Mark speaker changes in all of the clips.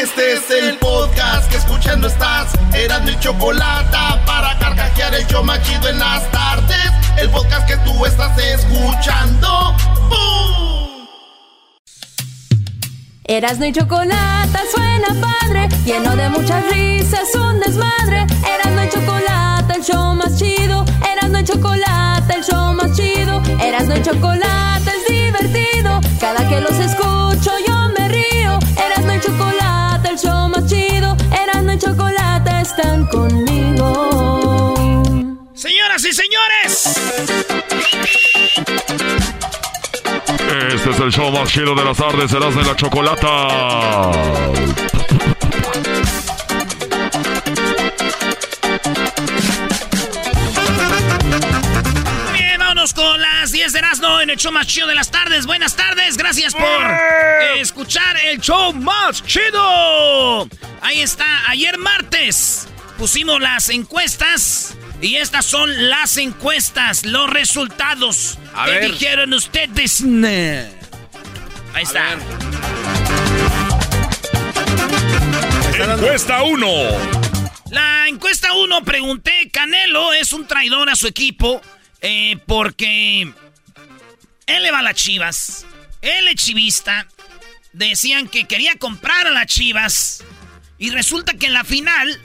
Speaker 1: Este es el podcast que escuchando estás. Eran mi chocolate para carcajear el yo machido en las tardes. El podcast que tú estás escuchando. ¡Bum!
Speaker 2: Erasno y chocolate suena padre, lleno de muchas risas, un desmadre. Erasno y chocolate, el show más chido. Erasno y chocolate, el show más chido. Erasno y chocolate es divertido. Cada que los escucho yo Chocolate están conmigo.
Speaker 3: Señoras y señores.
Speaker 4: Este es el show más chido de las tardes, serás de la chocolata.
Speaker 3: Vámonos con las 10 de Erasmo en el show más chido de las tardes. Buenas tardes, gracias por eh, escuchar el show más chido. Ahí está, ayer martes pusimos las encuestas y estas son las encuestas, los resultados.
Speaker 5: A
Speaker 3: ¿Qué
Speaker 5: ver.
Speaker 3: dijeron ustedes? Ahí está.
Speaker 4: Encuesta 1.
Speaker 3: La encuesta 1 pregunté, Canelo es un traidor a su equipo eh, porque él le va a las chivas, él es chivista, decían que quería comprar a las chivas y resulta que en la final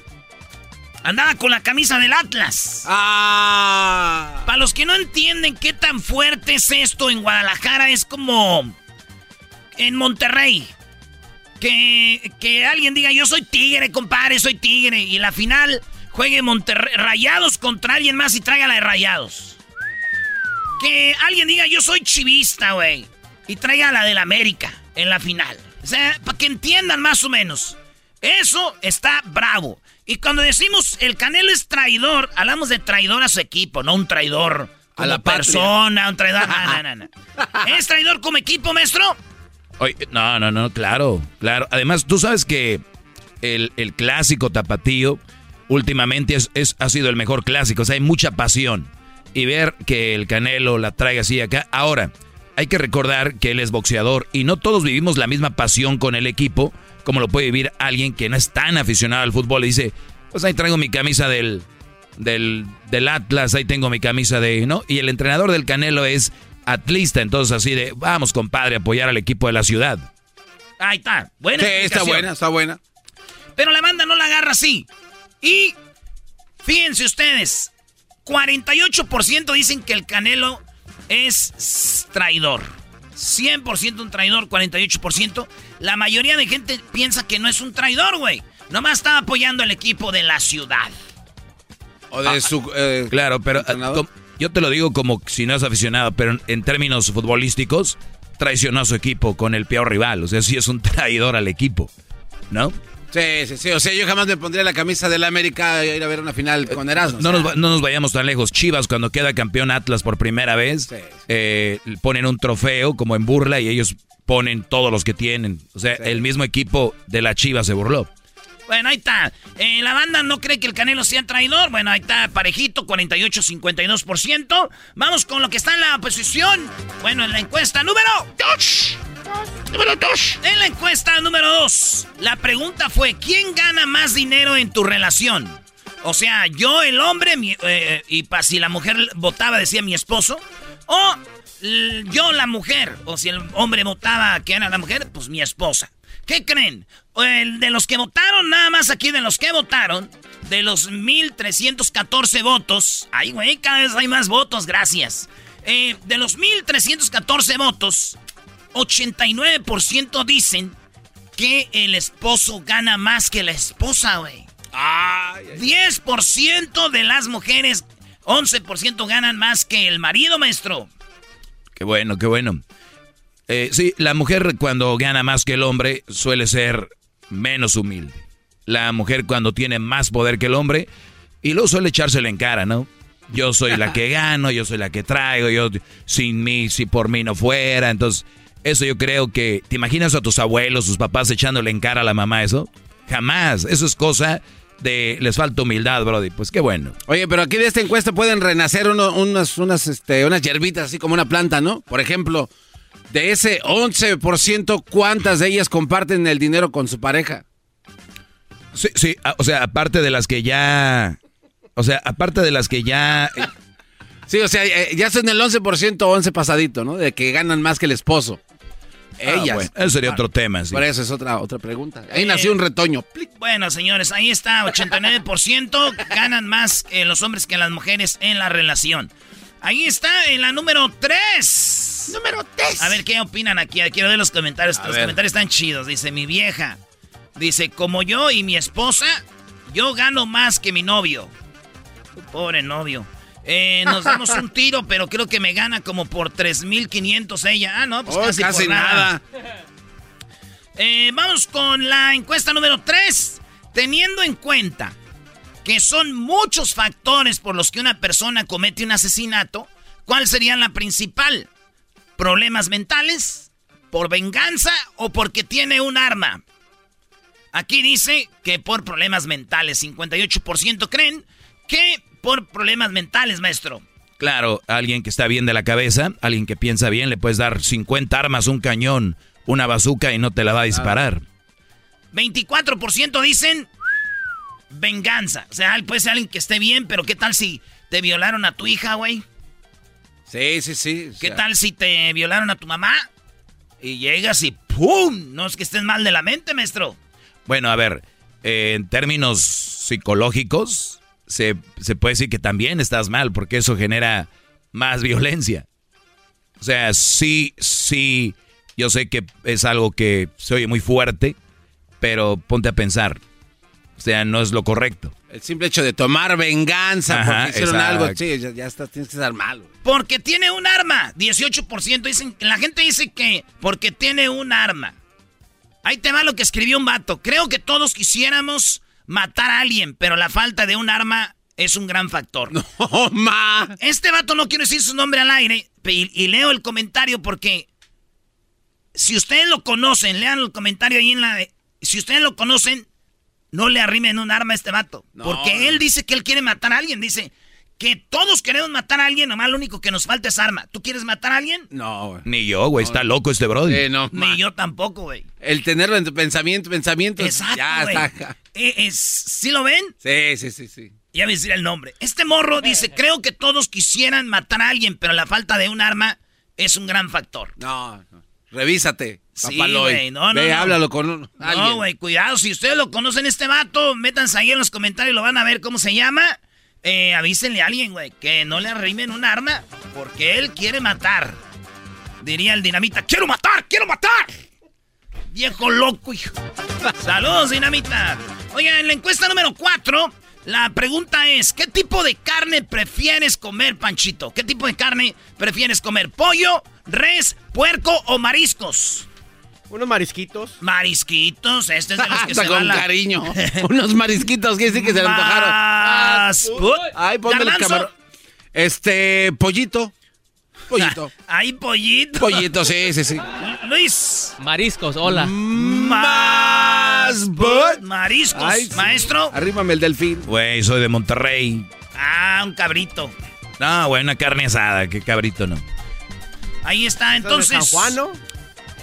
Speaker 3: andaba con la camisa del Atlas.
Speaker 5: Ah.
Speaker 3: Para los que no entienden qué tan fuerte es esto en Guadalajara, es como en Monterrey. Que, que alguien diga, yo soy tigre, compadre, soy tigre. Y en la final juegue Monterrey, Rayados contra alguien más y traiga la de Rayados. Que alguien diga, yo soy chivista, güey. Y traiga la del América en la final. O sea, para que entiendan más o menos. Eso está bravo. Y cuando decimos el Canelo es traidor, hablamos de traidor a su equipo, no un traidor como
Speaker 5: A la patria.
Speaker 3: persona, un traidor. No, no, no, no. ¿Es traidor como equipo, maestro?
Speaker 6: Oye, no, no, no, claro, claro. Además, tú sabes que el, el clásico tapatío últimamente es, es- ha sido el mejor clásico. O sea, hay mucha pasión. Y ver que el Canelo la traiga así acá. Ahora, hay que recordar que él es boxeador y no todos vivimos la misma pasión con el equipo como lo puede vivir alguien que no es tan aficionado al fútbol y dice, pues ahí traigo mi camisa del, del, del Atlas, ahí tengo mi camisa de, ¿no? Y el entrenador del Canelo es atlista, entonces así de, vamos compadre, apoyar al equipo de la ciudad.
Speaker 3: Ahí está. Buena
Speaker 5: Sí, está buena, está buena.
Speaker 3: Pero la banda no la agarra así. Y fíjense ustedes, 48% dicen que el Canelo es traidor. 100% un traidor, 48%. La mayoría de gente piensa que no es un traidor, güey. Nomás está apoyando al equipo de la ciudad.
Speaker 5: O de su. eh,
Speaker 6: Claro, pero ah, yo te lo digo como si no es aficionado, pero en, en términos futbolísticos, traicionó a su equipo con el peor rival. O sea, sí es un traidor al equipo, ¿no?
Speaker 5: Sí, sí, sí. O sea, yo jamás me pondría la camisa del América a ir a ver una final con Erasmo.
Speaker 6: No nos, va- no nos vayamos tan lejos. Chivas, cuando queda campeón Atlas por primera vez, eh, ponen un trofeo como en burla y ellos ponen todos los que tienen. O sea, el mismo equipo de la Chivas se burló.
Speaker 3: Bueno, ahí está. Eh, la banda no cree que el Canelo sea traidor. Bueno, ahí está parejito, 48-52%. Vamos con lo que está en la posición. Bueno, en la encuesta número 2. Número 2. En la encuesta número 2. La pregunta fue, ¿quién gana más dinero en tu relación? O sea, yo el hombre, mi- eh, y pa, si la mujer votaba decía mi esposo, o yo la mujer, o si el hombre votaba que era la mujer, pues mi esposa. ¿Qué creen? El de los que votaron, nada más aquí de los que votaron, de los 1.314 votos. Ay, güey, cada vez hay más votos, gracias. Eh, de los 1.314 votos, 89% dicen que el esposo gana más que la esposa, güey. 10% de las mujeres, 11% ganan más que el marido, maestro.
Speaker 6: Qué bueno, qué bueno. Eh, sí, la mujer cuando gana más que el hombre suele ser menos humilde. La mujer cuando tiene más poder que el hombre y luego suele echárselo en cara, ¿no? Yo soy la que gano, yo soy la que traigo, yo sin mí, si por mí no fuera. Entonces, eso yo creo que, ¿te imaginas a tus abuelos, sus papás echándole en cara a la mamá eso? Jamás. Eso es cosa de, les falta humildad, Brody. Pues qué bueno.
Speaker 5: Oye, pero aquí de esta encuesta pueden renacer unas, unas, este, unas hierbitas así como una planta, ¿no? Por ejemplo, de ese 11%, ¿cuántas de ellas comparten el dinero con su pareja?
Speaker 6: Sí, sí, o sea, aparte de las que ya... O sea, aparte de las que ya...
Speaker 5: Sí, o sea, eh, ya son el 11% 11 pasadito, ¿no? De que ganan más que el esposo. Ah, ellas.
Speaker 6: bueno, eso sería otro tema, sí.
Speaker 5: Por eso es otra, otra pregunta. Ahí nació un retoño.
Speaker 3: Bueno, señores, ahí está, 89% ganan más los hombres que las mujeres en la relación. Ahí está, en la número 3.
Speaker 1: Número 3.
Speaker 3: A ver, ¿qué opinan aquí? Quiero ver los comentarios. los comentarios están chidos. Dice, mi vieja. Dice, como yo y mi esposa, yo gano más que mi novio. Pobre novio. Eh, nos damos un tiro, pero creo que me gana como por 3.500 ella. Ah, no, pues oh, casi, nada. Eh, vamos con la encuesta número 3. Teniendo en cuenta que son muchos factores por los que una persona comete un asesinato, ¿cuál sería la principal? ¿Problemas mentales? ¿Por venganza o porque tiene un arma? Aquí dice que por problemas mentales, 58% creen que por problemas mentales, maestro.
Speaker 6: Claro, alguien que está bien de la cabeza, alguien que piensa bien, le puedes dar 50 armas, un cañón, una bazuca y no te la va a disparar.
Speaker 3: 24% dicen venganza. O sea, puede ser alguien que esté bien, pero ¿qué tal si te violaron a tu hija, güey?
Speaker 5: Sí, sí, sí.
Speaker 3: ¿Qué tal si te violaron a tu mamá? Y llegas y ¡pum! No es que estés mal de la mente, maestro.
Speaker 6: Bueno, a ver, eh, en términos psicológicos, se, se puede decir que también estás mal, porque eso genera más violencia. O sea, sí, sí, yo sé que es algo que se oye muy fuerte, pero ponte a pensar, o sea, no es lo correcto.
Speaker 5: El simple hecho de tomar venganza porque hicieron algo, sí, ya, está, tienes que estar malo.
Speaker 3: Porque tiene un arma. 18% dicen, la gente dice que porque tiene un arma. Ahí te va lo que escribió un vato. Creo que todos quisiéramos matar a alguien, pero la falta de un arma es un gran factor.
Speaker 5: No, ma.
Speaker 3: Este vato no quiere decir su nombre al aire y leo el comentario porque si ustedes lo conocen, lean el comentario ahí en la... Si ustedes lo conocen, no le arrimen un arma a este vato. porque él dice que él quiere matar a alguien. Dice que todos queremos matar a alguien, nomás lo único que nos falta es arma. ¿Tú quieres matar a alguien?
Speaker 5: No, güey.
Speaker 6: Ni yo, güey. Está loco este brother.
Speaker 3: Ni yo tampoco, güey.
Speaker 5: El tenerlo en tu pensamiento, pensamiento.
Speaker 3: Exacto, ya está. Eh, ¿Sí lo ven?
Speaker 5: Sí, sí, sí, sí.
Speaker 3: Ya me decir el nombre. Este morro dice, creo que todos quisieran matar a alguien, pero la falta de un arma es un gran factor.
Speaker 5: No, no. Revísate.
Speaker 3: Sí, güey, no, no.
Speaker 5: Ve, háblalo con
Speaker 3: alguien. No, güey, cuidado. Si ustedes lo conocen, este vato, métanse ahí en los comentarios y lo van a ver cómo se llama. Eh, avísenle a alguien, güey, que no le arrimen un arma porque él quiere matar. Diría el dinamita, ¡quiero matar! ¡Quiero matar! Viejo loco, hijo. Saludos, dinamita. Oigan, en la encuesta número 4, la pregunta es, ¿qué tipo de carne prefieres comer, Panchito? ¿Qué tipo de carne prefieres comer? ¿Pollo, res, puerco o mariscos?
Speaker 7: Unos marisquitos.
Speaker 3: Marisquitos, este es de los que se
Speaker 5: con cariño. Unos marisquitos que sí que se le antojaron. Ay, ponme el camarón. Este, pollito. Pollito.
Speaker 3: Ay, pollito.
Speaker 5: Pollito, sí, sí, sí.
Speaker 3: Luis.
Speaker 8: Mariscos, hola.
Speaker 3: Más Mariscos, maestro.
Speaker 5: Arrímame el delfín.
Speaker 6: Güey, soy de Monterrey.
Speaker 3: Ah, un cabrito.
Speaker 6: No, güey, una carne asada, qué cabrito no.
Speaker 3: Ahí está, entonces.
Speaker 7: ¿La de San Juan, no?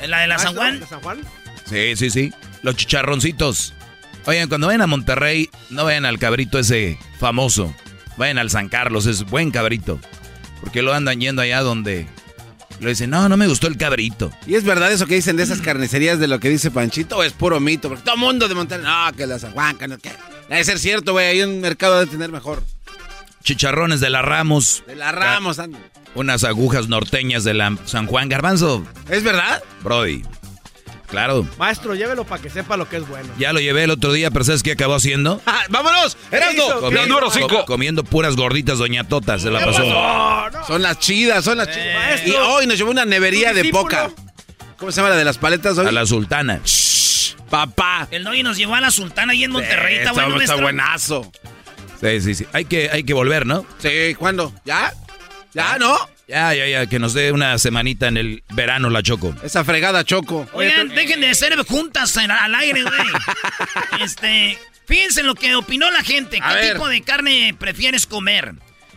Speaker 3: ¿La de la San Juan?
Speaker 7: ¿La San Juan?
Speaker 6: Sí, sí, sí. Los chicharroncitos. Oigan, cuando vayan a Monterrey, no vayan al cabrito ese famoso. Vayan al San Carlos, es buen cabrito. Porque lo andan yendo allá donde Le dicen, no, no me gustó el cabrito.
Speaker 5: ¿Y es verdad eso que dicen de esas carnicerías de lo que dice Panchito o es puro mito? Porque todo mundo de Monterrey, no, que las aguancan, no, que... Debe ser cierto, güey, hay un mercado de tener mejor.
Speaker 6: Chicharrones de la Ramos.
Speaker 5: De la Ramos, anda.
Speaker 6: Unas agujas norteñas de la San Juan Garbanzo.
Speaker 5: ¿Es verdad?
Speaker 6: Brody. Claro.
Speaker 7: Maestro, llévelo para que sepa lo que es bueno.
Speaker 6: Ya lo llevé el otro día, pero ¿sabes qué acabó haciendo?
Speaker 5: Ah, ¡Vámonos! ¡Erasmo!
Speaker 6: Comiendo,
Speaker 5: número 5.
Speaker 6: co- comiendo puras gorditas Doña Tota, se la pasó.
Speaker 5: Son las chidas, son las chidas. Y hoy nos llevó una nevería de poca. ¿Cómo se llama la de las paletas hoy?
Speaker 6: A la sultana.
Speaker 5: Papá.
Speaker 3: El Doggy nos llevó a la sultana ahí en Monterrey. Está
Speaker 5: Está,
Speaker 3: bueno,
Speaker 5: está
Speaker 3: maestro?
Speaker 5: buenazo.
Speaker 6: Sí, sí, sí. Hay que, hay que volver, ¿no?
Speaker 5: Sí, ¿cuándo? ¿Ya? ¿Ya, no?
Speaker 6: Ya, ya, ya. Que nos dé una semanita en el verano la Choco.
Speaker 5: Esa fregada choco.
Speaker 3: Oigan, dejen de ser juntas en- al aire, güey. este, fíjense en lo que opinó la gente.
Speaker 5: A
Speaker 3: ¿Qué
Speaker 5: ver.
Speaker 3: tipo de carne prefieres comer?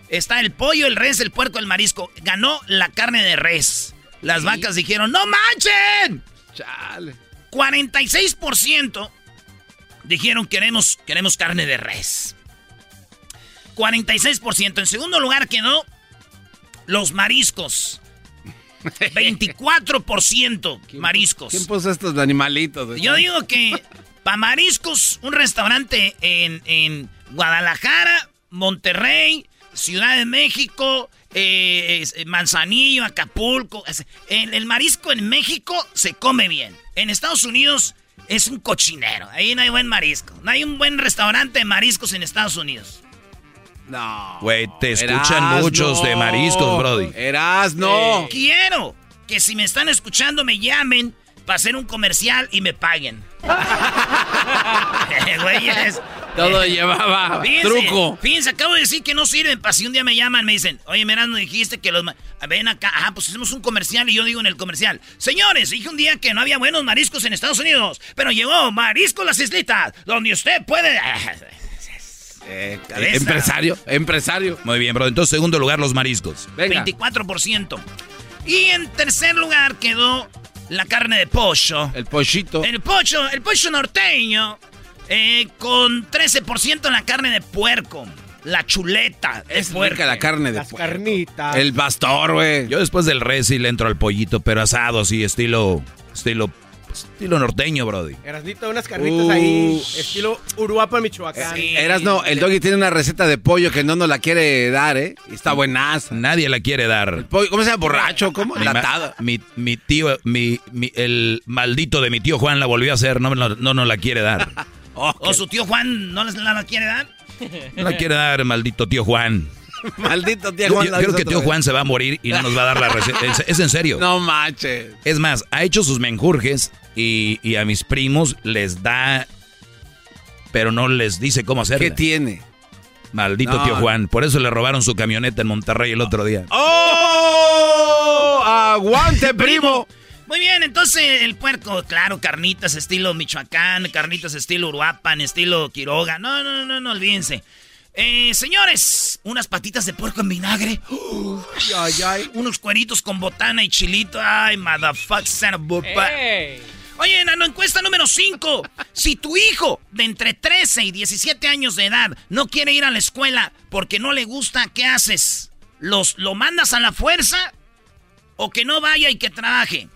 Speaker 3: Está el pollo, el res, el puerco, el marisco. Ganó la carne de res. Las vacas dijeron, ¡no manchen!
Speaker 5: Chale.
Speaker 3: 46% dijeron queremos, queremos carne de res. 46%. En segundo lugar quedó los mariscos. 24% mariscos.
Speaker 5: ¿Quién puso estos animalitos? güey?
Speaker 3: Yo digo que para mariscos, un restaurante en, en Guadalajara, Monterrey, Ciudad de México, eh, eh, Manzanillo, Acapulco. El, el marisco en México se come bien. En Estados Unidos es un cochinero. Ahí no hay buen marisco. No hay un buen restaurante de mariscos en Estados Unidos.
Speaker 5: No.
Speaker 6: Güey, te escuchan
Speaker 5: Erasno.
Speaker 6: muchos de mariscos, Brody.
Speaker 5: Eras, no.
Speaker 3: Quiero que si me están escuchando me llamen para hacer un comercial y me paguen. Güeyes.
Speaker 5: Todo llevaba
Speaker 3: Fíjense,
Speaker 5: truco.
Speaker 3: Fíjense, acabo de decir que no sirven para si un día me llaman, me dicen, oye, Meraz, no dijiste que los... ma- Ven acá, ajá, pues hacemos un comercial y yo digo en el comercial, señores, dije un día que no había buenos mariscos en Estados Unidos, pero llegó Marisco Las Islitas, donde usted puede...
Speaker 5: Eh,
Speaker 3: Cabeza.
Speaker 5: empresario, empresario.
Speaker 6: Muy bien, bro. Entonces, segundo lugar, los mariscos.
Speaker 5: Venga.
Speaker 3: 24%. Y en tercer lugar quedó la carne de pollo.
Speaker 5: El pollito.
Speaker 3: El pollo, el pollo norteño, eh, con 13% la carne de puerco. La chuleta
Speaker 5: Es
Speaker 3: puerco.
Speaker 5: rica la carne de
Speaker 7: Las
Speaker 5: puerco.
Speaker 7: carnitas.
Speaker 5: El pastor, güey.
Speaker 6: Yo después del res sí le entro al pollito, pero asado así, estilo, estilo, estilo norteño, Brody.
Speaker 7: Erasnito, unas carnitas
Speaker 5: Uh.
Speaker 7: ahí, estilo Uruapa, Michoacán.
Speaker 3: Sí.
Speaker 5: Eras, no, el doggy tiene una receta de pollo que no nos la quiere dar, ¿eh? Y está buenaza.
Speaker 6: Nadie la quiere dar.
Speaker 5: Pollo- ¿Cómo se llama? ¿Borracho? ¿Cómo?
Speaker 6: Mi, mi, mi tío, mi, mi- el maldito de mi tío Juan la volvió a hacer, no, la- no nos la quiere dar.
Speaker 5: Oh,
Speaker 3: ¿O su tío Juan no les- la, la quiere dar?
Speaker 6: No la quiere dar, maldito tío Juan.
Speaker 5: Maldito tío Juan.
Speaker 6: yo creo que tío
Speaker 5: vez.
Speaker 6: Juan se va a morir y no nos va a dar la receta. Es, es en serio.
Speaker 5: No manches.
Speaker 6: Es más, ha hecho sus menjurjes y, y a mis primos les da, pero no les dice cómo hacerla.
Speaker 5: ¿Qué tiene?
Speaker 6: Maldito
Speaker 5: No.
Speaker 6: tío Juan. Por eso le robaron su camioneta en Monterrey el otro día.
Speaker 5: ¡Oh! ¡Aguante, primo!
Speaker 3: Muy bien, entonces el puerco, claro, carnitas estilo Michoacán, carnitas estilo Uruapan, estilo Quiroga. No, no, no, no olvídense. Eh, señores, unas patitas de puerco en vinagre.
Speaker 7: Ay, ay.
Speaker 3: Unos cueritos con botana y chilito. Ay, motherfucker. bupa. Oye, en la encuesta número 5. Si tu hijo de entre 13 y 17 años de edad no quiere ir a la escuela porque no le gusta, ¿qué haces? ¿Los, ¿Lo mandas a la fuerza o que no vaya y que trabaje?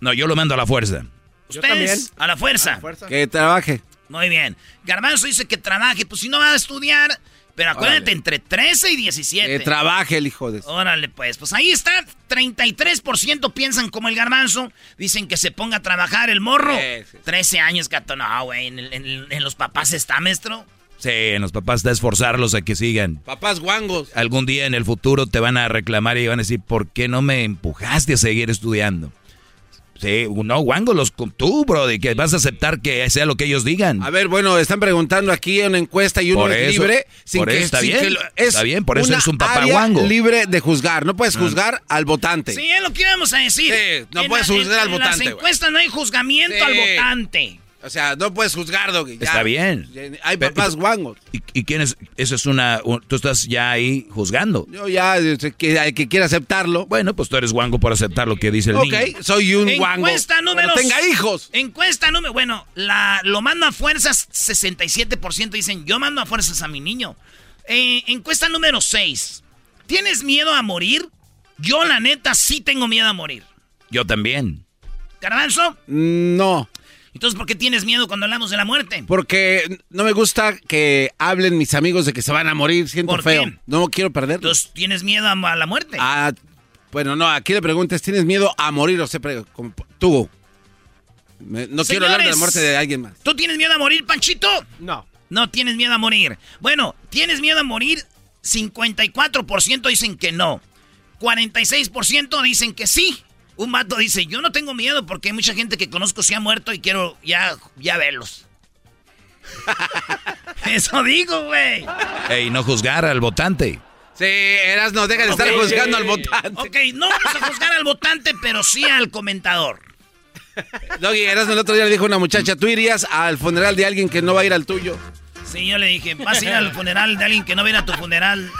Speaker 6: No, yo lo mando a la fuerza.
Speaker 7: Yo
Speaker 3: Ustedes,
Speaker 7: también.
Speaker 3: a la fuerza.
Speaker 7: Fuerza.
Speaker 5: Que trabaje.
Speaker 3: Muy bien. Garbanzo dice que trabaje, pues si no va a estudiar. Pero acuérdate,
Speaker 5: Órale.
Speaker 3: entre 13 y 17.
Speaker 5: Que trabaje el hijo de...
Speaker 3: Órale, pues, pues ahí está. 33% piensan como el garbanzo. Dicen que se ponga a trabajar el morro.
Speaker 5: Sí, sí, sí.
Speaker 3: 13 años, gato. No, güey, en, el- en en los papás está, maestro.
Speaker 6: Sí, en los papás está esforzarlos a que sigan.
Speaker 5: Papás guangos.
Speaker 6: Algún día en el futuro te van a reclamar y van a decir, ¿por qué no me empujaste a seguir estudiando? Sí, no, guango, los, tú, brody, que vas a aceptar que sea lo que ellos digan.
Speaker 5: A ver, bueno, están preguntando aquí en una encuesta y uno
Speaker 6: Por
Speaker 5: es
Speaker 6: eso-
Speaker 5: libre.
Speaker 6: por eso está bien,
Speaker 5: lo-
Speaker 6: está bien, por eso eres un papá. Ah.
Speaker 5: libre de juzgar. No puedes juzgar al votante.
Speaker 3: Sí, es lo que íbamos a decir.
Speaker 5: Sí, no
Speaker 3: En
Speaker 5: puedes
Speaker 3: la- en-
Speaker 5: juzgar al
Speaker 3: en
Speaker 5: votante,
Speaker 3: las
Speaker 5: güey.
Speaker 3: encuestas no hay juzgamiento
Speaker 5: Sí.
Speaker 3: al votante.
Speaker 5: O sea, no puedes juzgar, Doggy. ya.
Speaker 6: Está bien.
Speaker 5: Hay
Speaker 6: Pero-
Speaker 5: papás guangos.
Speaker 6: ¿Y, y quién es? Eso es una... un- tú estás ya ahí juzgando.
Speaker 5: Yo ya, este, que, el que quiera aceptarlo.
Speaker 6: Bueno, pues tú eres guango por aceptar lo que dice el niño.
Speaker 5: Ok, soy un guango.
Speaker 3: Encuesta número...
Speaker 5: Tenga hijos.
Speaker 3: Encuesta número... Bueno, la, lo mando a fuerzas, 67% dicen, yo mando a fuerzas a mi niño. Eh, encuesta número 6. ¿Tienes miedo a morir? Yo, la neta, sí tengo miedo a morir.
Speaker 6: Yo también.
Speaker 3: ¿Garbanzo?
Speaker 5: No,
Speaker 3: Entonces, ¿por qué tienes miedo cuando hablamos de la muerte?
Speaker 5: porque no me gusta que hablen mis amigos de que se van a morir. Siento
Speaker 3: ¿Por
Speaker 5: feo.
Speaker 3: qué?
Speaker 5: No quiero perderlos.
Speaker 3: Entonces, ¿tienes miedo a, a la muerte?
Speaker 5: Ah, bueno, no, aquí le preguntas, ¿tienes miedo a morir? O sea, tú. Me- no quiero hablar de la muerte de alguien más.
Speaker 3: ¿Tú tienes miedo a morir, Panchito?
Speaker 7: No.
Speaker 3: No tienes miedo a morir. Bueno, ¿tienes miedo a morir? 54% dicen que no. 46% dicen que sí. Un mato dice, yo no tengo miedo porque hay mucha gente que conozco se ha muerto y quiero ya, ya verlos. Eso digo, güey.
Speaker 6: Ey, no juzgar al votante.
Speaker 5: Sí, eras no, deja de estar juzgando al votante.
Speaker 3: Ok, no vamos a juzgar al votante, pero sí al comentador.
Speaker 5: Doggy, eras el otro día le dijo una muchacha, ¿tú irías al funeral de alguien que no va a ir al tuyo?
Speaker 3: Sí, yo le dije, vas a ir al funeral de alguien que no viene a tu funeral.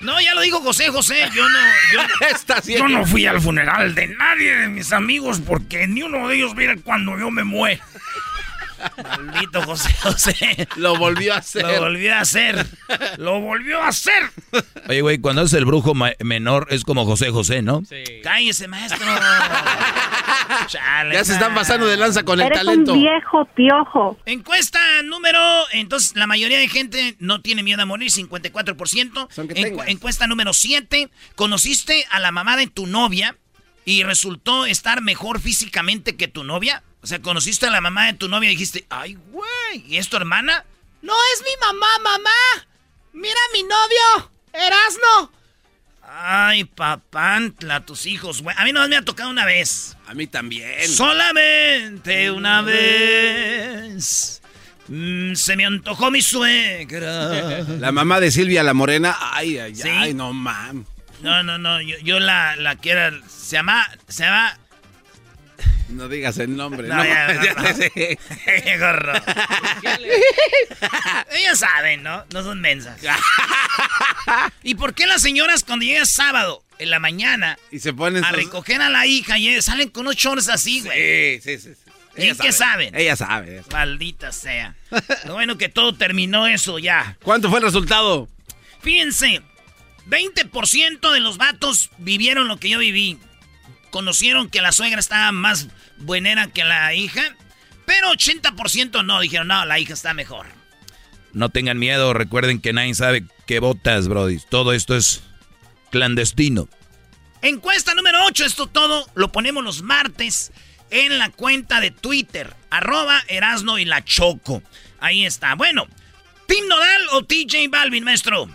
Speaker 3: No, ya lo dijo José José, yo no, yo,
Speaker 5: Está
Speaker 3: yo no fui al funeral de nadie de mis amigos porque ni uno de ellos viene cuando yo me muera. Maldito José José.
Speaker 5: Lo volvió a hacer.
Speaker 3: Lo volvió a hacer. Lo volvió a hacer.
Speaker 6: Oye, güey, cuando es el brujo menor es como José José, ¿no?
Speaker 3: Cállese, maestro. Chale,
Speaker 5: Ya se están pasando de lanza con el
Speaker 8: Eres
Speaker 5: talento.
Speaker 8: un viejo piojo.
Speaker 3: Encuesta número. Entonces, la mayoría de gente no tiene miedo a morir, 54%.
Speaker 5: Son que
Speaker 3: Encu-
Speaker 5: tengas.
Speaker 3: encuesta número 7. Conociste a la mamá de tu novia y resultó estar mejor físicamente que tu novia. O sea, conociste a la mamá de tu novia y dijiste, ay, güey, ¿y es tu hermana? No es mi mamá, mamá. Mira a mi novio, Erasno. Ay, papantla, tus hijos, güey. A mí no me ha tocado una vez.
Speaker 5: A mí también.
Speaker 3: Solamente una vez mm, se me antojó mi suegra.
Speaker 5: La mamá de Silvia, la morena, ay, ay,
Speaker 3: ¿Sí?
Speaker 5: ay, no mam.
Speaker 3: No, no, no, yo, yo la, la que era, se llama, se llama...
Speaker 5: No digas el nombre.
Speaker 3: No,
Speaker 5: No,
Speaker 3: ya,
Speaker 5: ya
Speaker 3: no,
Speaker 5: sé.
Speaker 3: Gorro. Ellas saben, ¿no? No son mensas. ¿Y por qué las señoras cuando llega sábado en la mañana
Speaker 5: Y se ponen
Speaker 3: a
Speaker 5: sus-
Speaker 3: recoger a la hija y salen con unos shorts así, güey?
Speaker 5: Sí, sí, sí. sí.
Speaker 3: ¿Y
Speaker 5: Ella
Speaker 3: qué
Speaker 5: sabe.
Speaker 3: saben?
Speaker 5: Ella sabe. ella sabe.
Speaker 3: Maldita sea. Lo bueno que todo terminó eso ya.
Speaker 5: ¿Cuánto fue el resultado?
Speaker 3: Fíjense, 20% de los vatos vivieron lo que yo viví. Conocieron que la suegra estaba más buenera que la hija, pero 80% no, dijeron, no, la hija está mejor.
Speaker 6: No tengan miedo, recuerden que nadie sabe qué votas, brody. Todo esto es clandestino.
Speaker 3: Encuesta número 8, esto todo lo ponemos los martes en la cuenta de Twitter, arroba Erasno y la Choco. Ahí está. Bueno, ¿Tim Nodal o TJ Balvin, maestro?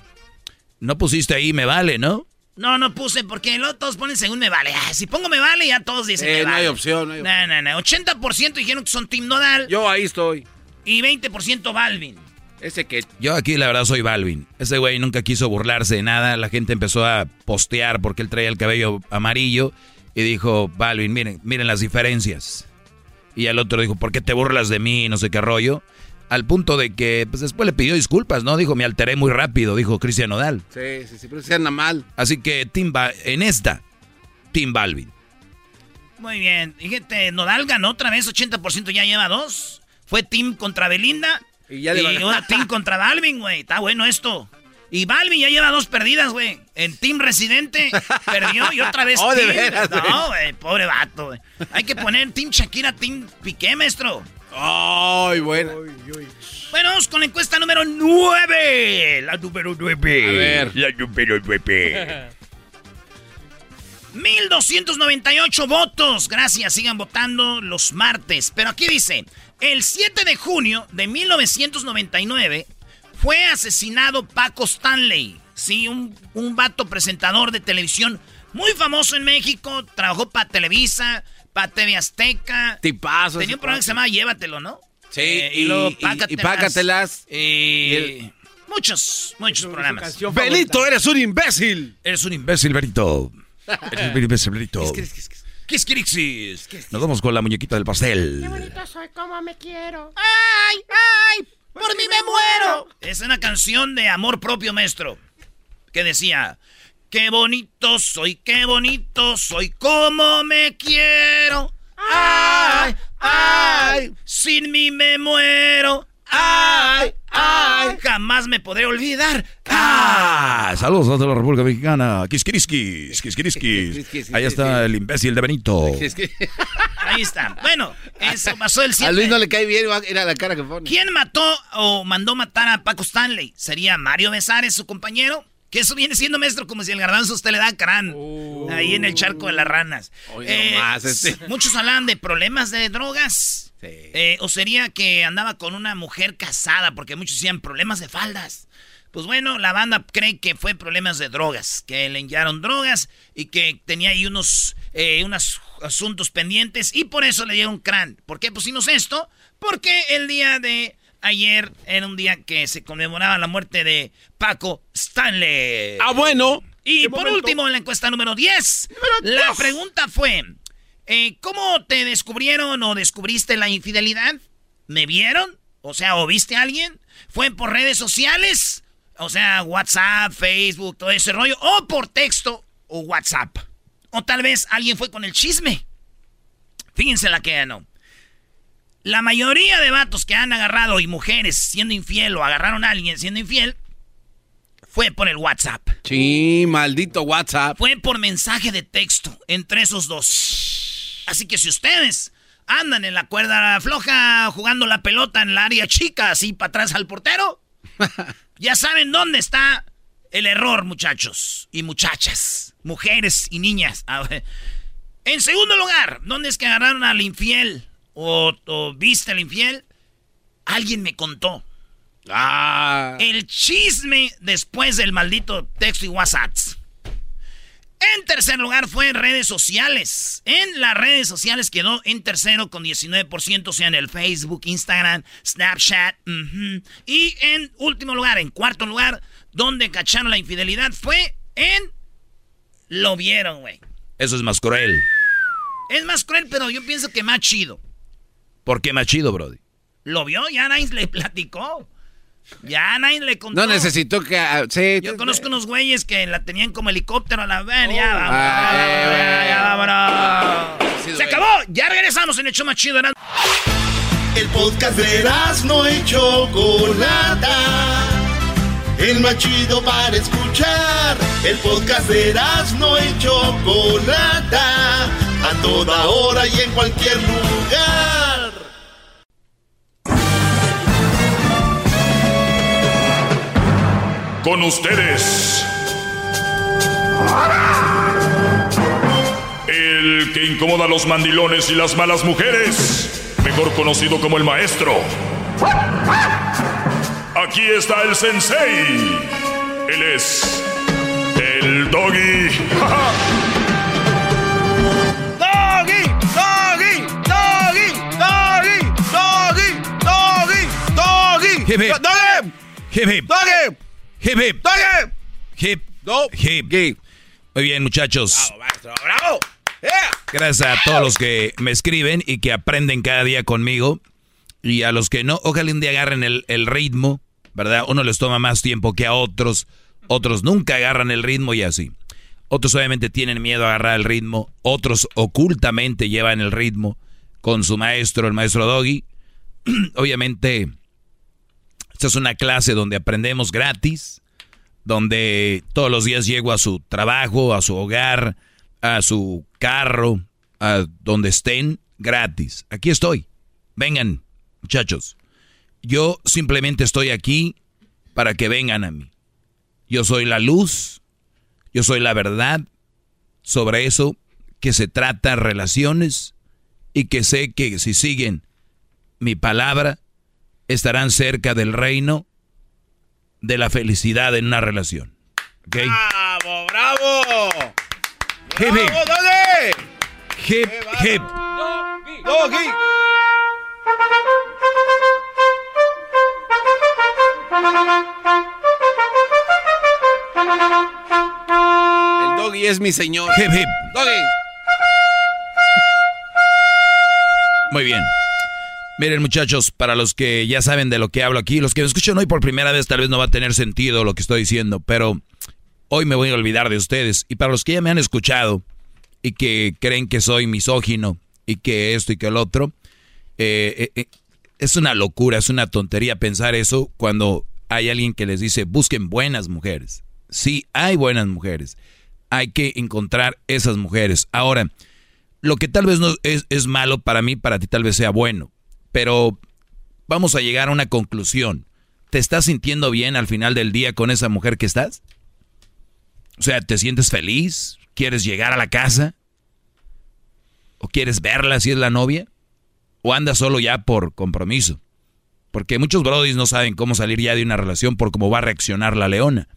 Speaker 6: No pusiste ahí, me vale, ¿no?
Speaker 3: No, no puse porque luego todos ponen según me vale. Ah, si pongo me vale, ya todos dicen
Speaker 5: Eh,
Speaker 3: me
Speaker 5: no
Speaker 3: vale.
Speaker 5: hay opción, no hay opción.
Speaker 3: No, no, no. 80% dijeron que son Team Nodal
Speaker 5: Yo ahí estoy.
Speaker 3: y 20% Balvin.
Speaker 5: Ese que
Speaker 6: Yo aquí la verdad soy Balvin. Ese güey nunca quiso burlarse de nada. La gente empezó a postear porque él traía el cabello amarillo. Y dijo, Balvin, miren, miren las diferencias. Y al otro dijo, ¿por qué te burlas de mí? No sé qué rollo. Al punto de que pues, después le pidió disculpas, ¿no? Dijo, me alteré muy rápido, dijo Cristian Nodal.
Speaker 5: Sí, sí, sí, pero se anda mal.
Speaker 6: Así que Tim Ba- en esta, Tim Balvin.
Speaker 3: Muy bien. Fíjate, Nodal ganó otra vez, 80% ya lleva dos. Fue Team contra Belinda.
Speaker 5: Y ya le va-
Speaker 3: ahora Team contra Balvin, güey. Está bueno esto. Y Balvin ya lleva dos perdidas, güey. En Team Residente perdió y otra vez
Speaker 5: Oh, de
Speaker 3: Team.
Speaker 5: veras, güey.
Speaker 3: no, güey, pobre vato, güey. Hay que poner Team Shakira, Team Piqué, maestro.
Speaker 5: Ay, bueno.
Speaker 3: Bueno, vamos con la encuesta número 9. La número 9.
Speaker 5: A ver.
Speaker 6: La número 9.
Speaker 3: 1298 votos. Gracias, sigan votando los martes. Pero aquí dice, el 7 de junio de 1999 fue asesinado Paco Stanley. Sí, un, un vato presentador de televisión muy famoso en México. Trabajó para Televisa, para TV Azteca.
Speaker 5: Tipazo.
Speaker 3: Tenía un programa que se llamaba Llévatelo, ¿no?
Speaker 5: Sí,
Speaker 3: Eh,
Speaker 5: y,
Speaker 3: y luego
Speaker 5: y-
Speaker 3: Pácatelas.
Speaker 5: y Pácatelas.
Speaker 3: Eh, muchos, muchos programas.
Speaker 7: Favorita.
Speaker 5: eres un imbécil.
Speaker 6: Eres un imbécil, Benito. Eres un imbécil.
Speaker 5: ¿Qué qué qué es?
Speaker 6: Quisquirixis. Nos vamos con la muñequita del pastel.
Speaker 8: soy como me quiero.
Speaker 3: ¡Ay, ay! ¡Por mí me muero! Es una canción de amor propio, maestro. Que decía: Qué bonito soy, qué bonito soy, como me quiero. ¡Ay, ay! Sin mí me muero. ¡Ay, ay! Jamás me podré olvidar.
Speaker 6: Ah, saludos desde la República Mexicana. Kiskiriskis, kiskiriskis. Ahí está el imbécil de Benito.
Speaker 3: Ahí está. Bueno, eso pasó el 7.
Speaker 5: A Luis no le cae bien, era la cara que pone.
Speaker 3: ¿Quién mató o mandó matar a Paco Stanley? ¿Sería Mario Besares, su compañero? Que eso viene siendo, maestro, como si el garbanzo usted le da crán. ahí en el charco de las ranas. Eh,
Speaker 5: este.
Speaker 3: Muchos hablan de problemas de drogas. Eh, o sería que andaba con una mujer casada, porque muchos decían problemas de faldas. Pues bueno, la banda cree que fue problemas de drogas, que le enviaron drogas y que tenía ahí unos, eh, unos asuntos pendientes y por eso le dieron crán. ¿Por qué pusimos esto? Porque el día de ayer era un día que se conmemoraba la muerte de Paco Stanley.
Speaker 5: Ah, bueno.
Speaker 3: Y por último, en la encuesta número 10, la pregunta fue, eh, ¿cómo te descubrieron o descubriste la infidelidad? ¿Me vieron? O sea, ¿o viste a alguien? ¿Fue por redes sociales? O sea, WhatsApp, Facebook, todo ese rollo. ¿O por texto o WhatsApp? O tal vez alguien fue con el chisme. Fíjense la que no. La mayoría de vatos que han agarrado y mujeres siendo infiel o agarraron a alguien siendo infiel fue por el WhatsApp.
Speaker 5: Sí, maldito WhatsApp.
Speaker 3: Fue por mensaje de texto entre esos dos. Así que si ustedes andan en la cuerda floja jugando la pelota en la área chica, así para atrás al portero, ya saben dónde está el error, muchachos y muchachas, mujeres y niñas. En segundo lugar, ¿dónde es que agarraron al infiel? O, viste al infiel, alguien me contó.
Speaker 5: Ah.
Speaker 3: El chisme después del maldito texto y WhatsApp. En tercer lugar fue en redes sociales. En las redes sociales quedó en tercero con 19%, o sea, en el Facebook, Instagram, Snapchat. Y en último lugar, en cuarto lugar, donde cacharon la infidelidad fue en... Lo vieron, güey.
Speaker 6: Eso es más cruel.
Speaker 3: Es más cruel, pero yo pienso que más chido.
Speaker 6: ¿Por qué más chido, Brody?
Speaker 3: Lo vio, ya nadie le platicó. Ya nadie le contó.
Speaker 5: No necesitó que. Ah, sí,
Speaker 3: Yo conozco unos güeyes que la tenían como helicóptero a la ver. ya, oh. vámonos, ya, vámonos. Se acabó. Ya regresamos en show más chido.
Speaker 1: El podcast de no hecho Chocolata. El más chido para escuchar. El podcast de no hecho Chocolata. A toda hora y en cualquier lugar.
Speaker 4: Con ustedes. El que incomoda a los mandilones y las malas mujeres. Mejor conocido como el maestro. Aquí está el sensei. Él es el doggy.
Speaker 3: doggy, doggy, doggy, doggy, doggy, doggy, doggy.
Speaker 6: Hip hip.
Speaker 3: Doggy.
Speaker 6: Hip hip.
Speaker 3: Doggy.
Speaker 6: Hip hip.
Speaker 3: Doggy.
Speaker 6: Hip. Hip. Muy bien, muchachos.
Speaker 3: Bravo, maestro. Bravo.
Speaker 6: Gracias a todos los que me escriben y que aprenden cada día conmigo. Y a los que no, ojalá un día agarren el, el ritmo, ¿verdad? Uno les toma más tiempo que a otros. Otros nunca agarran el ritmo y así. Otros obviamente tienen miedo a agarrar el ritmo. Otros ocultamente llevan el ritmo con su maestro, el maestro Doggy. obviamente, esta es una clase donde aprendemos gratis, donde todos los días llego a su trabajo, a su hogar, a su carro, a donde estén, gratis. Aquí estoy. Vengan, muchachos. Yo simplemente estoy aquí para que vengan a mí. Yo soy la luz, yo soy la verdad sobre eso que se trata relaciones y que sé que si siguen mi palabra estarán cerca del reino de la felicidad en una relación.
Speaker 5: ¡Bravo, bravo!
Speaker 6: Hip, hip.
Speaker 5: ¡Bravo, dale!
Speaker 6: Hip, hip.
Speaker 5: Doggy. El doggy es mi señor.
Speaker 6: Hip, hip.
Speaker 5: Doggy.
Speaker 6: Muy bien. Miren muchachos, para los que ya saben de lo que hablo aquí, los que me escuchan hoy por primera vez tal vez no va a tener sentido lo que estoy diciendo, pero hoy me voy a olvidar de ustedes. Y para los que ya me han escuchado y que creen que soy misógino y que esto y que el otro, eh, eh, eh, es una locura, es una tontería pensar eso cuando hay alguien que les dice, busquen buenas mujeres. Sí, hay buenas mujeres. Hay que encontrar esas mujeres. Ahora, lo que tal vez no es, es malo para mí, para ti tal vez sea bueno. Pero vamos a llegar a una conclusión. ¿Te estás sintiendo bien al final del día con esa mujer que estás? O sea, ¿te sientes feliz? ¿Quieres llegar a la casa? ¿O quieres verla si es la novia? ¿O andas solo ya por compromiso? Porque muchos brodis no saben cómo salir ya de una relación por cómo va a reaccionar la leona.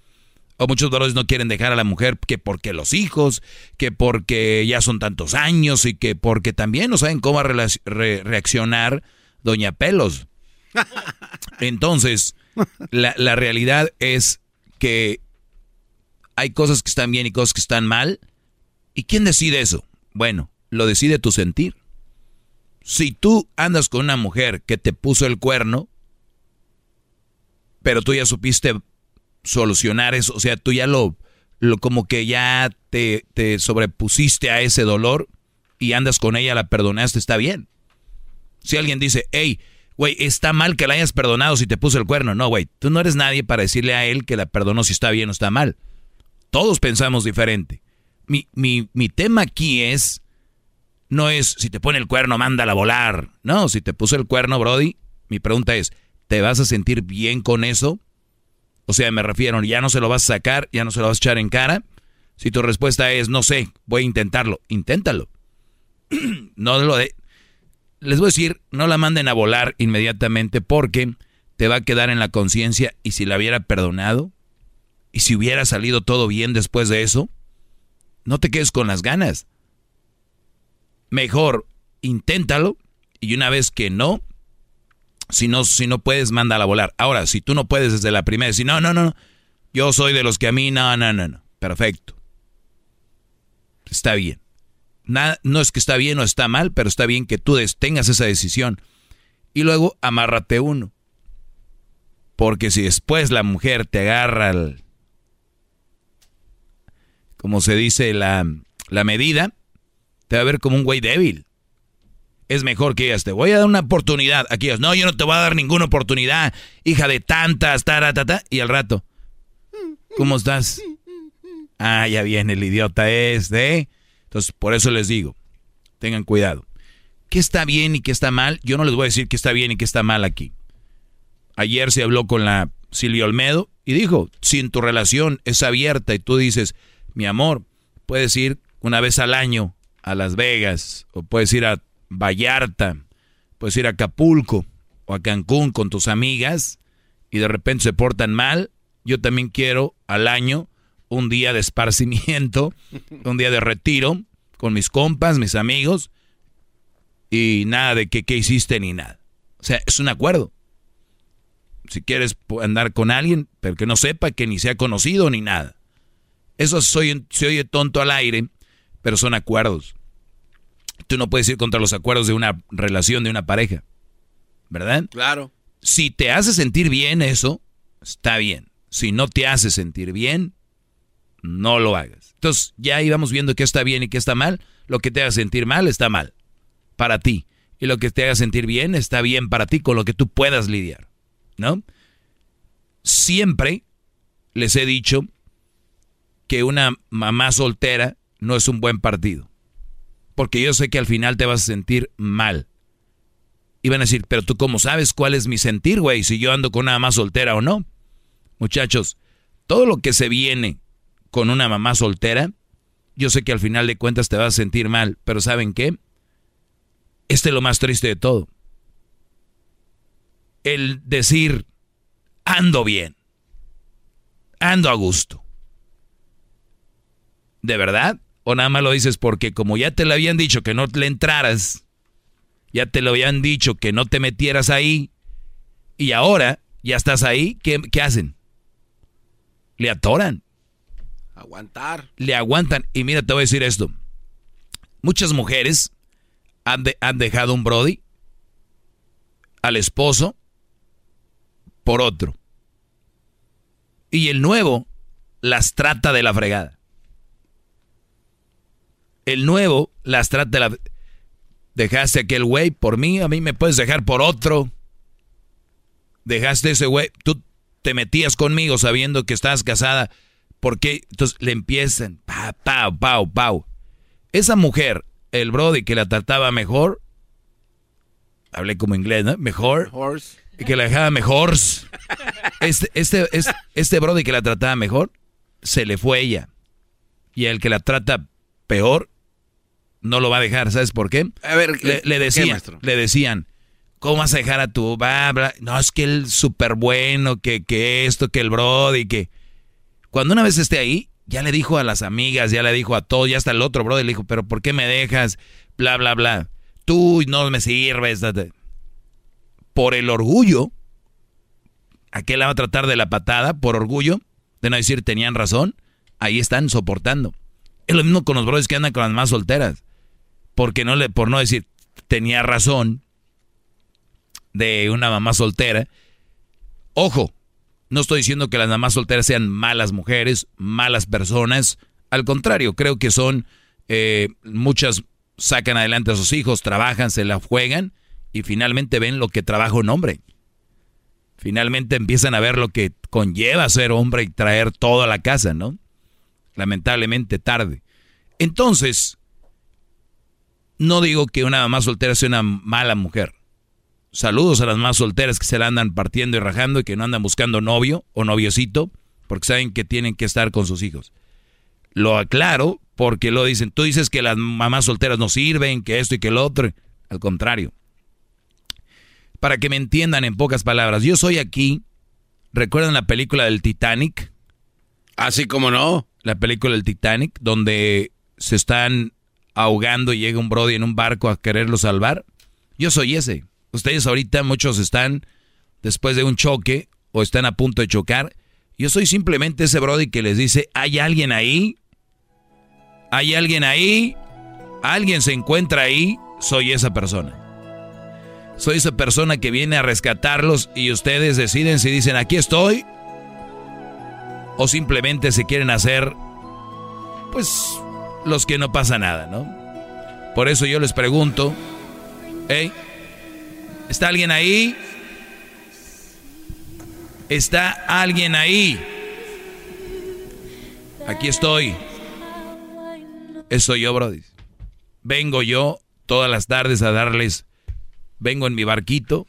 Speaker 6: O muchos brodis no quieren dejar a la mujer que porque los hijos, que porque ya son tantos años y que porque también no saben cómo a reaccionar Doña Pelos. Entonces, la, la realidad es que hay cosas que están bien y cosas que están mal. ¿Y quién decide eso? Bueno, lo decide tu sentir. Si tú andas con una mujer que te puso el cuerno, pero tú ya supiste solucionar eso, o sea, tú ya lo, lo como que ya te, te sobrepusiste a ese dolor y andas con ella, la perdonaste, está bien. Si alguien dice, hey, güey, está mal que la hayas perdonado si te puso el cuerno. No, güey, tú no eres nadie para decirle a él que la perdonó si está bien o está mal. Todos pensamos diferente. Mi, mi, mi tema aquí es, no es si te pone el cuerno, mándala a volar. No, si te puso el cuerno, Brody, mi pregunta es, ¿te vas a sentir bien con eso? O sea, me refiero, ya no se lo vas a sacar, ya no se lo vas a echar en cara. Si tu respuesta es, no sé, voy a intentarlo, inténtalo. no lo de... Les voy a decir, no la manden a volar inmediatamente porque te va a quedar en la conciencia y si la hubiera perdonado, y si hubiera salido todo bien después de eso, no te quedes con las ganas. Mejor inténtalo y una vez que no, si no, si no puedes, mándala a volar. Ahora, si tú no puedes desde la primera, decir, no, no, no, yo soy de los que a mí, no, no, no, no, perfecto. Está bien. No es que está bien o está mal, pero está bien que tú tengas esa decisión. Y luego amárrate uno. Porque si después la mujer te agarra el, como se dice, la, la medida, te va a ver como un güey débil. Es mejor que digas, te voy a dar una oportunidad. Aquí no, yo no te voy a dar ninguna oportunidad, hija de tantas, taratata. Y al rato, ¿cómo estás? Ah, ya viene el idiota este. ¿eh? Entonces, por eso les digo, tengan cuidado. ¿Qué está bien y qué está mal? Yo no les voy a decir qué está bien y qué está mal aquí. Ayer se habló con la Silvia Olmedo y dijo, si en tu relación es abierta y tú dices, mi amor, puedes ir una vez al año a Las Vegas, o puedes ir a Vallarta, puedes ir a Acapulco o a Cancún con tus amigas y de repente se portan mal, yo también quiero al año un día de esparcimiento, un día de retiro con mis compas, mis amigos y nada de que qué hiciste ni nada. O sea, es un acuerdo. Si quieres andar con alguien, pero que no sepa que ni se ha conocido ni nada. Eso soy, se oye tonto al aire, pero son acuerdos. Tú no puedes ir contra los acuerdos de una relación, de una pareja. ¿Verdad?
Speaker 5: Claro.
Speaker 6: Si te hace sentir bien eso, está bien. Si no te hace sentir bien, no lo hagas. Entonces, ya íbamos viendo qué está bien y qué está mal. Lo que te haga sentir mal está mal para ti. Y lo que te haga sentir bien está bien para ti con lo que tú puedas lidiar. ¿No? Siempre les he dicho que una mamá soltera no es un buen partido. Porque yo sé que al final te vas a sentir mal. Y van a decir, pero tú cómo sabes cuál es mi sentir, güey, si yo ando con una mamá soltera o no. Muchachos, todo lo que se viene con una mamá soltera, yo sé que al final de cuentas te vas a sentir mal, pero ¿saben qué? Este es lo más triste de todo. El decir, ando bien, ando a gusto. ¿De verdad? ¿O nada más lo dices porque como ya te lo habían dicho que no le entraras, ya te lo habían dicho que no te metieras ahí, y ahora ya estás ahí, ¿qué, hacen? Le atoran.
Speaker 5: Aguantar.
Speaker 6: Le aguantan. Y mira, te voy a decir esto. Muchas mujeres han, han dejado un Brody al esposo por otro. Y el nuevo las trata de la fregada. El nuevo las trata de la... Dejaste aquel güey por mí, a mí me puedes dejar por otro. Dejaste ese güey. Tú te metías conmigo sabiendo que estabas casada, ¿por qué? Entonces le empiezan, pa, pau, pau, pau. Esa mujer, el Brody que la trataba mejor, hablé como inglés, ¿no? Mejor.
Speaker 5: Horse.
Speaker 6: Que la dejaba mejor. Este, este, este, este Brody que la trataba mejor, se le fue ella. Y el que la trata peor, no lo va a dejar. ¿Sabes por qué?
Speaker 5: A ver,
Speaker 6: le, le
Speaker 5: ¿por qué,
Speaker 6: decían, le decían, ¿cómo vas a dejar a tu bla, bla? No, es que él súper bueno, que, que esto, que el Brody, que... Cuando una vez esté ahí, ya le dijo a las amigas, ya le dijo a todos, ya hasta el otro Brody le dijo, pero ¿por qué me dejas? Bla, bla, bla. Tú no me sirves. Por el orgullo, ¿a qué la va a tratar de la patada? Por orgullo, de no decir tenían razón, ahí están soportando. Es lo mismo con los brothers que andan con las más solteras. Porque no le, por no decir tenía razón de una mamá soltera. Ojo, no estoy diciendo que las mamás solteras sean malas mujeres, malas personas. Al contrario, creo que son eh, muchas sacan adelante a sus hijos, trabajan, se la juegan y finalmente ven lo que trabaja un hombre. Finalmente empiezan a ver lo que conlleva ser hombre y traer todo a la casa, ¿no? Lamentablemente tarde. Entonces, no digo que una mamá soltera sea una mala mujer. Saludos a las más solteras que se la andan partiendo y rajando y que no andan buscando novio o noviocito porque saben que tienen que estar con sus hijos. Lo aclaro porque lo dicen, tú dices que las mamás solteras no sirven, que esto y que lo otro. Al contrario. Para que me entiendan en pocas palabras, yo soy aquí. ¿Recuerdan la película del Titanic?
Speaker 5: Así como no.
Speaker 6: La película del Titanic, donde se están ahogando y llega un Brody en un barco a quererlo salvar. Yo soy ese. Ustedes ahorita muchos están después de un choque o están a punto de chocar. Yo soy simplemente ese Brody que les dice, ¿hay alguien ahí? ¿Hay alguien ahí? ¿Alguien se encuentra ahí? Soy esa persona. Soy esa persona que viene a rescatarlos y ustedes deciden si dicen, aquí estoy. O simplemente se quieren hacer, pues, los que no pasa nada, ¿no? Por eso yo les pregunto, ¿eh? ¿Está alguien ahí? ¿Está alguien ahí? Aquí estoy. Eso yo, Brody. Vengo yo todas las tardes a darles, vengo en mi barquito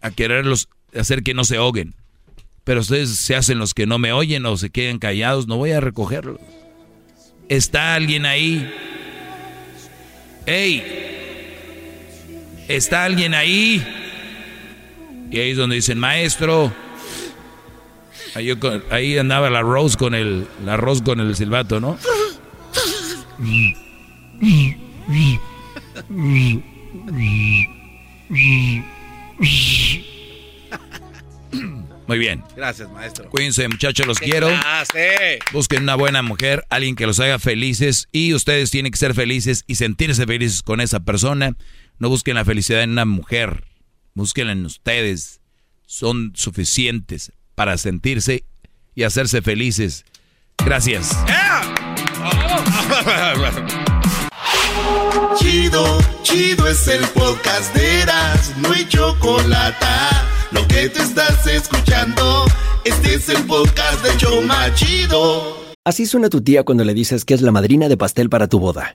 Speaker 6: a quererlos hacer que no se ahoguen. Pero ustedes se hacen los que no me oyen o se quedan callados, no voy a recogerlos. ¿Está alguien ahí? ¡Ey! ¿Está alguien ahí? Y ahí es donde dicen, maestro. Ahí, yo con- ahí andaba el arroz con el, el arroz con el silbato, ¿no? Muy bien.
Speaker 5: Gracias, maestro.
Speaker 6: Cuídense, muchachos, los quiero.
Speaker 5: Sí.
Speaker 6: Busquen una buena mujer, alguien que los haga felices y ustedes tienen que ser felices y sentirse felices con esa persona. No busquen la felicidad en una mujer, búsquenla en ustedes. Son suficientes para sentirse y hacerse felices. Gracias.
Speaker 1: Chido, chido es el podcast de Eras, no hay chocolate. Lo que te estás escuchando, este es el podcast de Choma Chido.
Speaker 9: Así suena tu tía cuando le dices que es la madrina de pastel para tu boda.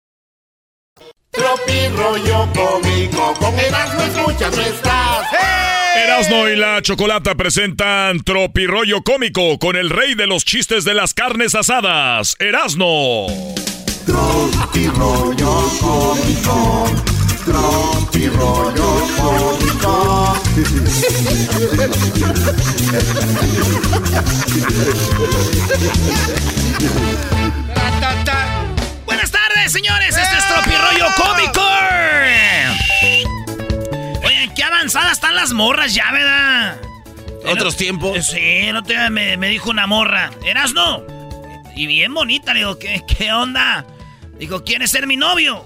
Speaker 1: Tropi rollo cómico, con Erasmo escuchas no estás.
Speaker 4: Erasno y la Chocolata presentan Tropirollo Cómico con el rey de los chistes de las carnes asadas, Erasno.
Speaker 1: Tropirollo cómico. Tropirollo cómico.
Speaker 3: Buenas tardes, señores. Este es Tropirollo Cómico. Oye, qué avanzadas están las morras ya, ¿verdad?
Speaker 5: Otros tiempos.
Speaker 3: Sí, otro día me, me dijo una morra. ¿Eras no? Y bien bonita. Le digo, ¿qué, qué onda? Dijo, ¿quieres ser mi novio?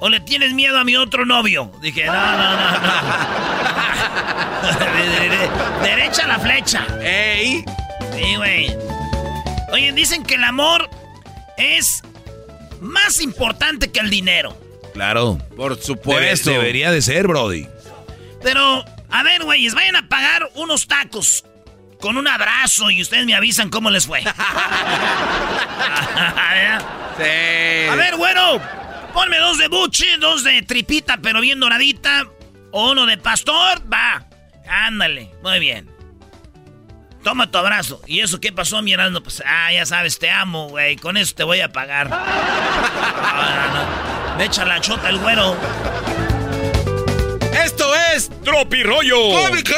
Speaker 3: ¿O le tienes miedo a mi otro novio? Dije, no, no, no, no. De- de- de- derecha la flecha.
Speaker 5: ¡Ey!
Speaker 3: Sí, güey. Oye, dicen que el amor es más importante que el dinero.
Speaker 6: Claro.
Speaker 5: Por
Speaker 6: Debe-
Speaker 5: supuesto.
Speaker 6: debería de ser, Brody.
Speaker 3: Pero, a ver, güeyes, vayan a pagar unos tacos con un abrazo y ustedes me avisan cómo les fue.
Speaker 5: Sí.
Speaker 3: A ver, bueno, ponme dos de buche, dos de tripita, pero bien doradita. O uno de pastor, va. Ándale, muy bien. Toma tu abrazo. ¿Y eso qué pasó, mi hermano? Pues, ah, ya sabes, te amo, güey. Con eso te voy a pagar. No, no, no. Me echa la chota el güero.
Speaker 5: Esto es
Speaker 4: Tropirollo.
Speaker 5: Cómico.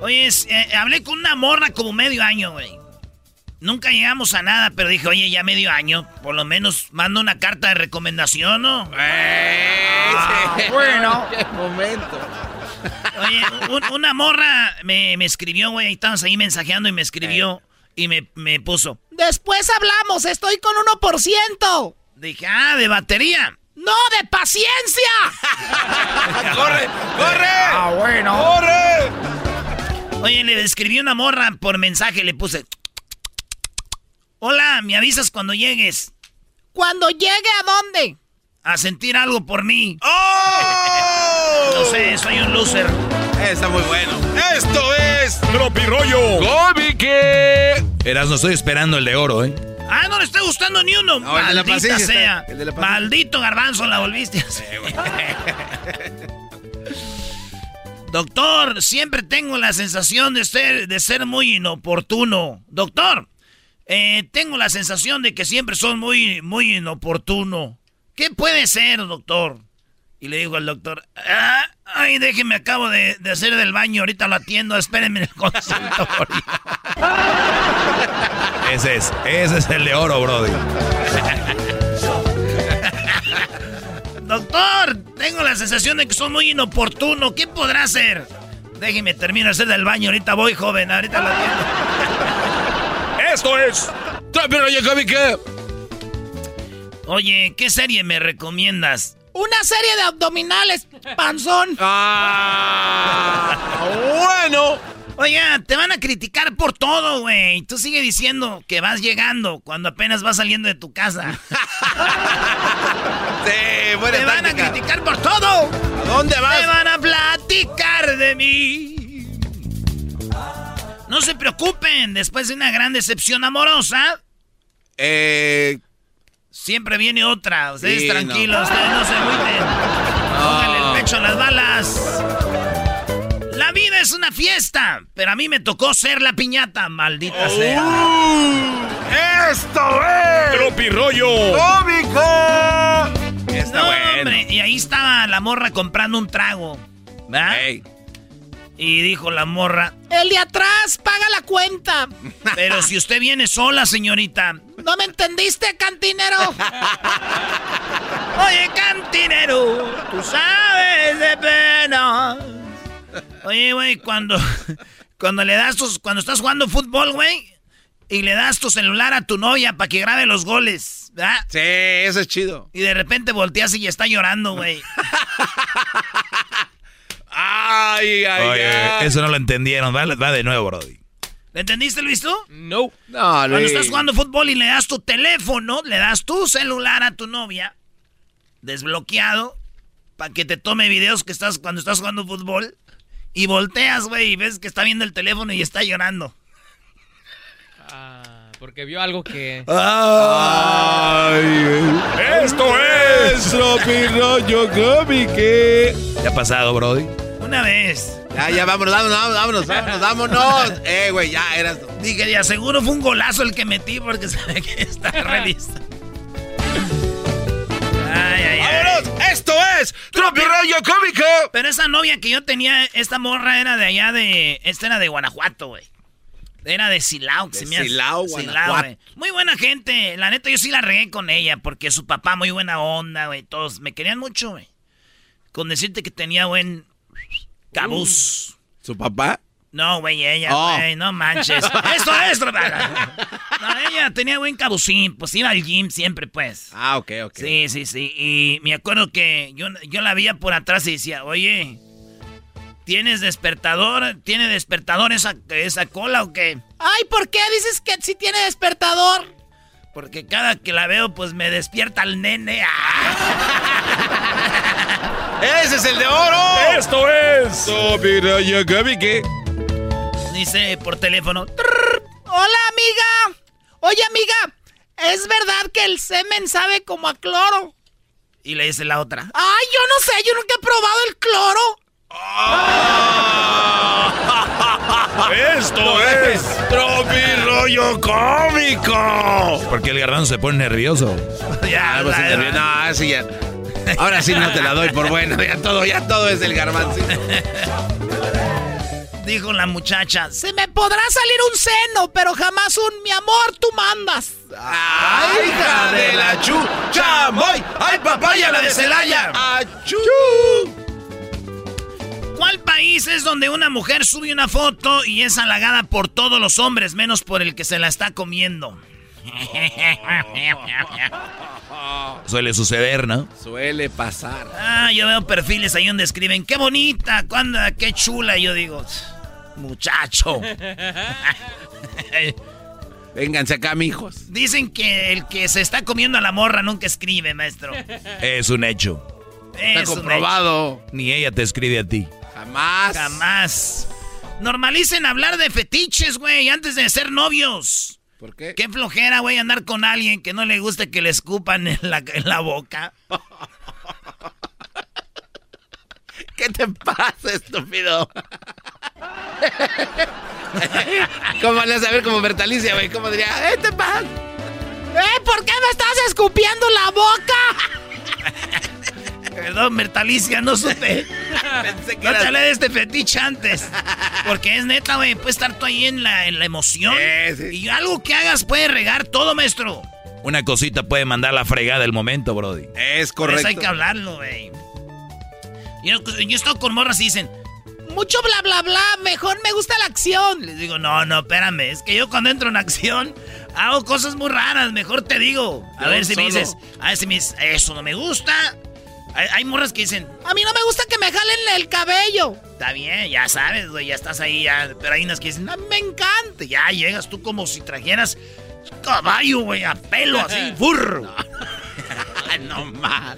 Speaker 3: Oye, es- eh, hablé con una morra como medio año, güey. Nunca llegamos a nada, pero dije, oye, ya medio año, por lo menos mando una carta de recomendación, ¿no? Ah, bueno.
Speaker 5: Qué momento.
Speaker 3: Oye, un- una morra me, me escribió, güey, estábamos ahí mensajeando y me escribió y me, me puso.
Speaker 8: Después hablamos, estoy con 1%.
Speaker 3: Dije, ah, de batería.
Speaker 8: ¡No, de paciencia!
Speaker 5: ¡Corre! ¡Corre!
Speaker 8: Ah, bueno.
Speaker 5: ¡Corre!
Speaker 3: Oye, le escribí una morra por mensaje, le puse. Hola, me avisas cuando llegues
Speaker 8: Cuando llegue a dónde?
Speaker 3: a sentir algo por mí.
Speaker 5: ¡Oh!
Speaker 3: No sé, soy un loser.
Speaker 5: Está muy bueno. Esto es
Speaker 4: Tropirollo.
Speaker 5: Cómico.
Speaker 6: Erasno, estoy esperando el de oro, ¿eh?
Speaker 3: Ah, no le estoy gustando ni uno.
Speaker 5: No, el de la
Speaker 3: Maldita
Speaker 5: paciencia está-
Speaker 3: sea.
Speaker 5: el de la paciencia.
Speaker 3: Maldito garbanzo la volviste. a hacer. Doctor, siempre tengo la sensación de ser, de ser muy inoportuno. Doctor, eh, tengo la sensación de que siempre son muy, muy inoportuno. ¿Qué puede ser, doctor? Y le digo al doctor, "Ah, ay, déjeme, acabo de, de hacer del baño, ahorita lo atiendo, espérenme en el consultorio.
Speaker 6: Ese es, ese es el de oro, Brody.
Speaker 3: Doctor, tengo la sensación de que soy muy inoportuno. ¿Qué podrá hacer? Déjeme terminar de hacer del baño. Ahorita voy, joven. Ahorita lo atiendo.
Speaker 4: Esto es.
Speaker 3: Oye, ¿qué serie me recomiendas?
Speaker 8: Una serie de abdominales, panzón.
Speaker 5: Ah, bueno.
Speaker 3: Oiga, te van a criticar por todo, güey. Tú sigue diciendo que vas llegando cuando apenas vas saliendo de tu casa.
Speaker 5: Sí, buena
Speaker 3: Te van a criticar por todo.
Speaker 5: ¿A dónde vas?
Speaker 3: Te van a platicar de mí. No se preocupen, después de una gran decepción amorosa,
Speaker 5: Eh,
Speaker 3: Siempre viene otra. Ustedes
Speaker 5: Sí,
Speaker 3: tranquilos,
Speaker 5: no.
Speaker 3: ustedes no se agüiten. Pónganle el pecho a las balas. La vida es una fiesta, pero a mí me tocó ser la piñata, maldita sea.
Speaker 5: Uh, ¡Esto es
Speaker 4: Tropirollo.
Speaker 5: Cómico. Está
Speaker 3: No,
Speaker 5: bueno.
Speaker 3: hombre, y ahí estaba la morra comprando un trago. ¿verdad? Y dijo la morra,
Speaker 8: El de atrás paga la cuenta.
Speaker 3: pero si usted viene sola, señorita.
Speaker 8: ¿No me entendiste, cantinero?
Speaker 3: Oye, cantinero, tú sabes de pena. Oye, güey, cuando, cuando le das tus, cuando estás jugando fútbol, güey, y le das tu celular a tu novia para que grabe los goles, ¿verdad?
Speaker 5: Sí, eso es chido.
Speaker 3: Y de repente volteas y está llorando, güey.
Speaker 5: Ay, ay,
Speaker 6: Oye,
Speaker 5: ay.
Speaker 6: eso no lo entendieron. Va, va de nuevo, Brody.
Speaker 3: ¿Le entendiste, Luis, tú?
Speaker 7: No.
Speaker 5: No,
Speaker 3: Cuando estás jugando fútbol y le das tu teléfono, le das tu celular a tu novia, desbloqueado, para que te tome videos que estás cuando estás jugando fútbol, y volteas, güey, y ves que está viendo el teléfono y está llorando.
Speaker 7: Ah, porque vio algo que...
Speaker 4: Esto es
Speaker 5: Tropirollo Cómico.
Speaker 6: ¿Qué ha pasado, Brody?
Speaker 3: Una vez.
Speaker 5: Ya, ya, vámonos, vámonos, vámonos, vámonos, vámonos. Eh, güey, ya eras.
Speaker 3: Dije, de aseguro fue un golazo el que metí porque sabe que está revista. Ay, ay, ay.
Speaker 5: ¡Vámonos! ¡Esto es Tropi Rollo Cómico!
Speaker 3: Pero esa novia que yo tenía, esta morra era de allá de. Esta era de Guanajuato, güey. Era de Silao. que
Speaker 5: De
Speaker 3: se me hace-
Speaker 5: Silao, Guanajuato.
Speaker 3: güey. Muy buena gente. La neta, yo sí la regué con ella porque su papá, muy buena onda, güey. Todos me querían mucho, güey. Con decirte que tenía buen cabuz.
Speaker 5: ¿Su papá?
Speaker 3: No, güey, ella,
Speaker 5: Oh.
Speaker 3: güey, no manches. Esto es, hermana. No, ella tenía buen cabucín, pues iba al gym siempre, pues.
Speaker 5: Ah, ok, ok.
Speaker 3: Sí, sí, sí. Y me acuerdo que yo, yo la veía por atrás y decía, oye, ¿tienes despertador? ¿Tiene despertador esa, esa cola o qué?
Speaker 8: Ay, ¿por qué dices que sí tiene despertador?
Speaker 3: Porque cada que la veo, pues me despierta el nene. ¡Ah!
Speaker 5: ¡Ese es el de oro!
Speaker 4: Esto es
Speaker 5: Cómico.
Speaker 3: Dice por teléfono.
Speaker 8: Hola, amiga. Oye, amiga, ¿es verdad que el semen sabe como a cloro?
Speaker 3: Y le dice la otra.
Speaker 8: Ay, yo no sé, yo nunca he probado el cloro.
Speaker 4: Esto es
Speaker 5: Tropi Rollo Cómico.
Speaker 6: Porque el garbanzo se pone nervioso.
Speaker 3: Ya, la-
Speaker 5: también. No, así ya. Ahora sí no te la doy por buena. Ya todo, ya todo es el garbanzo.
Speaker 3: Dijo la muchacha.
Speaker 8: Se me podrá salir un seno, pero jamás un mi amor, tú mandas.
Speaker 5: ¡Ay, hija de la chu! ¡Chamoy! ¡Ay, papaya la de Celaya! ¡Achú!
Speaker 3: ¿Cuál país es donde una mujer sube una foto y es halagada por todos los hombres, menos por el que se la está comiendo?
Speaker 6: Suele suceder, ¿no?
Speaker 5: Suele pasar.
Speaker 3: Ah, yo veo perfiles ahí donde escriben, qué bonita, cuándo, qué chula. Y yo digo, muchacho.
Speaker 5: Vénganse acá, mijos.
Speaker 3: Dicen que el que se está comiendo a la morra nunca escribe, maestro.
Speaker 6: Es un hecho.
Speaker 5: Está
Speaker 3: Es
Speaker 5: comprobado.
Speaker 6: Ni ella te escribe a ti.
Speaker 5: Jamás.
Speaker 3: Jamás. Normalicen hablar de fetiches, güey, antes de ser novios.
Speaker 5: ¿Por qué?
Speaker 3: Qué flojera, güey, andar con alguien que no le guste que le escupan en la, en la boca.
Speaker 5: ¿Qué te pasa, estúpido? ¿Cómo le vas a ver como Bertalicia, güey? ¿Cómo diría? ¿Qué te pasa?
Speaker 8: ¿Eh? ¿Por qué me estás escupiendo la boca?
Speaker 3: Perdón, Mertalicia, no supe.
Speaker 5: Pensé que
Speaker 3: No te
Speaker 5: eras-
Speaker 3: hablé de este fetiche antes. Porque es neta, güey. Puedes estar tú ahí en la, en la emoción.
Speaker 5: Sí, sí.
Speaker 3: Y algo que hagas puede regar todo, maestro.
Speaker 6: Una cosita puede mandar la fregada del momento, Brody.
Speaker 5: Es
Speaker 3: Por eso
Speaker 5: correcto.
Speaker 3: hay que hablarlo, güey. Yo, yo he estado con morras y dicen,
Speaker 8: Mucho bla bla bla, mejor me gusta la acción.
Speaker 3: les digo, no, no, espérame. Es que yo cuando entro en acción hago cosas muy raras. Mejor te digo. A
Speaker 5: Yo
Speaker 3: ver si me dices, a ver si me dices, eso no me gusta. Hay, hay morras que dicen,
Speaker 8: A mí no me gusta que me jalen el cabello.
Speaker 3: Está bien, ya sabes, güey, ya estás ahí, ya. Pero hay unas que dicen, "A mí me encanta. Ya llegas tú como si trajeras caballo, güey, a pelo así, burro.
Speaker 5: No más.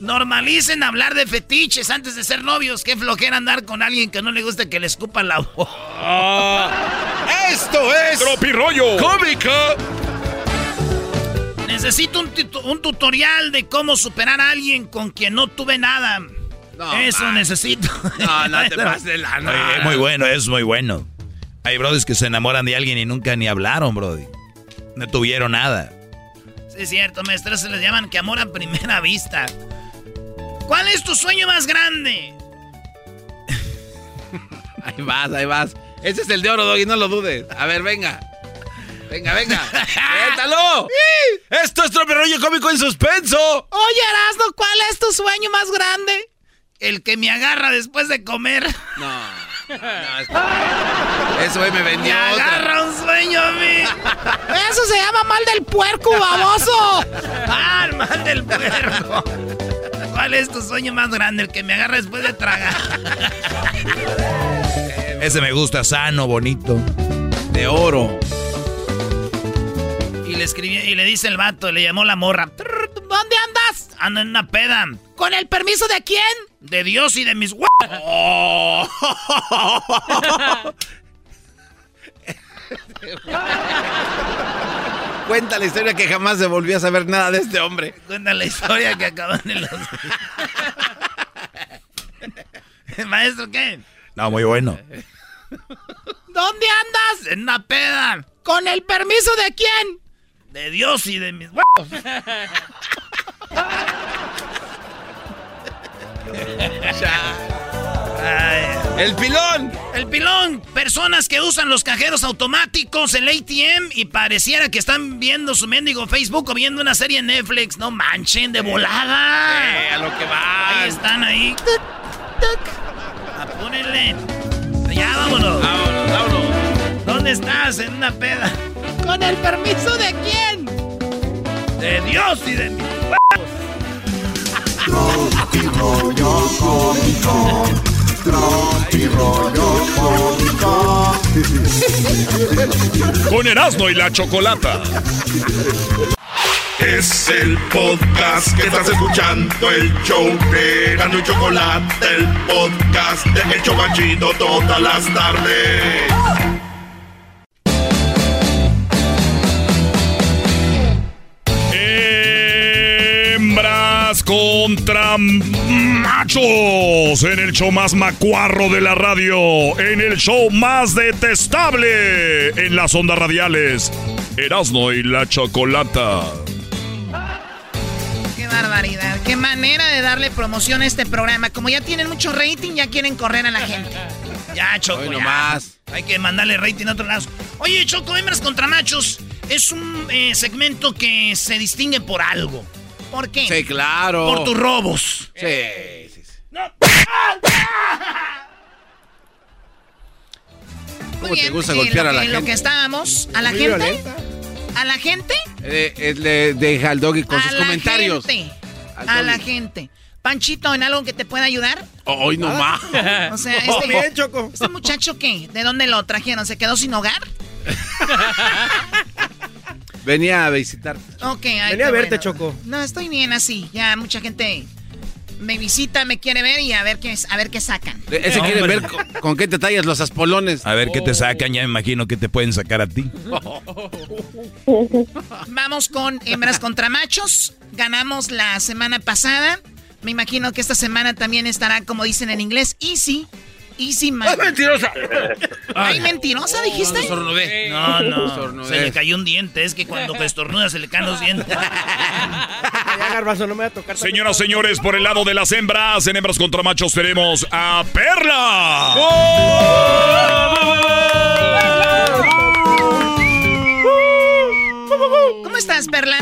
Speaker 3: Normalicen hablar de fetiches antes de ser novios. Qué flojera andar con alguien que no le gusta que le escupan la voz.
Speaker 5: Esto es
Speaker 4: Tropirollo
Speaker 5: Cómico.
Speaker 3: Necesito un, titu- un tutorial de cómo superar a alguien con quien no tuve nada.
Speaker 5: No,
Speaker 3: Eso
Speaker 5: man.
Speaker 3: necesito.
Speaker 5: No, no te pases de la
Speaker 6: Oye, es muy bueno, es muy bueno. Hay brodis que se enamoran de alguien y nunca ni hablaron, Brody. No tuvieron nada.
Speaker 3: Sí, es cierto, maestro. Se les llaman que amor a primera vista. ¿Cuál es tu sueño más grande?
Speaker 5: Ahí vas, ahí vas. Ese es el de oro, Doggy, no lo dudes. A ver, venga. Venga, venga. ¡Suéltalo! Esto es Tropirollo Cómico en suspenso.
Speaker 8: Oye, Erasmo, ¿cuál es tu sueño más grande?
Speaker 3: El que me agarra después de comer.
Speaker 5: No. no es- Eso me
Speaker 3: Me
Speaker 5: vendió otra.
Speaker 3: agarra un sueño a mí.
Speaker 8: Eso se llama mal del puerco, baboso.
Speaker 3: Ah, el mal del puerco. ¿Cuál es tu sueño más grande? El que me agarra después de tragar.
Speaker 6: Ese me gusta, sano, bonito.
Speaker 5: De oro.
Speaker 3: Y le escribió, y le dice el vato, le llamó la morra.
Speaker 8: ¿Dónde andas?
Speaker 3: Ando en una peda.
Speaker 8: ¿Con el permiso de quién?
Speaker 3: De Dios y de mis hue...
Speaker 5: Cuenta la historia que jamás se volvió a saber nada de este hombre.
Speaker 3: Cuenta la historia que acaban en los... Maestro, ¿qué?
Speaker 6: No, muy bueno.
Speaker 8: ¿Dónde andas?
Speaker 3: En una peda.
Speaker 8: ¿Con el permiso de quién?
Speaker 3: De Dios y de mis huevos.
Speaker 5: ¡El pilón!
Speaker 3: El pilón. Personas que usan los cajeros automáticos, el ATM, y pareciera que están viendo su mendigo Facebook o viendo una serie en Netflix. No manchen, de volada.
Speaker 5: Eh, a lo que va.
Speaker 3: Ahí están ahí. Apúrenle. Ya, vámonos.
Speaker 5: Vámonos, vámonos.
Speaker 3: ¿Dónde estás? En una peda.
Speaker 8: ¿Con el permiso de quién?
Speaker 3: De Dios y de mis huevos.
Speaker 1: Rollo cómico. Rollo cómico.
Speaker 4: Con Erasmo y la Chocolata.
Speaker 1: Es el podcast que estás escuchando, el show de Erasmo y Chocolate, el podcast de El Chocachito todas las tardes.
Speaker 4: Contra machos en el show más macuarro de la radio, en el show más detestable en las ondas radiales. Erasmo y la Chocolata.
Speaker 8: Qué barbaridad. Qué manera de darle promoción a este programa. Como ya tienen mucho rating, ya quieren correr a la gente.
Speaker 3: Ya, Choco.
Speaker 5: Hoy
Speaker 3: ya.
Speaker 5: nomás.
Speaker 3: Hay que mandarle rating a otro lado. Oye, Choco, hembras contra machos. Es un eh, segmento que se distingue por algo.
Speaker 8: ¿Por qué?
Speaker 5: Sí, claro.
Speaker 3: Por tus robos.
Speaker 5: Sí, sí, sí.
Speaker 8: Muy
Speaker 5: ¿Cómo te
Speaker 8: bien,
Speaker 5: gusta
Speaker 8: eh,
Speaker 5: golpear
Speaker 8: lo
Speaker 5: a la
Speaker 8: que- Lo
Speaker 5: gente?
Speaker 8: que estábamos. ¿A la
Speaker 7: Muy
Speaker 8: gente?
Speaker 7: violenta.
Speaker 8: ¿A la gente?
Speaker 5: Eh, eh, le deja al doggy con
Speaker 8: a
Speaker 5: sus
Speaker 8: la
Speaker 5: comentarios.
Speaker 8: gente. A la gente. Panchito, ¿en algo que te pueda ayudar?
Speaker 5: Hoy nomás.
Speaker 8: O sea,
Speaker 7: Oh,
Speaker 8: este,
Speaker 7: bien, Choco.
Speaker 8: ¿este muchacho qué? ¿De dónde lo trajeron? ¿Se quedó sin hogar?
Speaker 5: Venía a visitar.
Speaker 8: Ok, ay,
Speaker 7: Venía a verte,
Speaker 8: bueno.
Speaker 7: Choco.
Speaker 8: No, estoy bien así. Ya mucha gente me visita, me quiere ver y a ver qué, a ver qué sacan.
Speaker 5: Ese quiere ver con, con qué te tallas los aspolones.
Speaker 6: A ver qué te sacan, ya me imagino que te pueden sacar a ti.
Speaker 8: Vamos con hembras contra machos. Ganamos la semana pasada. Me imagino que esta semana también estará, como dicen en inglés, easy. Easy man.
Speaker 5: mentirosa!
Speaker 8: Ay, mentirosa, dijiste.
Speaker 3: No, no.
Speaker 5: Estornudé.
Speaker 3: Se le cayó un diente. Es que cuando estornuda se le caen los dientes.
Speaker 7: Ya, Garbanzo, no me voy a tocar.
Speaker 4: Señoras, señores, por el lado de las hembras, en hembras contra machos tenemos a Perla.
Speaker 8: ¿Cómo estás, Perla?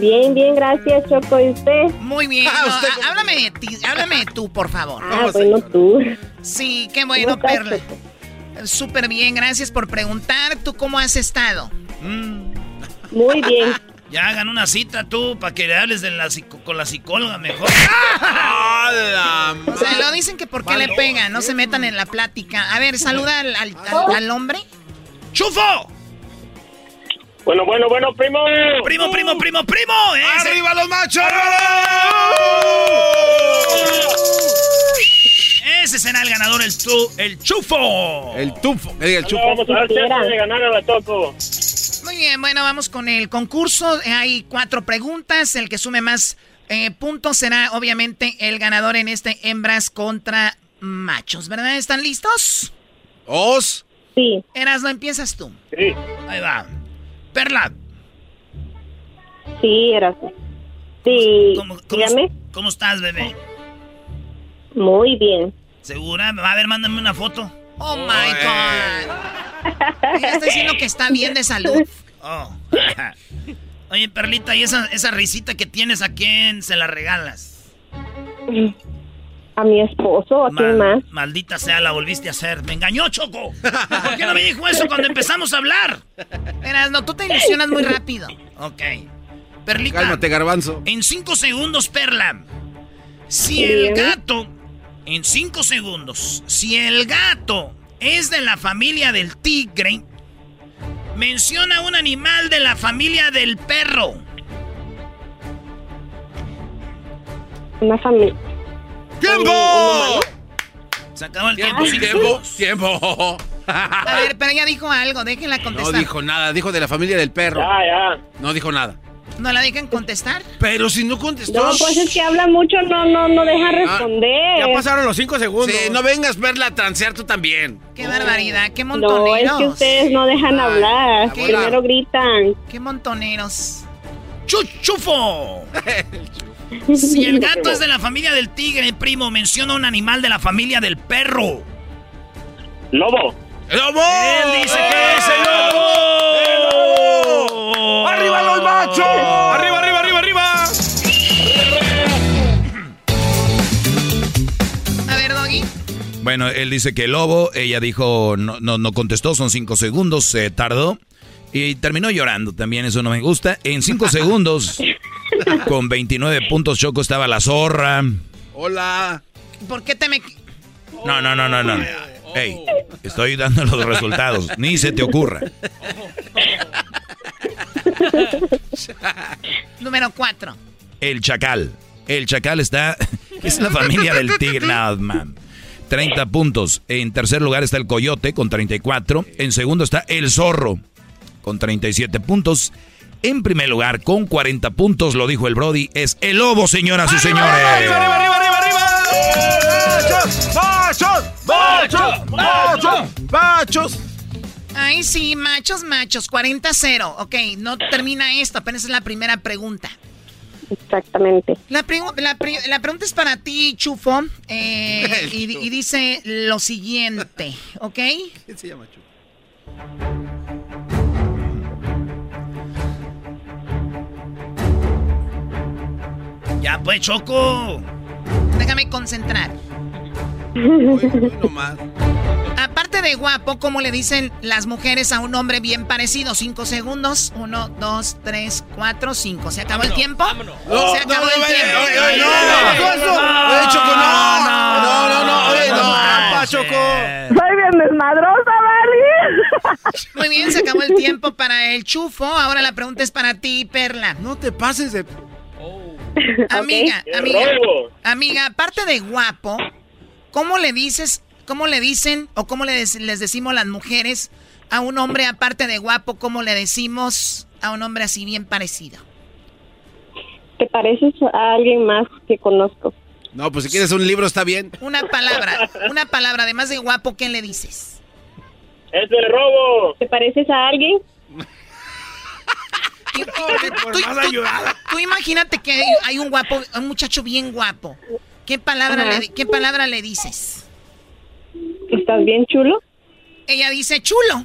Speaker 10: Bien, bien, gracias, Choco. ¿Y usted?
Speaker 8: Muy bien.
Speaker 5: Ah,
Speaker 8: No,
Speaker 5: usted
Speaker 8: ah, háblame, ti- háblame tú, por favor.
Speaker 10: Ah, bueno, tú.
Speaker 8: Sí, qué bueno,
Speaker 10: ¿Cómo estás,
Speaker 8: Perla. Súper bien, gracias por preguntar. ¿Tú cómo has estado?
Speaker 10: Muy bien.
Speaker 3: Ya hagan una cita tú para que le hables de la psico- con la psicóloga mejor.
Speaker 8: O sea, lo dicen que por qué le pegan, no se metan en la plática. A ver, saluda al, al- al- al hombre.
Speaker 3: ¡Chufo!
Speaker 11: Bueno, bueno, bueno, primo.
Speaker 3: ¡Primo, primo, primo, primo! Ese-
Speaker 5: ¡Arriba los machos!
Speaker 3: Ese será el ganador, el, tu, el chufo.
Speaker 5: El tufo. el
Speaker 11: No,
Speaker 5: chupo.
Speaker 11: vamos a ver chance de ganar a la Choco.
Speaker 8: Muy bien, bueno, vamos con el concurso. Eh, Hay cuatro preguntas. El que sume más eh, puntos será obviamente el ganador en este hembras contra machos, ¿verdad? ¿Están listos?
Speaker 5: Os.
Speaker 10: Sí.
Speaker 8: Eras, no empiezas tú.
Speaker 11: Sí.
Speaker 3: Ahí va. Perla,
Speaker 10: Sí, era así. Sí,
Speaker 3: ¿cómo, cómo,
Speaker 10: dígame.
Speaker 3: cómo estás, bebé?
Speaker 10: Muy bien.
Speaker 3: ¿Segura? A ver, mándame una foto.
Speaker 8: Oh my God. Ella está diciendo que está bien de salud.
Speaker 3: Oh. Oye, Perlita, ¿y esa, esa risita que tienes a quién se la regalas?
Speaker 10: A mi esposo, ¿a quién
Speaker 3: Mal-
Speaker 10: más?
Speaker 3: Maldita sea, la volviste a hacer. ¡Me engañó, Choco! ¿Por qué no me dijo eso cuando empezamos a hablar?
Speaker 8: Eras, no, tú te ilusionas muy rápido.
Speaker 3: Ok. Perlita,
Speaker 5: Cálmate, garbanzo.
Speaker 3: en cinco segundos, Perla. Si el gato, en cinco segundos, si el gato es de la familia del tigre, menciona un animal de la familia del perro.
Speaker 10: Una familia.
Speaker 5: ¡Tiempo!
Speaker 3: Se acabó el
Speaker 5: Tiempo,
Speaker 3: tiempo.
Speaker 5: tiempo.
Speaker 8: A ver, pero ella dijo algo, déjenla
Speaker 5: No
Speaker 8: contestar.
Speaker 5: dijo nada, dijo de la familia del perro.
Speaker 11: Ya, ya.
Speaker 5: No dijo nada.
Speaker 8: ¿No la dejan contestar?
Speaker 5: Pero si no contestó.
Speaker 10: No, pues es que habla mucho, no, no, no deja responder.
Speaker 7: Ya pasaron los cinco segundos.
Speaker 5: Sí, no vengas a verla a transear tú también.
Speaker 8: Qué barbaridad, qué
Speaker 10: No, es
Speaker 8: montoneros.
Speaker 10: que ustedes no dejan hablar.
Speaker 8: ¿qué?
Speaker 10: Primero gritan.
Speaker 8: Qué montoneros.
Speaker 3: ¡Chuchufo! Si el gato es de la familia del tigre, primo, menciona un animal de la familia del perro.
Speaker 11: Lobo.
Speaker 5: ¡Lobo!
Speaker 3: Él dice que es el lobo.
Speaker 7: ¡Arriba los machos! ¡Arriba, arriba, arriba, arriba!
Speaker 8: A ver, Doggy.
Speaker 6: Bueno, él dice que el lobo, ella dijo, no, no, no contestó, son cinco segundos, se tardó. Y terminó llorando también, eso no me gusta. En cinco segundos, con 29 puntos, Choco estaba la zorra.
Speaker 5: Hola.
Speaker 8: ¿Por qué te me...
Speaker 6: No, no, no, no, no. Ey, estoy dando los resultados, ni se te ocurra.
Speaker 8: Número cuatro.
Speaker 6: El chacal. El chacal está. Es la familia del tigre. No, man. 30 puntos. En tercer lugar está el coyote con 34. En segundo está el zorro con 37 puntos. En primer lugar, con 40 puntos, lo dijo el Brody, es el lobo, señoras y señores.
Speaker 7: ¡Arriba, arriba, arriba, arriba, arriba! ¡Machos! ¡Machos! ¡Machos! ¡Machos!
Speaker 8: Ay, sí, machos, machos, 40-0. Ok, no termina esto, apenas es la primera pregunta.
Speaker 10: Exactamente.
Speaker 8: La, pregu- la pri- la pregunta es para ti, Chufo, eh, y, y dice lo siguiente, ¿ok?
Speaker 5: ¿Quién se llama Chu?
Speaker 3: Ya pues, Choco.
Speaker 8: Déjame concentrar. Aparte de guapo, ¿cómo le dicen las mujeres a un hombre bien parecido? Cinco segundos. Uno, dos, tres, cuatro, cinco. ¿Se acabó el tiempo?
Speaker 5: No,
Speaker 8: Se acabó
Speaker 5: no,
Speaker 8: el tiempo.
Speaker 5: oye, oye, no, no, no, Choco, no, no, no, no, oye, no.
Speaker 7: ¡Trampa, Choco!
Speaker 10: Soy bien desmadrosa, ¿vale?
Speaker 8: Muy bien, se acabó el tiempo para el chufo. Ahora la pregunta es para ti, Perla.
Speaker 5: No te pases de...
Speaker 8: Amiga,
Speaker 11: ¡Qué
Speaker 8: amiga, amiga, aparte de guapo, ¿cómo le dices, cómo le dicen o cómo le dec- les decimos las mujeres a un hombre aparte de guapo, cómo le decimos a un hombre así bien parecido?
Speaker 10: Te pareces a alguien más que conozco.
Speaker 5: No, pues si quieres un libro está bien.
Speaker 8: Una palabra, una palabra, además de guapo, ¿qué le dices?
Speaker 11: ¡Es el robo!
Speaker 10: ¿Te pareces a alguien?
Speaker 8: Tú,
Speaker 7: por
Speaker 8: tú-
Speaker 7: más
Speaker 8: tú-
Speaker 7: ayudada.
Speaker 8: tú imagínate que hay, hay un guapo, un muchacho bien guapo. ¿Qué palabra,
Speaker 10: Ajá.
Speaker 8: le, ¿Qué palabra le dices?
Speaker 10: ¿Estás bien chulo?
Speaker 8: Ella dice chulo.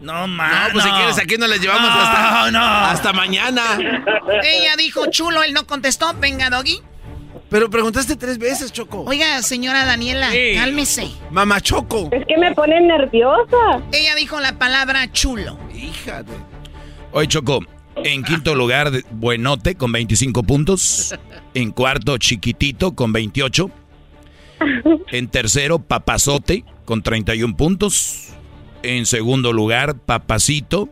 Speaker 3: No,
Speaker 5: No,
Speaker 3: man.
Speaker 5: pues si quieres aquí nos les llevamos
Speaker 3: No,
Speaker 5: hasta,
Speaker 3: no.
Speaker 5: hasta mañana.
Speaker 8: Ella dijo chulo, él no contestó. Venga, Doggy.
Speaker 5: Pero preguntaste tres veces, Choco.
Speaker 8: Oiga, señora Daniela, cálmese.
Speaker 5: Mamá Choco.
Speaker 10: Es que me pone nerviosa.
Speaker 8: Ella dijo la palabra chulo.
Speaker 5: Hija de...
Speaker 6: Hoy Choco, en quinto lugar, Buenote con 25 puntos. En cuarto, Chiquitito con 28. En tercero, Papazote con 31 puntos. En segundo lugar, Papacito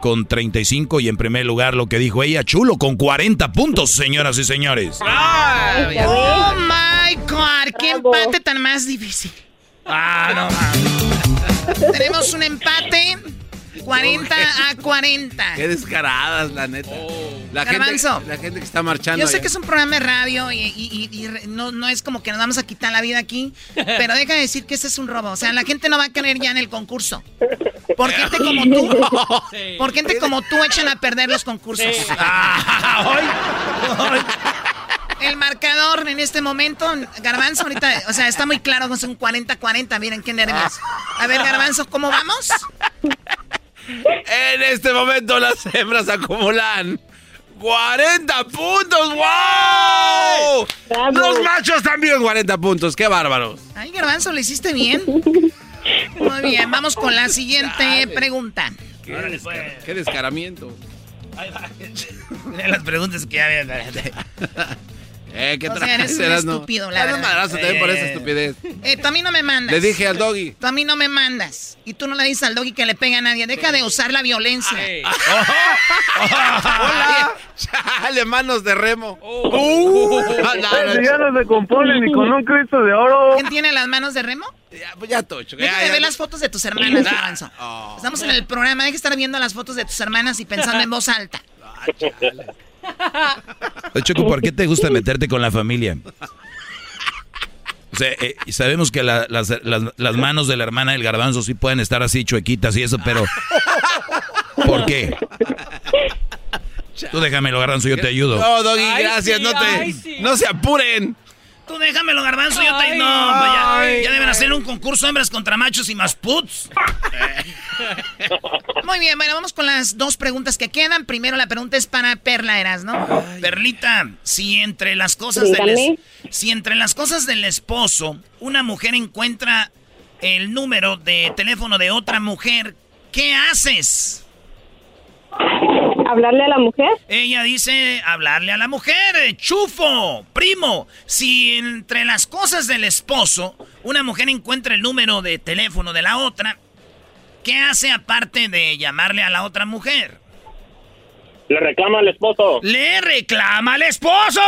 Speaker 6: con 35. Y en primer lugar, lo que dijo ella, Chulo con 40 puntos, señoras y señores.
Speaker 8: Oh my God, qué
Speaker 10: Bravo.
Speaker 8: empate tan más difícil.
Speaker 3: Ah, no, man.
Speaker 8: Tenemos un empate 40 a 40.
Speaker 5: Qué descaradas, la neta. La gente,
Speaker 8: Garbanzo.
Speaker 5: la gente que está marchando.
Speaker 8: Yo sé
Speaker 5: allá.
Speaker 8: que es un programa de radio y, y- y- y re- no, no es como que nos vamos a quitar la vida aquí, pero deja de decir que ese es un robo. O sea, la gente no va a creer ya en el concurso. Por gente como tú, por gente como tú echan a perder los concursos. El marcador en este momento, Garbanzo, ahorita, o sea, está muy claro, es un 40-40, miren qué nervios. A ver, Garbanzo, ¿cómo vamos?
Speaker 5: En este momento las hembras acumulan 40 puntos. ¡Wow!
Speaker 10: Bravo.
Speaker 5: Los machos también 40 puntos. ¡Qué bárbaros!
Speaker 8: Ay, Garbanzo, ¿lo hiciste bien? Muy bien, vamos con la siguiente pregunta.
Speaker 5: ¡Qué, desca- qué descaramiento!
Speaker 3: Las preguntas que ya había.
Speaker 5: Eh, ¿qué
Speaker 8: O sea, eres un estúpido, la
Speaker 5: Dale un
Speaker 8: verdad.
Speaker 5: madrazo también por esa
Speaker 3: Eh.
Speaker 5: estupidez.
Speaker 8: Eh, tú a mí no me mandas.
Speaker 5: Le dije al doggy.
Speaker 8: Tú a mí no me mandas. Y tú no le dices al doggy que le pega a nadie. Deja de usar la violencia.
Speaker 5: ¡Hola! ¡Chale, manos de remo! Uh, no, no,
Speaker 11: ya no se compone ni con un Cristo de oro.
Speaker 8: ¿Quién tiene las manos de remo?
Speaker 5: ya, pues ya, Tocho.
Speaker 8: Deja de ver las fotos de tus hermanas, Garbanzo.
Speaker 5: Oh.
Speaker 8: Estamos en el programa. Deja de estar viendo las fotos de tus hermanas y pensando en voz alta.
Speaker 6: Oye, Choco, ¿por qué te gusta meterte con la familia? O sea, eh, sabemos que la- las, las- las manos de la hermana del garbanzo sí pueden estar así chuequitas y eso, pero ¿por qué? Tú déjamelo, garbanzo, yo te ayudo.
Speaker 5: No, Doggy,
Speaker 8: Ay,
Speaker 5: gracias,
Speaker 8: sí,
Speaker 5: no te.
Speaker 8: ay, sí.
Speaker 5: No se apuren.
Speaker 3: Tú déjamelo, garbanzo, yo te... No, pues ya,
Speaker 8: ay.
Speaker 3: ya deben hacer un concurso hembras contra machos y más puts.
Speaker 8: Muy bien, bueno, vamos con las dos preguntas que quedan. Primero la pregunta es para Perla Eras, ¿no?
Speaker 3: Perlita, si entre las cosas del es- si entre las cosas del esposo una mujer encuentra el número de teléfono de otra mujer, ¿qué haces?
Speaker 10: ¿Hablarle a la mujer?
Speaker 3: Ella dice hablarle a la mujer, eh, chufo, primo. Si entre las cosas del esposo una mujer encuentra el número de teléfono de la otra, ¿qué hace aparte de llamarle a la otra mujer?
Speaker 11: Le reclama al esposo.
Speaker 3: ¡Le reclama al esposo!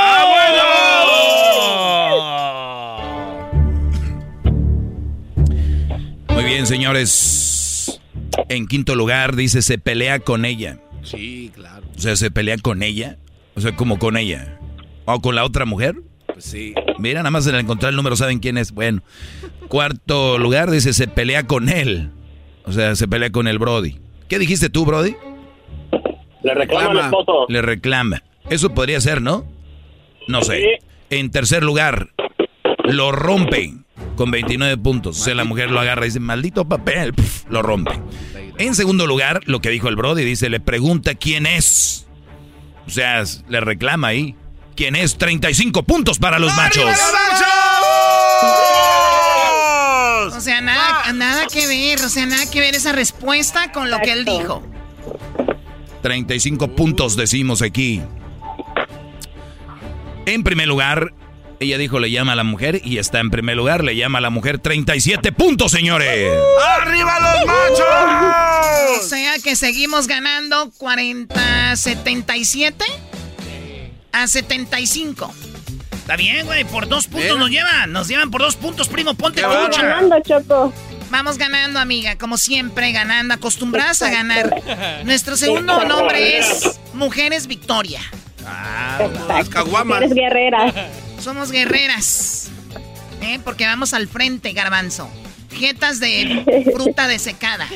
Speaker 6: Muy bien, señores. En quinto lugar, dice, se pelea con ella.
Speaker 5: Sí, claro.
Speaker 6: O sea, se pelea con ella. O sea, como con ella. ¿O con la otra mujer?
Speaker 5: Pues sí.
Speaker 6: Mira, nada más en encontrar el número saben quién es. Bueno. Cuarto lugar, dice, se pelea con él. O sea, se pelea con el Brody. ¿Qué dijiste tú, Brody?
Speaker 11: Le reclama al esposo.
Speaker 6: Le reclama. Eso podría ser, ¿no? No sé. En tercer lugar, lo rompe con 29 puntos. O sea, la mujer lo agarra y dice, maldito papel, lo rompe. En segundo lugar, lo que dijo el Brody, dice, le pregunta quién es. O sea, le reclama ahí. ¿Quién es? 35 puntos para los machos.
Speaker 8: O sea, nada, nada que ver, o sea, nada que ver esa respuesta con lo que él dijo.
Speaker 6: 35 puntos decimos aquí. En primer lugar, ella dijo le llama a la mujer y está en primer lugar, le llama a la mujer 37 puntos, señores.
Speaker 7: ¡Arriba los machos!
Speaker 8: O sea que seguimos ganando 40 77 a 75.
Speaker 3: Está bien, güey, por dos puntos nos llevan. Nos llevan por dos puntos, primo, ponte
Speaker 10: Vamos
Speaker 3: trucha.
Speaker 10: ganando, Choco.
Speaker 8: Vamos ganando, amiga, como siempre, ganando, acostumbradas a ganar. Nuestro segundo nombre es Mujeres Victoria.
Speaker 5: Las caguamas.
Speaker 10: Eres guerrera.
Speaker 8: Somos guerreras. ¿eh? Porque vamos al frente, garbanzo. Jetas de fruta desecada.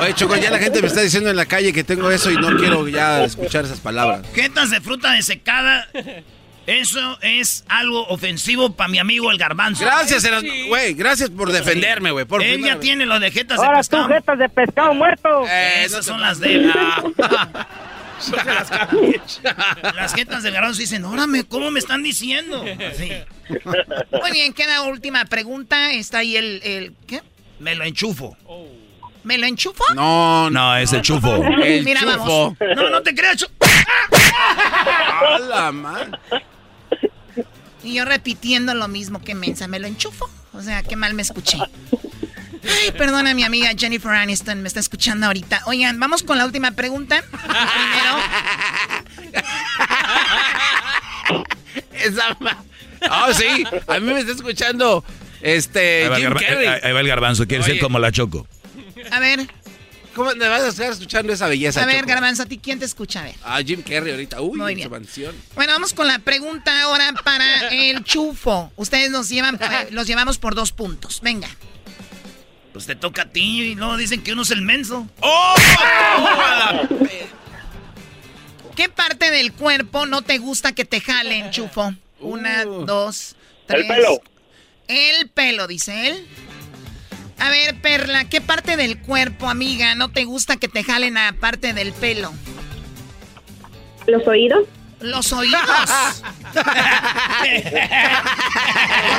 Speaker 5: Oye, Choco, ya la gente me está diciendo en la calle que tengo eso y no quiero ya escuchar esas palabras.
Speaker 3: Jetas de fruta desecada. Eso es algo ofensivo para mi amigo el garbanzo.
Speaker 5: Gracias, güey, gracias por defenderme, güey. Por
Speaker 3: Él ya tiene lo de jetas de
Speaker 11: Ahora tú,
Speaker 3: pescado.
Speaker 11: jetas de pescado muerto.
Speaker 3: Eh, Esas son las de Las jetas del garbanzo dicen, órame, ¿cómo me están diciendo? Así.
Speaker 8: Muy bien, queda última pregunta. Está ahí el, el- ¿qué?
Speaker 3: Me lo enchufo.
Speaker 8: ¿Me lo enchufo?
Speaker 6: No, no, es el chufo.
Speaker 5: El
Speaker 8: Mira,
Speaker 5: chufo.
Speaker 8: vamos.
Speaker 3: No, no te creas, chu-
Speaker 5: A la man.
Speaker 8: Y yo repitiendo lo mismo que mensa, ¿me lo enchufo? O sea, qué mal me escuché. Ay, perdona, mi amiga Jennifer Aniston me está escuchando ahorita. Oigan, vamos con la última pregunta. Primero,
Speaker 5: Esa Ah, sí. A mí me está escuchando este
Speaker 6: Ahí va, el
Speaker 5: Jim
Speaker 6: garba-
Speaker 5: Carrey.
Speaker 6: ahí- ahí va el garbanzo, quiere ser
Speaker 5: Oye.
Speaker 6: como la Choco.
Speaker 8: a ver,
Speaker 5: ¿Cómo me vas a estar escuchando esa belleza,
Speaker 8: a ver,
Speaker 5: Choco?
Speaker 8: Garbanzo, ¿a ti quién te escucha? A ver.
Speaker 5: Ah, Jim Carrey ahorita. Uy,
Speaker 8: Muy
Speaker 5: en
Speaker 8: bien.
Speaker 5: su mansión.
Speaker 8: Bueno, vamos con la pregunta ahora para el chufo. Ustedes nos llevan, eh, los llevamos por dos puntos. Venga.
Speaker 3: Pues te toca a ti y luego dicen que uno es el menso.
Speaker 5: ¡Oh!
Speaker 8: ¿Qué parte del cuerpo no te gusta que te jalen, chufo? Una, dos, tres.
Speaker 11: El pelo.
Speaker 8: El pelo, dice él. A ver, Perla, ¿qué parte del cuerpo, amiga, no te gusta que te jalen aparte del pelo?
Speaker 10: ¿Los oídos?
Speaker 8: Los oídos.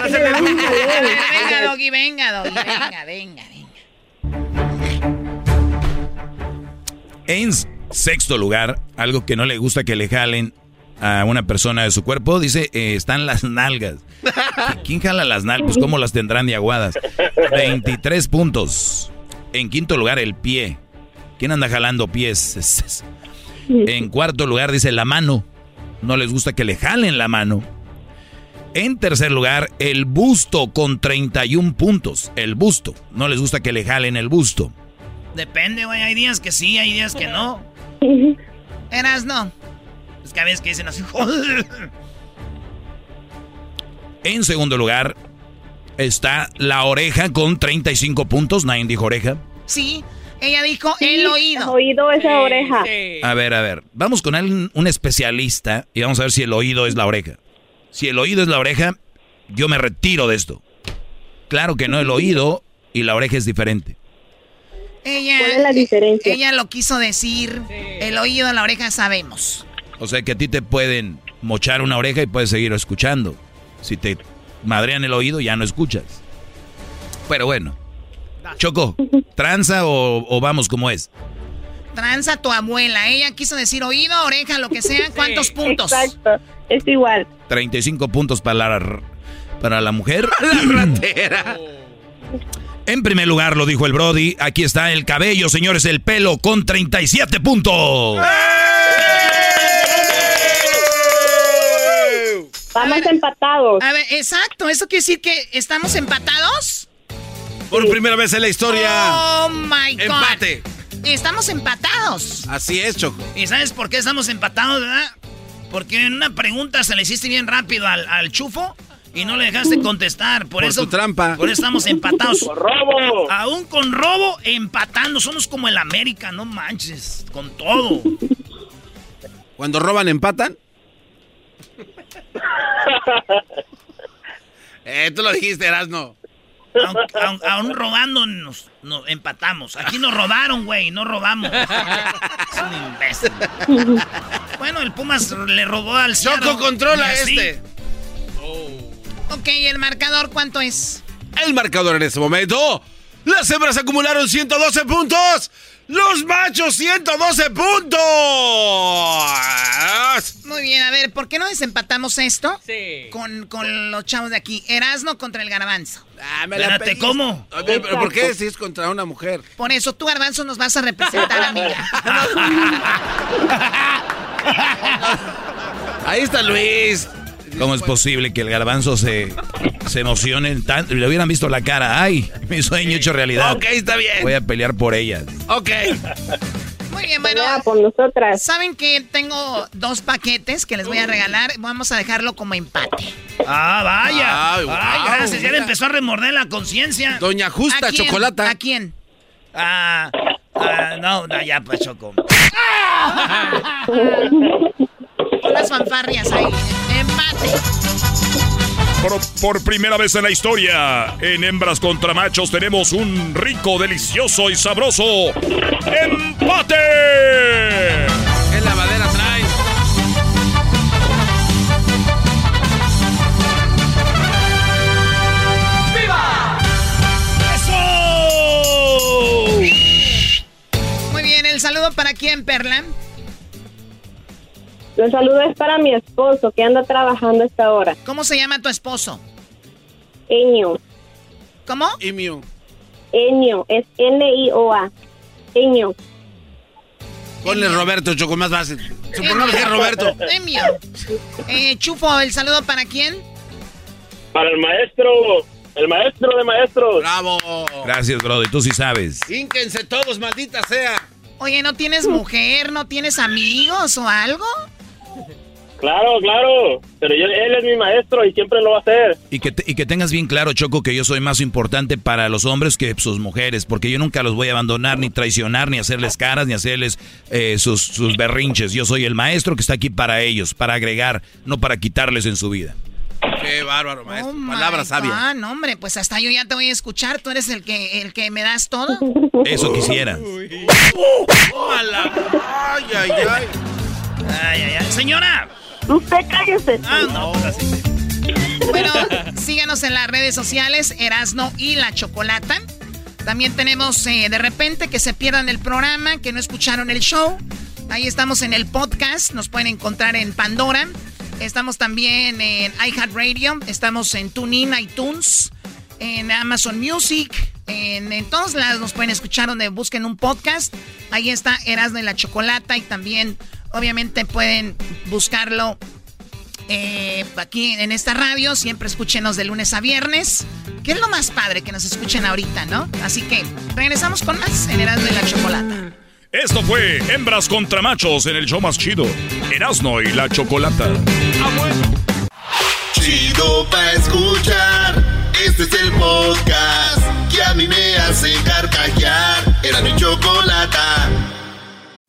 Speaker 8: Venga, Doggy, venga, Doggy, venga, venga, venga.
Speaker 6: En sexto lugar, algo que no le gusta que le jalen a una persona de su cuerpo, dice, eh, están las nalgas. ¿Quién jala las nalgas? Pues cómo las tendrán de aguadas. 23 puntos. En quinto lugar, el pie. ¿Quién anda jalando pies? En cuarto lugar, dice la mano. No les gusta que le jalen la mano. En tercer lugar, el busto con 31 puntos. El busto. No les gusta que le jalen el busto.
Speaker 3: Depende, güey. Hay días que sí, hay días que no.
Speaker 8: Eras no.
Speaker 3: Es que a veces que dicen así.
Speaker 6: en segundo lugar está la oreja con 35 puntos. Nadie dijo oreja.
Speaker 8: Sí, ella dijo el oído.
Speaker 10: El oído es la oreja.
Speaker 6: A ver, a ver. Vamos con alguien, un especialista y vamos a ver si el oído es la oreja. Si el oído es la oreja, yo me retiro de esto. Claro que no, el oído y la oreja es diferente.
Speaker 8: Ella,
Speaker 10: ¿Cuál es la diferencia?
Speaker 8: Ella lo quiso decir. El oído, la oreja sabemos.
Speaker 6: O sea que a ti te pueden mochar una oreja y puedes seguir escuchando. Si te madrean el oído, ya no escuchas. Pero bueno. Choco, ¿tranza o, o vamos como es?
Speaker 8: Tranza tu abuela. Ella quiso decir oído, oreja, lo que sea. ¿Cuántos puntos?
Speaker 10: Exacto, es igual.
Speaker 6: 35 puntos para la, para la mujer.
Speaker 5: La ratera.
Speaker 6: En primer lugar, lo dijo el Brody, aquí está el cabello, señores, el pelo con 37 puntos.
Speaker 10: Vamos empatados.
Speaker 8: A ver, exacto. ¿Eso quiere decir que estamos empatados?
Speaker 5: Por primera vez en la historia.
Speaker 8: Oh my God.
Speaker 5: Empate.
Speaker 8: Estamos empatados.
Speaker 5: Así es, Choco.
Speaker 3: ¿Y sabes por qué estamos empatados, verdad? Porque en una pregunta se le hiciste bien rápido al, al chufo y no le dejaste contestar. Por,
Speaker 5: Por
Speaker 3: eso.
Speaker 5: tu trampa.
Speaker 3: Por eso estamos empatados.
Speaker 11: ¡Por robo!
Speaker 3: Aún con robo, empatando. Somos como el América, no manches. Con todo.
Speaker 5: Cuando roban, empatan. eh, tú lo dijiste, Erasno.
Speaker 3: Aún robando nos, nos empatamos. Aquí nos robaron, güey, no robamos. Es un imbécil. Bueno, el Pumas le robó al
Speaker 5: Choco,
Speaker 3: Seattle.
Speaker 5: controla este.
Speaker 8: Ok, ¿el marcador cuánto es?
Speaker 5: El marcador en este momento. Las hembras acumularon 112 puntos. Los machos 112 puntos.
Speaker 8: Muy bien, a ver, ¿por qué no desempatamos esto? Sí. Con, con los chavos de aquí. Erasno contra el garbanzo.
Speaker 5: Ah, me
Speaker 3: Espérate,
Speaker 5: pediste.
Speaker 3: ¿cómo?
Speaker 5: A ver, pero ¿por qué si es contra una mujer?
Speaker 8: Por eso tú, garbanzo, nos vas a representar, amiga.
Speaker 5: Ahí está Luis.
Speaker 6: ¿Cómo es posible que el garbanzo se, se emocione tanto? Le hubieran visto la cara. ¡Ay! Mi sueño hecho realidad.
Speaker 5: Ok, está bien.
Speaker 6: Voy a pelear por ella.
Speaker 5: Ok.
Speaker 8: Muy bien, bueno.
Speaker 10: Por nosotras.
Speaker 8: Saben que tengo dos paquetes que les voy a regalar. Vamos a dejarlo como empate.
Speaker 3: Ah, vaya.
Speaker 5: Ay,
Speaker 3: Ay, gracias. Ya le empezó a remorder la conciencia.
Speaker 5: Doña Justa. Chocolata.
Speaker 8: ¿A quién?
Speaker 3: Ah, ah, no, no, ya pues, Choco.
Speaker 8: Con las fanfarrias ahí. Empate.
Speaker 4: Por, por primera vez en la historia, en hembras contra machos tenemos un rico, delicioso y sabroso empate.
Speaker 5: ¿Qué lavadera trae?
Speaker 3: ¡Eso!
Speaker 8: Muy bien, el saludo para quién, Perla.
Speaker 10: Los saludos es para mi esposo que anda trabajando a esta hora.
Speaker 8: ¿Cómo se llama tu esposo?
Speaker 10: Enio.
Speaker 8: ¿Cómo?
Speaker 5: Emu.
Speaker 10: Enio. Es N-I-O-A. Enio.
Speaker 5: Ponle Roberto, Choco, más fácil. Supongamos que es Roberto.
Speaker 8: Emio. Eh, Chufo, ¿el saludo para quién?
Speaker 11: Para el maestro, el maestro de maestros.
Speaker 5: Bravo.
Speaker 6: Gracias, Brody. Tú sí sabes.
Speaker 5: Hínquense todos, maldita sea.
Speaker 8: Oye, ¿no tienes mujer? ¿No tienes amigos o algo?
Speaker 11: Claro, claro. Pero yo- él es mi maestro y siempre lo va a hacer.
Speaker 6: Y que, te- y que tengas bien claro, Choco, que yo soy más importante para los hombres que sus mujeres, porque yo nunca los voy a abandonar, ni traicionar, ni hacerles caras, ni hacerles eh, sus, sus berrinches. Yo soy el maestro que está aquí para ellos, para agregar, no para quitarles en su vida.
Speaker 5: Qué bárbaro, maestro.
Speaker 8: Oh, my
Speaker 5: Palabra sabia.
Speaker 8: God, no, hombre, pues hasta yo ya te voy a escuchar. Tú eres el que, el que me das todo.
Speaker 6: Eso quisiera.
Speaker 5: Mala. Ay, ay, ay.
Speaker 3: Ay, ay, ay. Señora.
Speaker 10: Usted cállese.
Speaker 3: Ah, no.
Speaker 8: Bueno, síganos en las redes sociales, Erasno y la Chocolata. También tenemos eh, de repente que se pierdan el programa, que no escucharon el show. Ahí estamos en el podcast, nos pueden encontrar en Pandora. Estamos también en iHeartRadio, estamos en TuneIn, iTunes, en Amazon Music, en, en todos lados nos pueden escuchar donde busquen un podcast. Ahí está Erasno y la Chocolata y también obviamente pueden buscarlo eh, aquí en esta radio. Siempre escúchenos de lunes a viernes. Que es lo más padre que nos escuchen ahorita, ¿no? Así que regresamos con más en Erasmo y la Chocolata.
Speaker 4: Esto fue Hembras contra Machos en el show más chido. Erasno y la Chocolata.
Speaker 1: Chido pa' escuchar. Este es el podcast que a mí me hace carcajear. Era mi chocolata.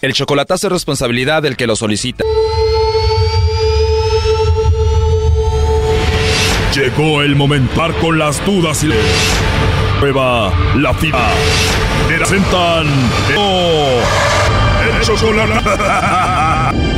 Speaker 12: El chocolatazo es responsabilidad del que lo solicita.
Speaker 4: Llegó el acabar con las dudas y la prueba la fidelidad. Presentan el chocolatazo.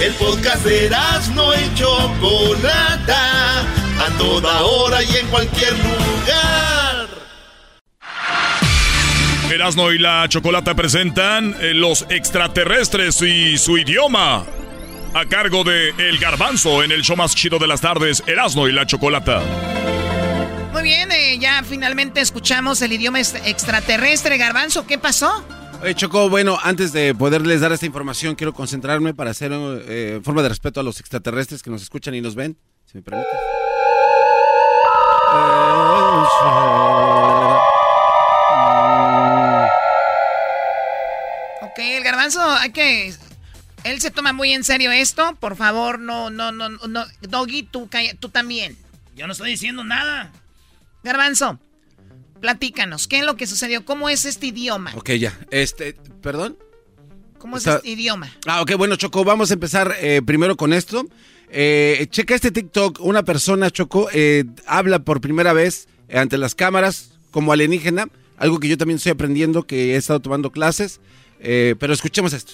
Speaker 1: El podcast de Erasno y Chocolata. A toda hora y en cualquier lugar.
Speaker 4: Erasno y la chocolata presentan eh, los extraterrestres y su idioma. A cargo de El Garbanzo en el show más chido de las tardes, Erasno y la chocolata.
Speaker 8: Muy bien, eh, ya finalmente escuchamos el idioma est- extraterrestre. Garbanzo, ¿qué pasó?
Speaker 5: Oye, Choco, bueno, antes de poderles dar esta información, quiero concentrarme para hacer eh, forma de respeto a los extraterrestres que nos escuchan y nos ven, si me permites.
Speaker 8: Ok, el garbanzo, hay que... Él se toma muy en serio esto. Por favor, no, no, no, no. Doggy, tú, calla- tú también.
Speaker 3: Yo no estoy diciendo nada.
Speaker 8: Garbanzo, platícanos. ¿Qué es lo que sucedió? ¿Cómo es este idioma?
Speaker 5: Ok, ya. Este, ¿perdón?
Speaker 8: ¿Cómo es este idioma?
Speaker 5: Ah, ok, bueno, Choco, vamos a empezar eh, primero con esto. Eh, checa este TikTok, una persona, Choco, eh, habla por primera vez ante las cámaras como alienígena, algo que yo también estoy aprendiendo, que he estado tomando clases, eh, pero escuchemos esto.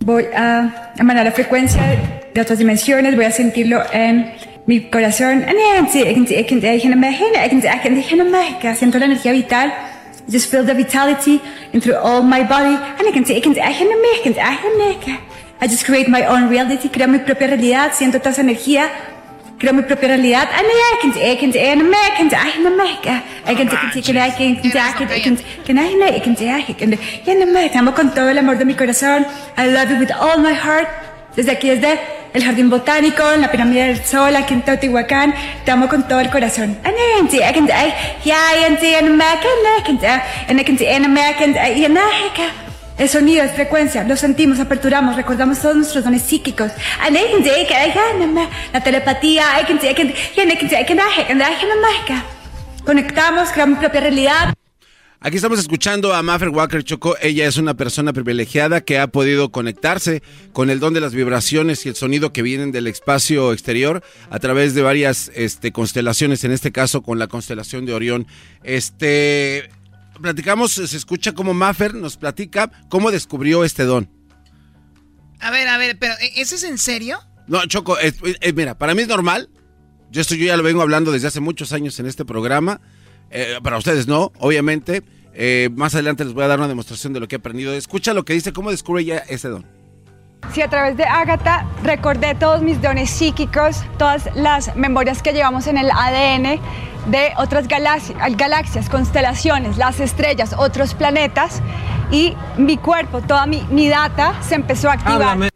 Speaker 13: Voy a emanar la frecuencia de otras dimensiones, voy a sentirlo en mi corazón. Just feel the vitality in through all my body. I just create my own reality, creo mi propia realidad, siento toda esa energía, creo mi propia realidad. Amo con todo el amor de mi corazón. I love you with all my heart. Desde aquí, desde el Jardín Botánico, en la Pirámide del Sol, aquí en Teotihuacán. Te amo con todo el corazón. El sonido es frecuencia, lo sentimos, aperturamos, recordamos todos nuestros dones psíquicos. La telepatía, conectamos, creamos propia realidad.
Speaker 5: Aquí estamos escuchando a Maffer Walker Choco. Ella es una persona privilegiada que ha podido conectarse con el don de las vibraciones y el sonido que vienen del espacio exterior a través de varias este, constelaciones, en este caso con la constelación de Orión. Este, platicamos, se escucha como Maffer nos platica cómo descubrió este don.
Speaker 8: A ver, a ver, pero ¿e- ¿eso es en serio?
Speaker 5: No, Choco, es- es- mira, para mí es normal. Yo esto yo ya lo vengo hablando desde hace muchos años en este programa. Eh, para ustedes no, obviamente. Eh, más adelante les voy a dar una demostración de lo que he aprendido. Escucha lo que dice, cómo descubre ella ese don.
Speaker 13: Si a través de Ágata recordé todos mis dones psíquicos, todas las memorias que llevamos en el ADN de otras galaxias, galaxias constelaciones, las estrellas, otros planetas, y mi cuerpo, toda mi, mi data se empezó a activar.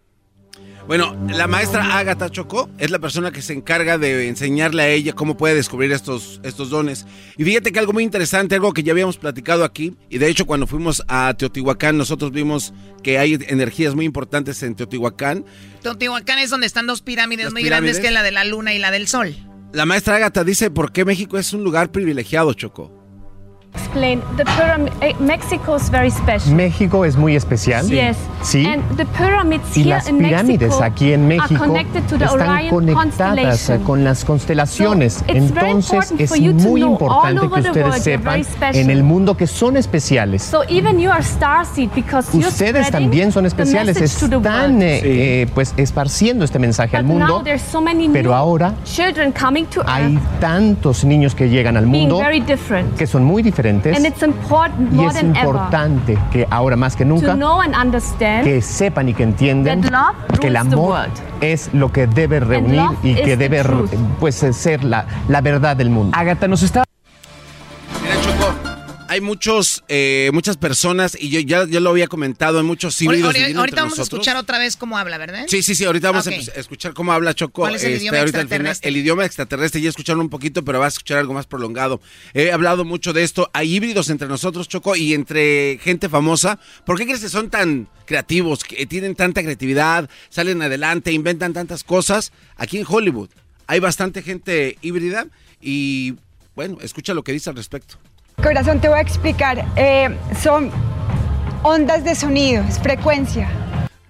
Speaker 5: Bueno, la maestra Agatha Chocó es la persona que se encarga de enseñarle a ella cómo puede descubrir estos, estos dones. Y fíjate que algo muy interesante, algo que ya habíamos platicado aquí, y de hecho cuando fuimos a Teotihuacán nosotros vimos que hay energías muy importantes en Teotihuacán.
Speaker 8: Teotihuacán es donde están dos pirámides
Speaker 5: Las
Speaker 8: muy
Speaker 5: pirámides.
Speaker 8: grandes que la de la luna y la del sol.
Speaker 5: La maestra Agatha dice por qué México es un lugar privilegiado, Choco.
Speaker 14: México es muy especial.
Speaker 15: Yes.
Speaker 14: Sí.
Speaker 15: And the pyramids
Speaker 14: Y
Speaker 15: here
Speaker 14: las
Speaker 15: in
Speaker 14: pirámides
Speaker 15: Mexico
Speaker 14: aquí en
Speaker 15: are
Speaker 14: México
Speaker 15: connected to the
Speaker 14: están
Speaker 15: Orion
Speaker 14: conectadas eh, con las constelaciones.
Speaker 15: So, it's very
Speaker 14: Entonces
Speaker 15: important
Speaker 14: es
Speaker 15: for you to
Speaker 14: muy
Speaker 15: know all
Speaker 14: importante
Speaker 15: over
Speaker 14: que
Speaker 15: the
Speaker 14: ustedes sepan
Speaker 15: very special.
Speaker 14: en el mundo que son especiales.
Speaker 15: So even you are starseed because you're
Speaker 14: Ustedes
Speaker 15: spreading
Speaker 14: también son
Speaker 15: the
Speaker 14: especiales,
Speaker 15: message to the
Speaker 14: están
Speaker 15: world.
Speaker 14: eh, eh, pues esparciendo este mensaje al
Speaker 15: But now
Speaker 14: mundo.
Speaker 15: there's so many
Speaker 14: Pero
Speaker 15: new
Speaker 14: ahora
Speaker 15: children coming to
Speaker 14: hay
Speaker 15: Earth
Speaker 14: tantos niños que llegan al
Speaker 15: being
Speaker 14: mundo
Speaker 15: very different.
Speaker 14: que son muy diferentes
Speaker 15: And it's important
Speaker 14: y
Speaker 15: more
Speaker 14: es
Speaker 15: than ever
Speaker 14: importante que ahora más que nunca que sepan y que entiendan que el amor es lo que debe reunir y que
Speaker 15: the
Speaker 14: debe
Speaker 15: truth.
Speaker 14: pues ser la, la verdad del mundo. Agatha nos está
Speaker 5: hay muchos, eh, muchas personas, y yo ya, lo había comentado, en muchos híbridos.
Speaker 8: Ahorita, vamos a escuchar otra vez cómo habla, ¿verdad?
Speaker 5: Sí, sí, sí, ahorita vamos a escuchar cómo habla Choco.
Speaker 8: ¿Cuál es el
Speaker 5: este,
Speaker 8: idioma
Speaker 5: ahorita al final.
Speaker 8: extraterrestre?
Speaker 5: el idioma extraterrestre, ya escucharon un poquito, pero vas a escuchar algo más prolongado. He hablado mucho de esto. Hay híbridos entre nosotros, Choco, y entre gente famosa. ¿Por qué crees que son tan creativos, que tienen tanta creatividad, salen adelante, inventan tantas cosas? Aquí en Hollywood hay bastante gente híbrida y, bueno, escucha lo que dice al respecto.
Speaker 13: Corazón, te voy a explicar. Eh, son ondas de sonido, es frecuencia.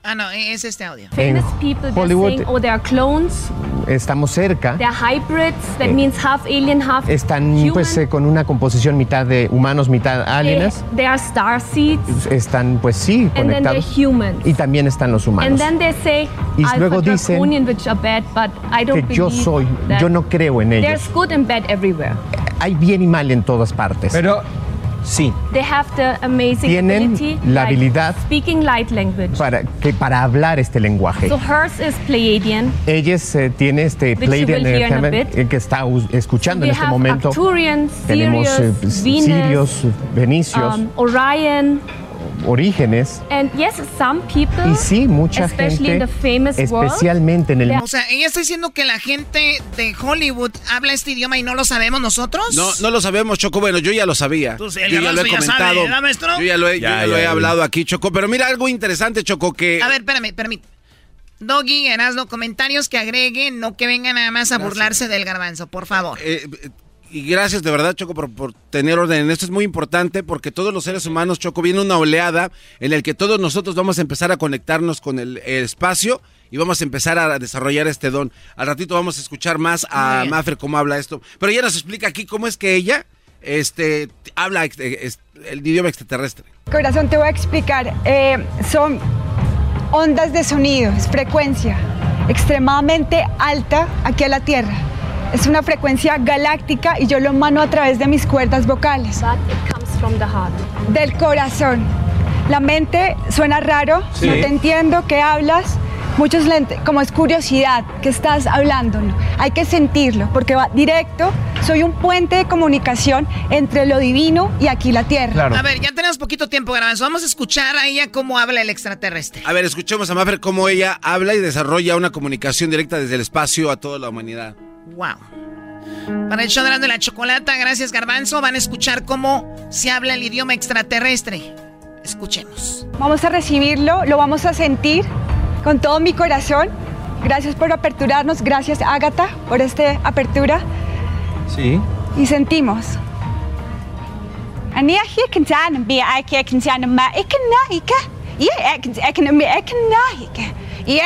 Speaker 8: Ah, no, es este audio.
Speaker 14: En
Speaker 15: Famous people,
Speaker 14: Hollywood-
Speaker 15: saying, oh, they are clones,
Speaker 14: Estamos cerca.
Speaker 15: they're hybrids, that
Speaker 14: Eh,
Speaker 15: means half alien, half
Speaker 14: Están
Speaker 15: human.
Speaker 14: pues eh, con una composición mitad de humanos, mitad
Speaker 15: They,
Speaker 14: alienes.
Speaker 15: they are star seeds,
Speaker 14: Están pues sí
Speaker 15: and then they're
Speaker 14: conectados.
Speaker 15: humans.
Speaker 14: Y también están los
Speaker 15: And
Speaker 14: humanos.
Speaker 15: then they say
Speaker 14: Y luego dicen
Speaker 15: which are bad, but I don't
Speaker 14: que yo soy,
Speaker 15: that.
Speaker 14: yo no creo en ellos.
Speaker 15: There's good and bad everywhere.
Speaker 14: Hay bien y mal en todas partes. Pero sí,
Speaker 15: They have the amazing
Speaker 14: Tienen
Speaker 15: ability,
Speaker 14: la
Speaker 15: like
Speaker 14: habilidad
Speaker 15: speaking light language.
Speaker 14: para, que para hablar este lenguaje.
Speaker 15: So hers is Pleiadian.
Speaker 14: Ella eh, tiene este Pleiadian eh, que está escuchando en este momento.
Speaker 15: Arcturians,
Speaker 14: Tenemos eh,
Speaker 15: Sirius, Venus,
Speaker 14: Venicios,
Speaker 15: um, Orion,
Speaker 14: Orígenes.
Speaker 15: and yes, some people,
Speaker 14: Y sí, mucha
Speaker 15: especially in
Speaker 14: gente,
Speaker 15: the famous world,
Speaker 14: especialmente en el
Speaker 8: O sea, ella está diciendo que la gente de Hollywood habla este idioma y no lo sabemos nosotros.
Speaker 5: No, no lo sabemos, Choco. Bueno, yo ya lo sabía.
Speaker 8: El
Speaker 5: yo ya lo
Speaker 8: ya
Speaker 5: comentado.
Speaker 8: sabe.
Speaker 5: Yo ya lo he, yo
Speaker 6: Ya,
Speaker 5: ya lo he
Speaker 6: ya.
Speaker 5: hablado aquí, Choco. Pero mira algo interesante, Choco, que...
Speaker 8: A ver, espérame, permíteme. Doggy, Erasmo, comentarios que agreguen, no que vengan nada más a burlarse del garbanzo, por favor.
Speaker 5: Eh, eh, y gracias de verdad, Choco, por, por tener orden en esto. Es muy importante porque todos los seres humanos, Choco, viene una oleada en el que todos nosotros vamos a empezar a conectarnos con el, el espacio y vamos a empezar a desarrollar este don. Al ratito vamos a escuchar más a. Maffer cómo habla esto. Pero ella nos explica aquí cómo es que ella este, habla el idioma extraterrestre.
Speaker 13: Corazón, te voy a explicar. Eh, son ondas de sonido, es frecuencia extremadamente alta aquí a la Tierra. Es una frecuencia galáctica y yo lo mano a través de mis cuerdas vocales.
Speaker 15: but it comes from the heart.
Speaker 13: Del corazón. La mente suena raro,
Speaker 15: Sí.
Speaker 13: no te entiendo, ¿qué hablas? Muchos como es curiosidad, ¿qué estás hablando? Hay que sentirlo, porque va directo. Soy un puente de comunicación entre lo divino y aquí la tierra.
Speaker 8: A ver, ya tenemos poquito tiempo, garbanzo. Vamos a escuchar a ella cómo habla el extraterrestre.
Speaker 5: A ver, escuchemos a Maffer cómo ella habla y desarrolla una comunicación directa desde el espacio a toda la humanidad.
Speaker 8: Wow. Para el show de la chocolata, gracias garbanzo, van a escuchar cómo se habla el idioma extraterrestre. Escuchemos.
Speaker 13: Vamos a recibirlo, lo vamos a sentir con todo mi corazón. Gracias por aperturarnos, gracias Ágata por esta apertura
Speaker 14: Sí.
Speaker 13: y sentimos. Me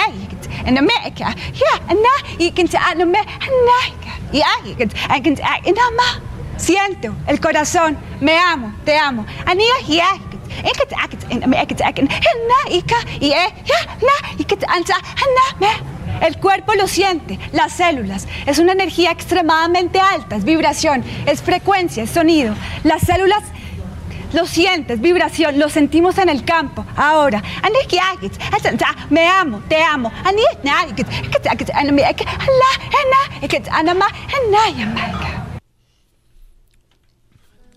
Speaker 13: en en kan zijn me naike. Ja, ik kan ik kan ik ma. Siento el corazón, me amo, te amo. Ania hier ik het ik het en Amerika ik kan naike. Ja, ja, na ik het ansa na me. El cuerpo lo siente, las células. Es una energía extremadamente alta, es vibración, es frecuencia, es sonido. Las células lo sientes, vibración, lo sentimos en el campo. Ahora, me amo, te amo.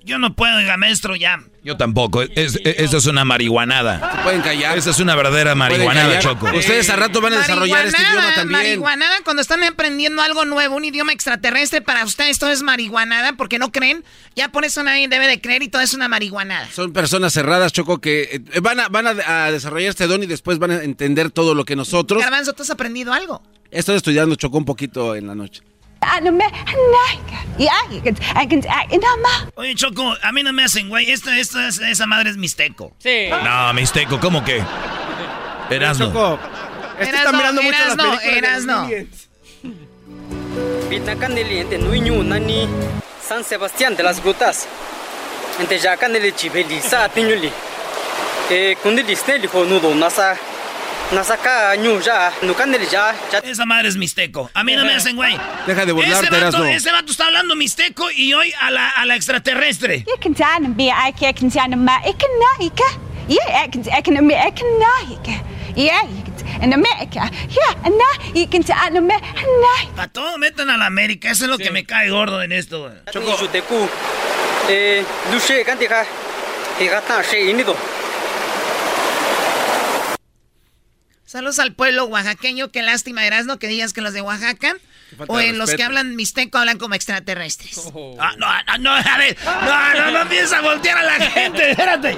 Speaker 3: Yo no puedo, oiga, maestro, ya.
Speaker 6: Yo tampoco. Es, es- esa es una marihuanada.
Speaker 5: Se pueden callar.
Speaker 6: Esa es una verdadera marihuanada. Choco.
Speaker 5: Ustedes al rato van a desarrollar este idioma también.
Speaker 8: Marihuanada, cuando están aprendiendo algo nuevo, un idioma extraterrestre, para ustedes todo es marihuanada, porque no creen. Ya por eso nadie debe de creer y todo es una marihuanada.
Speaker 5: Son personas cerradas, Choco, que eh, van, a, van a, a desarrollar este don y después van a entender todo lo que nosotros.
Speaker 8: Garbanzo, ¿tú has aprendido algo?
Speaker 5: Estoy estudiando Choco un poquito en la noche.
Speaker 3: Oye, Choco, a mí no me hacen, güey. Esta, esta, es- esa madre es mixteco.
Speaker 8: Sí.
Speaker 6: No, Mixteco, ¿cómo que? Erasno.
Speaker 3: Choco,
Speaker 8: este está mirando mucho las películas de Erasno.
Speaker 16: Vitnacaneli ente nuiñu nani San Sebastián de las Grutas. Ente yacaneli chibeli sa tiñuli. Eh kundili sneli ho nudo nasa nasa ka ñu ya nucaneli ya.
Speaker 3: Esa madre es mixteco. A mí no me hacen, güey.
Speaker 5: Deja de burlarte,
Speaker 3: ese vato, ese vato está hablando mixteco y hoy a la, a la extraterrestre. A todo metan a la América. Eso es lo que me cae gordo en esto, güey.
Speaker 16: Choco. Eh,
Speaker 8: Saludos al pueblo oaxaqueño. Qué lástima, Erasno, que digas que los de Oaxaca o en los que hablan mixteco hablan como extraterrestres.
Speaker 3: Ah, no, no, no, a ver. No, no, no empieces a voltear a la gente. Espérate.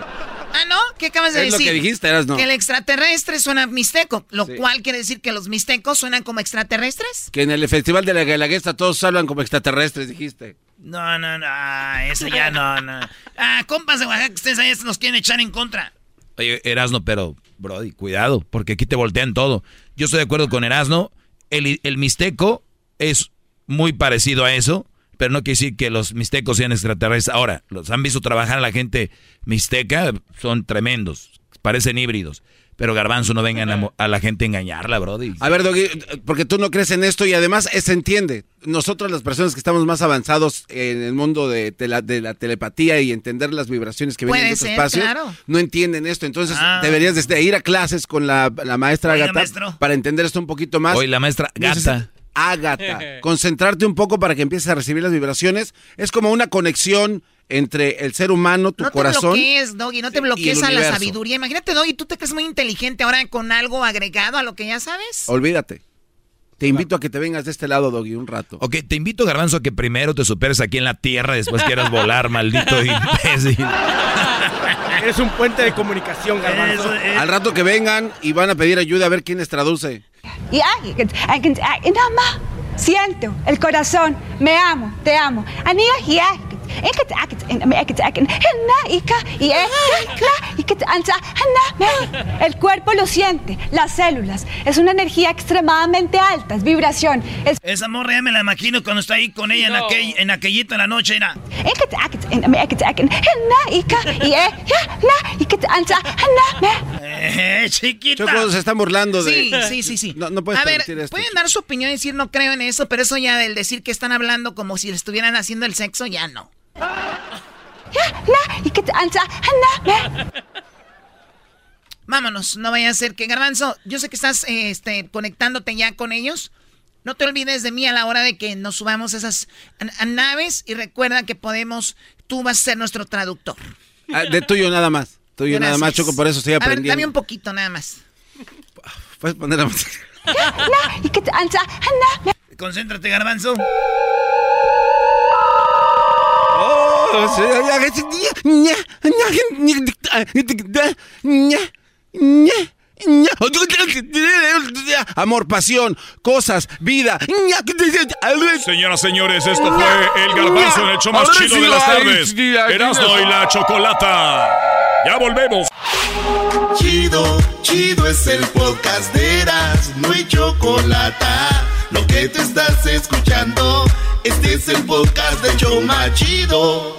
Speaker 8: Ah, ¿no? ¿Qué acabas de
Speaker 5: Es
Speaker 8: decir?
Speaker 5: lo que dijiste, Erasno.
Speaker 8: Que el extraterrestre suena mixteco, lo cual quiere decir que los mixtecos suenan como extraterrestres.
Speaker 5: Que en el Festival de la Guelaguetza todos hablan como extraterrestres, dijiste.
Speaker 3: No, no, no. ah, Eso ya no, no. Ah, compas de Oaxaca, ustedes ahí nos quieren echar en contra.
Speaker 6: Oye, Erasno, pero, Brody, cuidado, porque aquí te voltean todo. Yo estoy de acuerdo con Erasno. El, el mixteco es muy parecido a eso, pero no quiere decir que los mixtecos sean extraterrestres. Ahora, los han visto trabajar a la gente mixteca, son tremendos, parecen híbridos. Pero Garbanzo, no vengan a, mo- a la gente a engañarla, Brody.
Speaker 5: A ver, Doggy, porque tú no crees en esto y además se entiende. Nosotros las personas que estamos más avanzados en el mundo de, de la, de la telepatía y entender las vibraciones que vienen de
Speaker 8: ser,
Speaker 5: espacios,
Speaker 8: claro.
Speaker 5: no entienden esto. Entonces
Speaker 6: Ah.
Speaker 5: deberías de ir a clases con la, la maestra
Speaker 6: Oiga,
Speaker 5: Agatha
Speaker 6: maestro.
Speaker 5: para entender esto un poquito más.
Speaker 6: Hoy la maestra Gata.
Speaker 5: Ágata. Concentrarte un poco para que empieces a recibir las vibraciones. Es como una conexión entre el ser humano, tu
Speaker 8: No te
Speaker 5: corazón.
Speaker 8: bloquees, Doggy, no te
Speaker 5: y
Speaker 8: bloquees a la sabiduría. Imagínate, Doggy, tú te crees muy inteligente ahora con algo agregado a lo que ya sabes.
Speaker 5: Olvídate. Te invito a que te vengas de este lado, Doggy, un rato.
Speaker 6: Ok, te invito, Garbanzo, a que primero te superes aquí en la tierra, después quieras volar, maldito imbécil.
Speaker 14: Eres un puente de comunicación, Garbanzo.
Speaker 5: Al rato que vengan y van a pedir ayuda a ver quién les traduce.
Speaker 13: Y ay, que- ay, que- ay, nada más. Siento el corazón, me amo, te amo. Aniga y na, me- El cuerpo lo siente, las células. Es una energía extremadamente alta, es vibración. Es
Speaker 3: Esa morra ya me la imagino cuando está ahí con ella en, aquel, en aquellito en la noche. Era.
Speaker 13: y ca- y eh, ya, na, y que te- anza, na, me-
Speaker 3: Eh, chiquita.
Speaker 5: Choco se están burlando de.
Speaker 8: Sí, sí, sí, sí.
Speaker 5: No, no puedes
Speaker 8: a ver,
Speaker 5: esto.
Speaker 8: pueden dar su opinión y decir no creo en eso, pero eso ya del decir que están hablando como si le estuvieran haciendo el sexo, ya no. Vámonos, no vaya a ser que Garbanzo, yo sé que estás eh, este, conectándote ya con ellos. No te olvides de mí a la hora de que nos subamos a esas a- naves y recuerda que podemos, tú vas a ser nuestro traductor.
Speaker 5: Ah, de tuyo nada más. Tuyo nada más,
Speaker 8: Gracias.
Speaker 5: Choco, por eso estoy
Speaker 8: A ver,
Speaker 5: aprendiendo.
Speaker 8: dame un poquito nada más.
Speaker 5: Puedes poner la música.
Speaker 3: Concéntrate, Garbanzo.
Speaker 5: Amor, pasión, cosas, vida.
Speaker 4: Señoras, señores, esto fue el garbanzo en el show más chido de las tardes. Erasmo y la chocolata. Ya volvemos.
Speaker 1: Chido, chido es el podcast de Eras, no hay chocolate. Lo que te estás escuchando, este es el podcast de Choma Chido.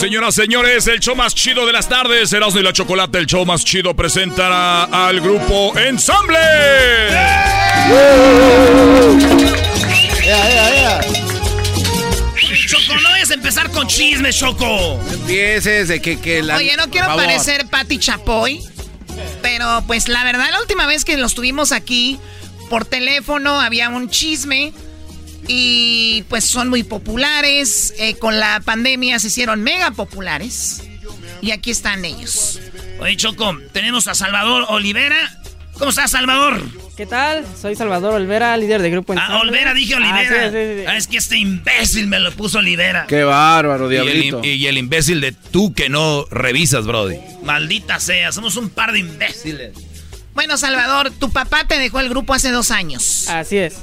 Speaker 4: Señoras, señores, el show más chido de las tardes, Erasmo y la Chocolata, el show más chido, presentará al grupo Ensamble.
Speaker 3: Choco, no vayas a empezar con chismes, Choco.
Speaker 5: Empieces de que, que la.
Speaker 8: Oye, no quiero parecer Patti Chapoy, pero pues la verdad, la última vez que los tuvimos aquí por teléfono había un chisme y pues son muy populares. eh, con la pandemia se hicieron mega populares y aquí están ellos.
Speaker 3: Oye, Choco, tenemos a Salvador Olivera. ¿Cómo estás, Salvador?
Speaker 17: ¿Qué tal? Soy Salvador Olvera, líder de grupo
Speaker 3: Ah,
Speaker 17: Ensamble.
Speaker 3: Olvera, dije Olivera.
Speaker 17: Ah, sí, sí, sí.
Speaker 3: Ah, es que este imbécil me lo puso Olivera.
Speaker 5: Qué bárbaro,
Speaker 6: Y el,
Speaker 5: diablito.
Speaker 6: y el imbécil de tú que no revisas, Brody.
Speaker 3: Maldita sea, somos un par de imbéciles.
Speaker 8: Bueno, Salvador, tu papá te dejó el grupo hace dos años.
Speaker 17: Así es.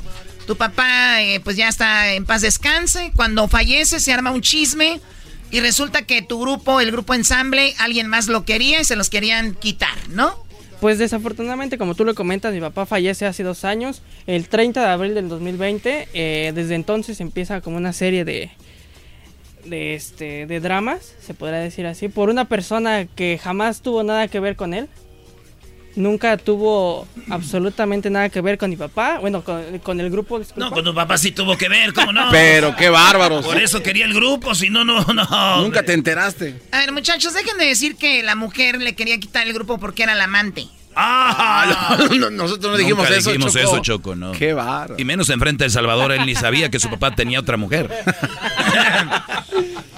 Speaker 8: Tu papá, eh, pues ya está en paz descanse. Cuando fallece, se arma un chisme. Y resulta que tu grupo, el grupo ensamble, alguien más lo quería y se los querían quitar, ¿no?
Speaker 17: Pues desafortunadamente, como tú lo comentas, mi papá fallece hace dos años, el 30 de abril del 2020. eh, desde entonces empieza como una serie de, de, este, de dramas, se podría decir así, por una persona que jamás tuvo nada que ver con él. Nunca tuvo absolutamente nada que ver con mi papá, bueno, con, con el grupo. disculpa.
Speaker 3: No, con tu papá sí tuvo que ver, ¿cómo no?
Speaker 5: Pero qué bárbaros.
Speaker 3: Por eso quería el grupo, si no, no, no.
Speaker 5: Nunca te enteraste.
Speaker 8: A ver, muchachos, dejen de decir que la mujer le quería quitar el grupo porque era la amante.
Speaker 3: ¡Ah!
Speaker 5: no, no, nosotros no dijimos
Speaker 6: Nunca
Speaker 5: eso,
Speaker 6: dijimos
Speaker 5: Choco.
Speaker 6: eso, Choco, no.
Speaker 5: Qué bárbaro.
Speaker 6: Y menos enfrente de Salvador, él ni sabía que su papá tenía otra mujer.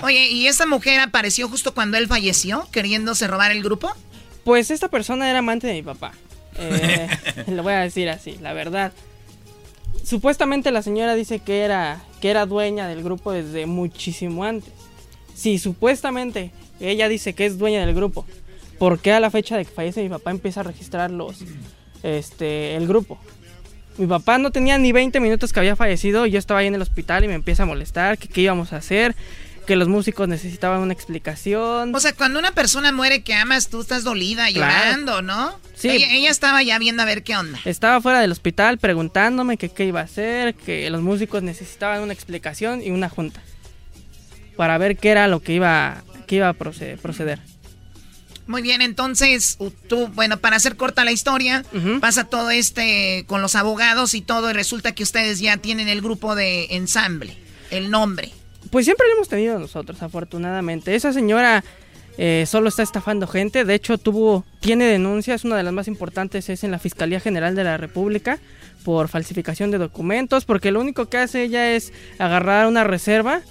Speaker 8: Oye, ¿y esa mujer apareció justo cuando él falleció, queriéndose robar el grupo?
Speaker 17: Pues esta persona era amante de mi papá. Eh, le voy a decir así, la verdad. Supuestamente la señora dice que era, que era dueña del grupo desde muchísimo antes. Sí, supuestamente ella dice que es dueña del grupo. ¿Por qué a la fecha de que fallece mi papá empieza a registrar los, este, el grupo? Mi papá no tenía ni 20 minutos que había fallecido. Yo estaba ahí en el hospital y me empieza a molestar que qué íbamos a hacer, que los músicos necesitaban una explicación.
Speaker 8: O sea, cuando una persona muere que amas, tú estás dolida,
Speaker 17: Claro.
Speaker 8: llorando, ¿no?
Speaker 17: Sí.
Speaker 8: Ella, ella estaba ya viendo a ver qué onda.
Speaker 17: Estaba fuera del hospital preguntándome que qué iba a hacer, que los músicos necesitaban una explicación y una junta para ver qué era lo que iba, que iba a proceder.
Speaker 8: Muy bien, entonces tú, bueno, para hacer corta la historia, pasa todo este con los abogados y todo y resulta que ustedes ya tienen el grupo de ensamble, el nombre.
Speaker 17: Pues siempre lo hemos tenido nosotros, afortunadamente. Esa señora eh, solo está estafando gente. De hecho, tuvo, tiene denuncias. Una de las más importantes es en la Fiscalía General de la República por falsificación de documentos. Porque lo único que hace ella es agarrar una reserva,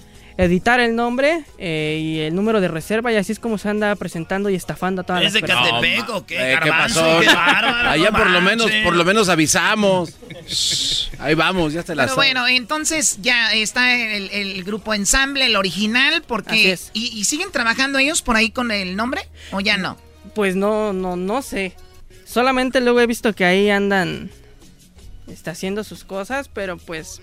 Speaker 17: editar el nombre eh, y el número de reserva. Y así es como se anda presentando y estafando a todas
Speaker 3: ¿Es
Speaker 17: las
Speaker 3: de
Speaker 17: personas.
Speaker 3: Catepec o qué?
Speaker 5: Eh, ¿Qué
Speaker 3: Garbanzo,
Speaker 5: pasó?
Speaker 3: qué bárbaro,
Speaker 5: Allá
Speaker 3: no
Speaker 5: por lo menos, por lo menos avisamos. Shh, Ahí vamos, ya te la
Speaker 8: Pero
Speaker 5: sabes.
Speaker 8: bueno, entonces ya está el, el grupo ensamble, el original,
Speaker 17: Así
Speaker 8: porque...
Speaker 17: es.
Speaker 8: ¿y, y siguen trabajando ellos por ahí con el nombre o ya no?
Speaker 17: Pues no, no, no sé. Solamente luego he visto que ahí andan está haciendo sus cosas, pero pues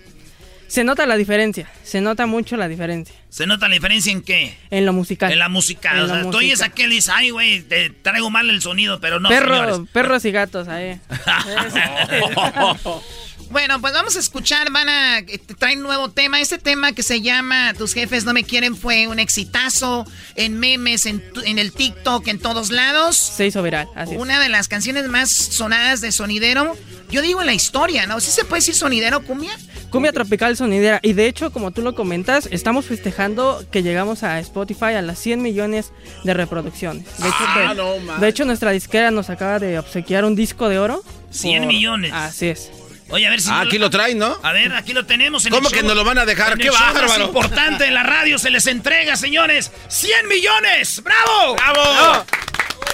Speaker 17: se nota la diferencia, se nota mucho la diferencia
Speaker 3: ¿Se nota la diferencia en qué?
Speaker 17: en lo musical.
Speaker 3: En la música.
Speaker 17: En
Speaker 3: o sea, tú oyes aquel y dices, ay, güey, te traigo mal el sonido, pero no,
Speaker 17: Perro-
Speaker 3: señores.
Speaker 17: perros y gatos ahí.
Speaker 8: Bueno, pues vamos a escuchar, van a eh, traer un nuevo tema. Este tema que se llama Tus jefes no me quieren fue un exitazo en memes, en, tu- en el TikTok, en todos lados.
Speaker 17: Se hizo viral, así es.
Speaker 8: Una de las canciones más sonadas de sonidero. Yo digo en la historia, ¿no? ¿Sí se puede decir sonidero, cumbia?
Speaker 17: Cumbia tropical sonidera. Y de hecho, como tú lo comentas, estamos festejando que llegamos a Spotify a las 100 millones de reproducciones. De hecho,
Speaker 3: Ah,
Speaker 17: que-
Speaker 3: no, man.
Speaker 17: de hecho nuestra disquera nos acaba de obsequiar un disco de oro.
Speaker 3: 100
Speaker 17: por-
Speaker 3: millones.
Speaker 17: Así es.
Speaker 3: Oye, a ver si...
Speaker 5: Ah, aquí lo traen, ¿no?
Speaker 3: A ver, aquí lo tenemos en
Speaker 5: ¿Cómo
Speaker 3: el
Speaker 5: que
Speaker 3: show.
Speaker 5: nos lo van a dejar?
Speaker 3: En
Speaker 5: ¡Qué bárbaro!
Speaker 3: importante de la radio se les entrega, señores. ¡100 millones! ¡Bravo!
Speaker 5: ¡Bravo!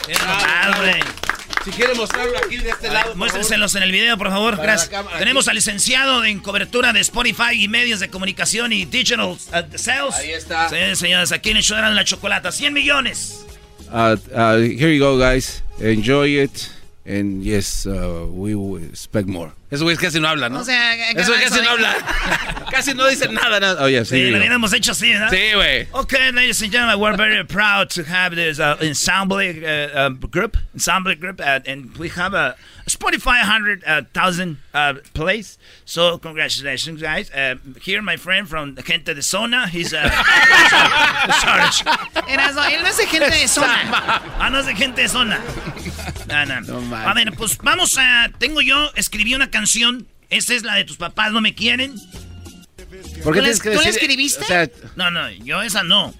Speaker 3: Qué.
Speaker 5: Si quiere mostrarlo aquí de este lado. por
Speaker 3: Muéstrenselos en el video, por favor.
Speaker 5: Para
Speaker 3: Gracias.
Speaker 5: cámara,
Speaker 3: Tenemos
Speaker 5: aquí.
Speaker 3: al licenciado en cobertura de Spotify y medios de comunicación y digital uh, sales.
Speaker 5: Ahí está.
Speaker 3: Sí, señores, aquí en el show de la chocolata. 100 millones.
Speaker 5: Uh, uh, here you go, guys. Enjoy it. And yes, uh, we will expect more. Eso güey casi no habla, ¿no?
Speaker 8: O sea,
Speaker 5: Eso güey casi no habla. casi no dicen nada. nada. Oye, sí.
Speaker 3: Sí, lo
Speaker 5: digo.
Speaker 3: hubiéramos hecho así, ¿verdad?
Speaker 5: Sí, güey.
Speaker 3: Okay, ladies and gentlemen, we're very proud to have this uh, ensemble uh, uh, group, ensemble group, uh, and we have a Spotify hundred uh, uh, plays. So congratulations, guys! Uh, here, my friend from Gente de Zona, he's uh, sorry.
Speaker 8: Erasmo, él no es de gente de zona.
Speaker 3: Ah, no es de Gente de Zona. No, no. a ver, pues vamos a. Tengo yo, escribí una canción. Esta es la de tus papás no me quieren.
Speaker 5: ¿Por qué
Speaker 8: ¿Tú la- tú la escribiste?
Speaker 5: O sea,
Speaker 3: No, no, yo esa no.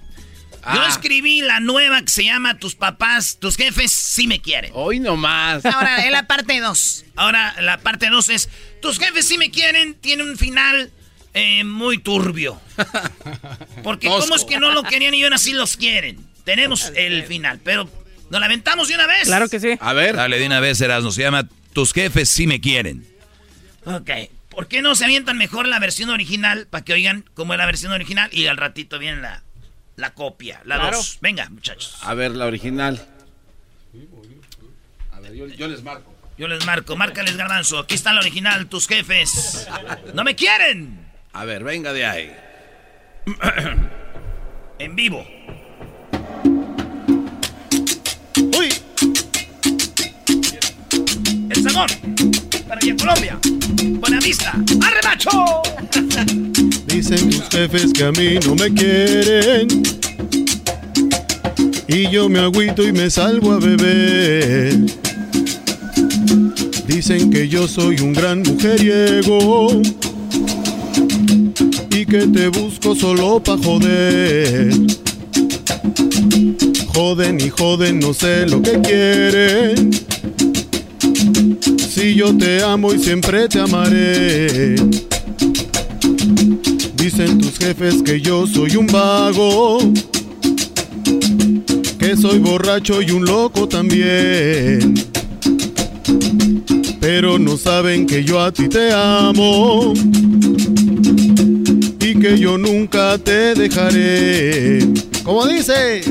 Speaker 3: Yo
Speaker 5: Ah.
Speaker 3: escribí la nueva que se llama Tus papás, tus jefes sí me quieren.
Speaker 5: hoy nomás.
Speaker 8: Ahora, es la parte 2.
Speaker 3: Ahora la parte 2 es Tus jefes sí me quieren, tiene un final eh, muy turbio. Porque cómo es que no lo querían y ahora sí los quieren. Tenemos el final, pero nos lamentamos de una vez.
Speaker 17: Claro que sí.
Speaker 5: A ver.
Speaker 6: Dale de una vez, Erasmo. Se llama Tus jefes sí me quieren.
Speaker 3: Ok. ¿Por qué no se avientan mejor la versión original para que oigan cómo es la versión original y al ratito viene la, la copia, la
Speaker 17: Claro.
Speaker 3: dos? Venga, muchachos.
Speaker 5: A ver, la original. A ver, yo, yo les marco.
Speaker 3: Yo les marco, márcales garbanzo. Aquí está la original, tus jefes. ¡No me quieren!
Speaker 5: A ver, venga de ahí.
Speaker 3: En vivo. Ramón. Para allá, Colombia. Buena vista. ¡Arre, macho!
Speaker 18: Dicen tus jefes que a mí no me quieren. Y yo me agüito y me salgo a beber. Dicen que yo soy un gran mujeriego. Y que te busco solo pa' joder. Joden y joden, no sé lo que quieren. Si yo te amo y siempre te amaré. Dicen tus jefes que yo soy un vago. Que soy borracho y un loco también. Pero no saben que yo a ti te amo. Y que yo nunca te dejaré. Como dice,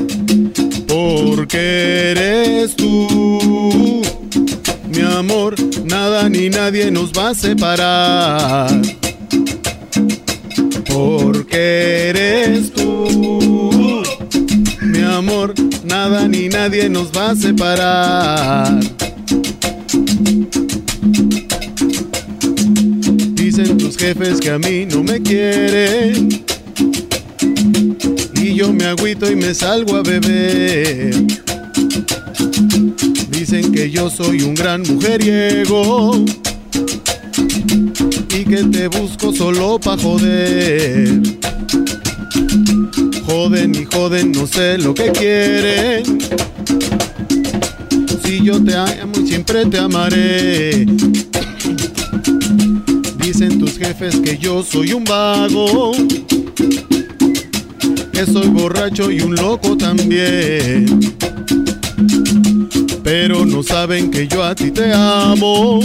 Speaker 18: porque eres tú. Amor, nada ni nadie nos va a separar. Porque eres tú. Mi amor, nada ni nadie nos va a separar. Dicen tus jefes que a mí no me quieren. Y yo me agüito y me salgo a beber. Dicen que yo soy un gran mujeriego y que te busco solo pa' joder. Joden y joden, no sé lo que quieren. Si yo te amo y siempre te amaré. Dicen tus jefes que yo soy un vago. Que soy borracho y un loco también. Pero no saben que yo a ti te amo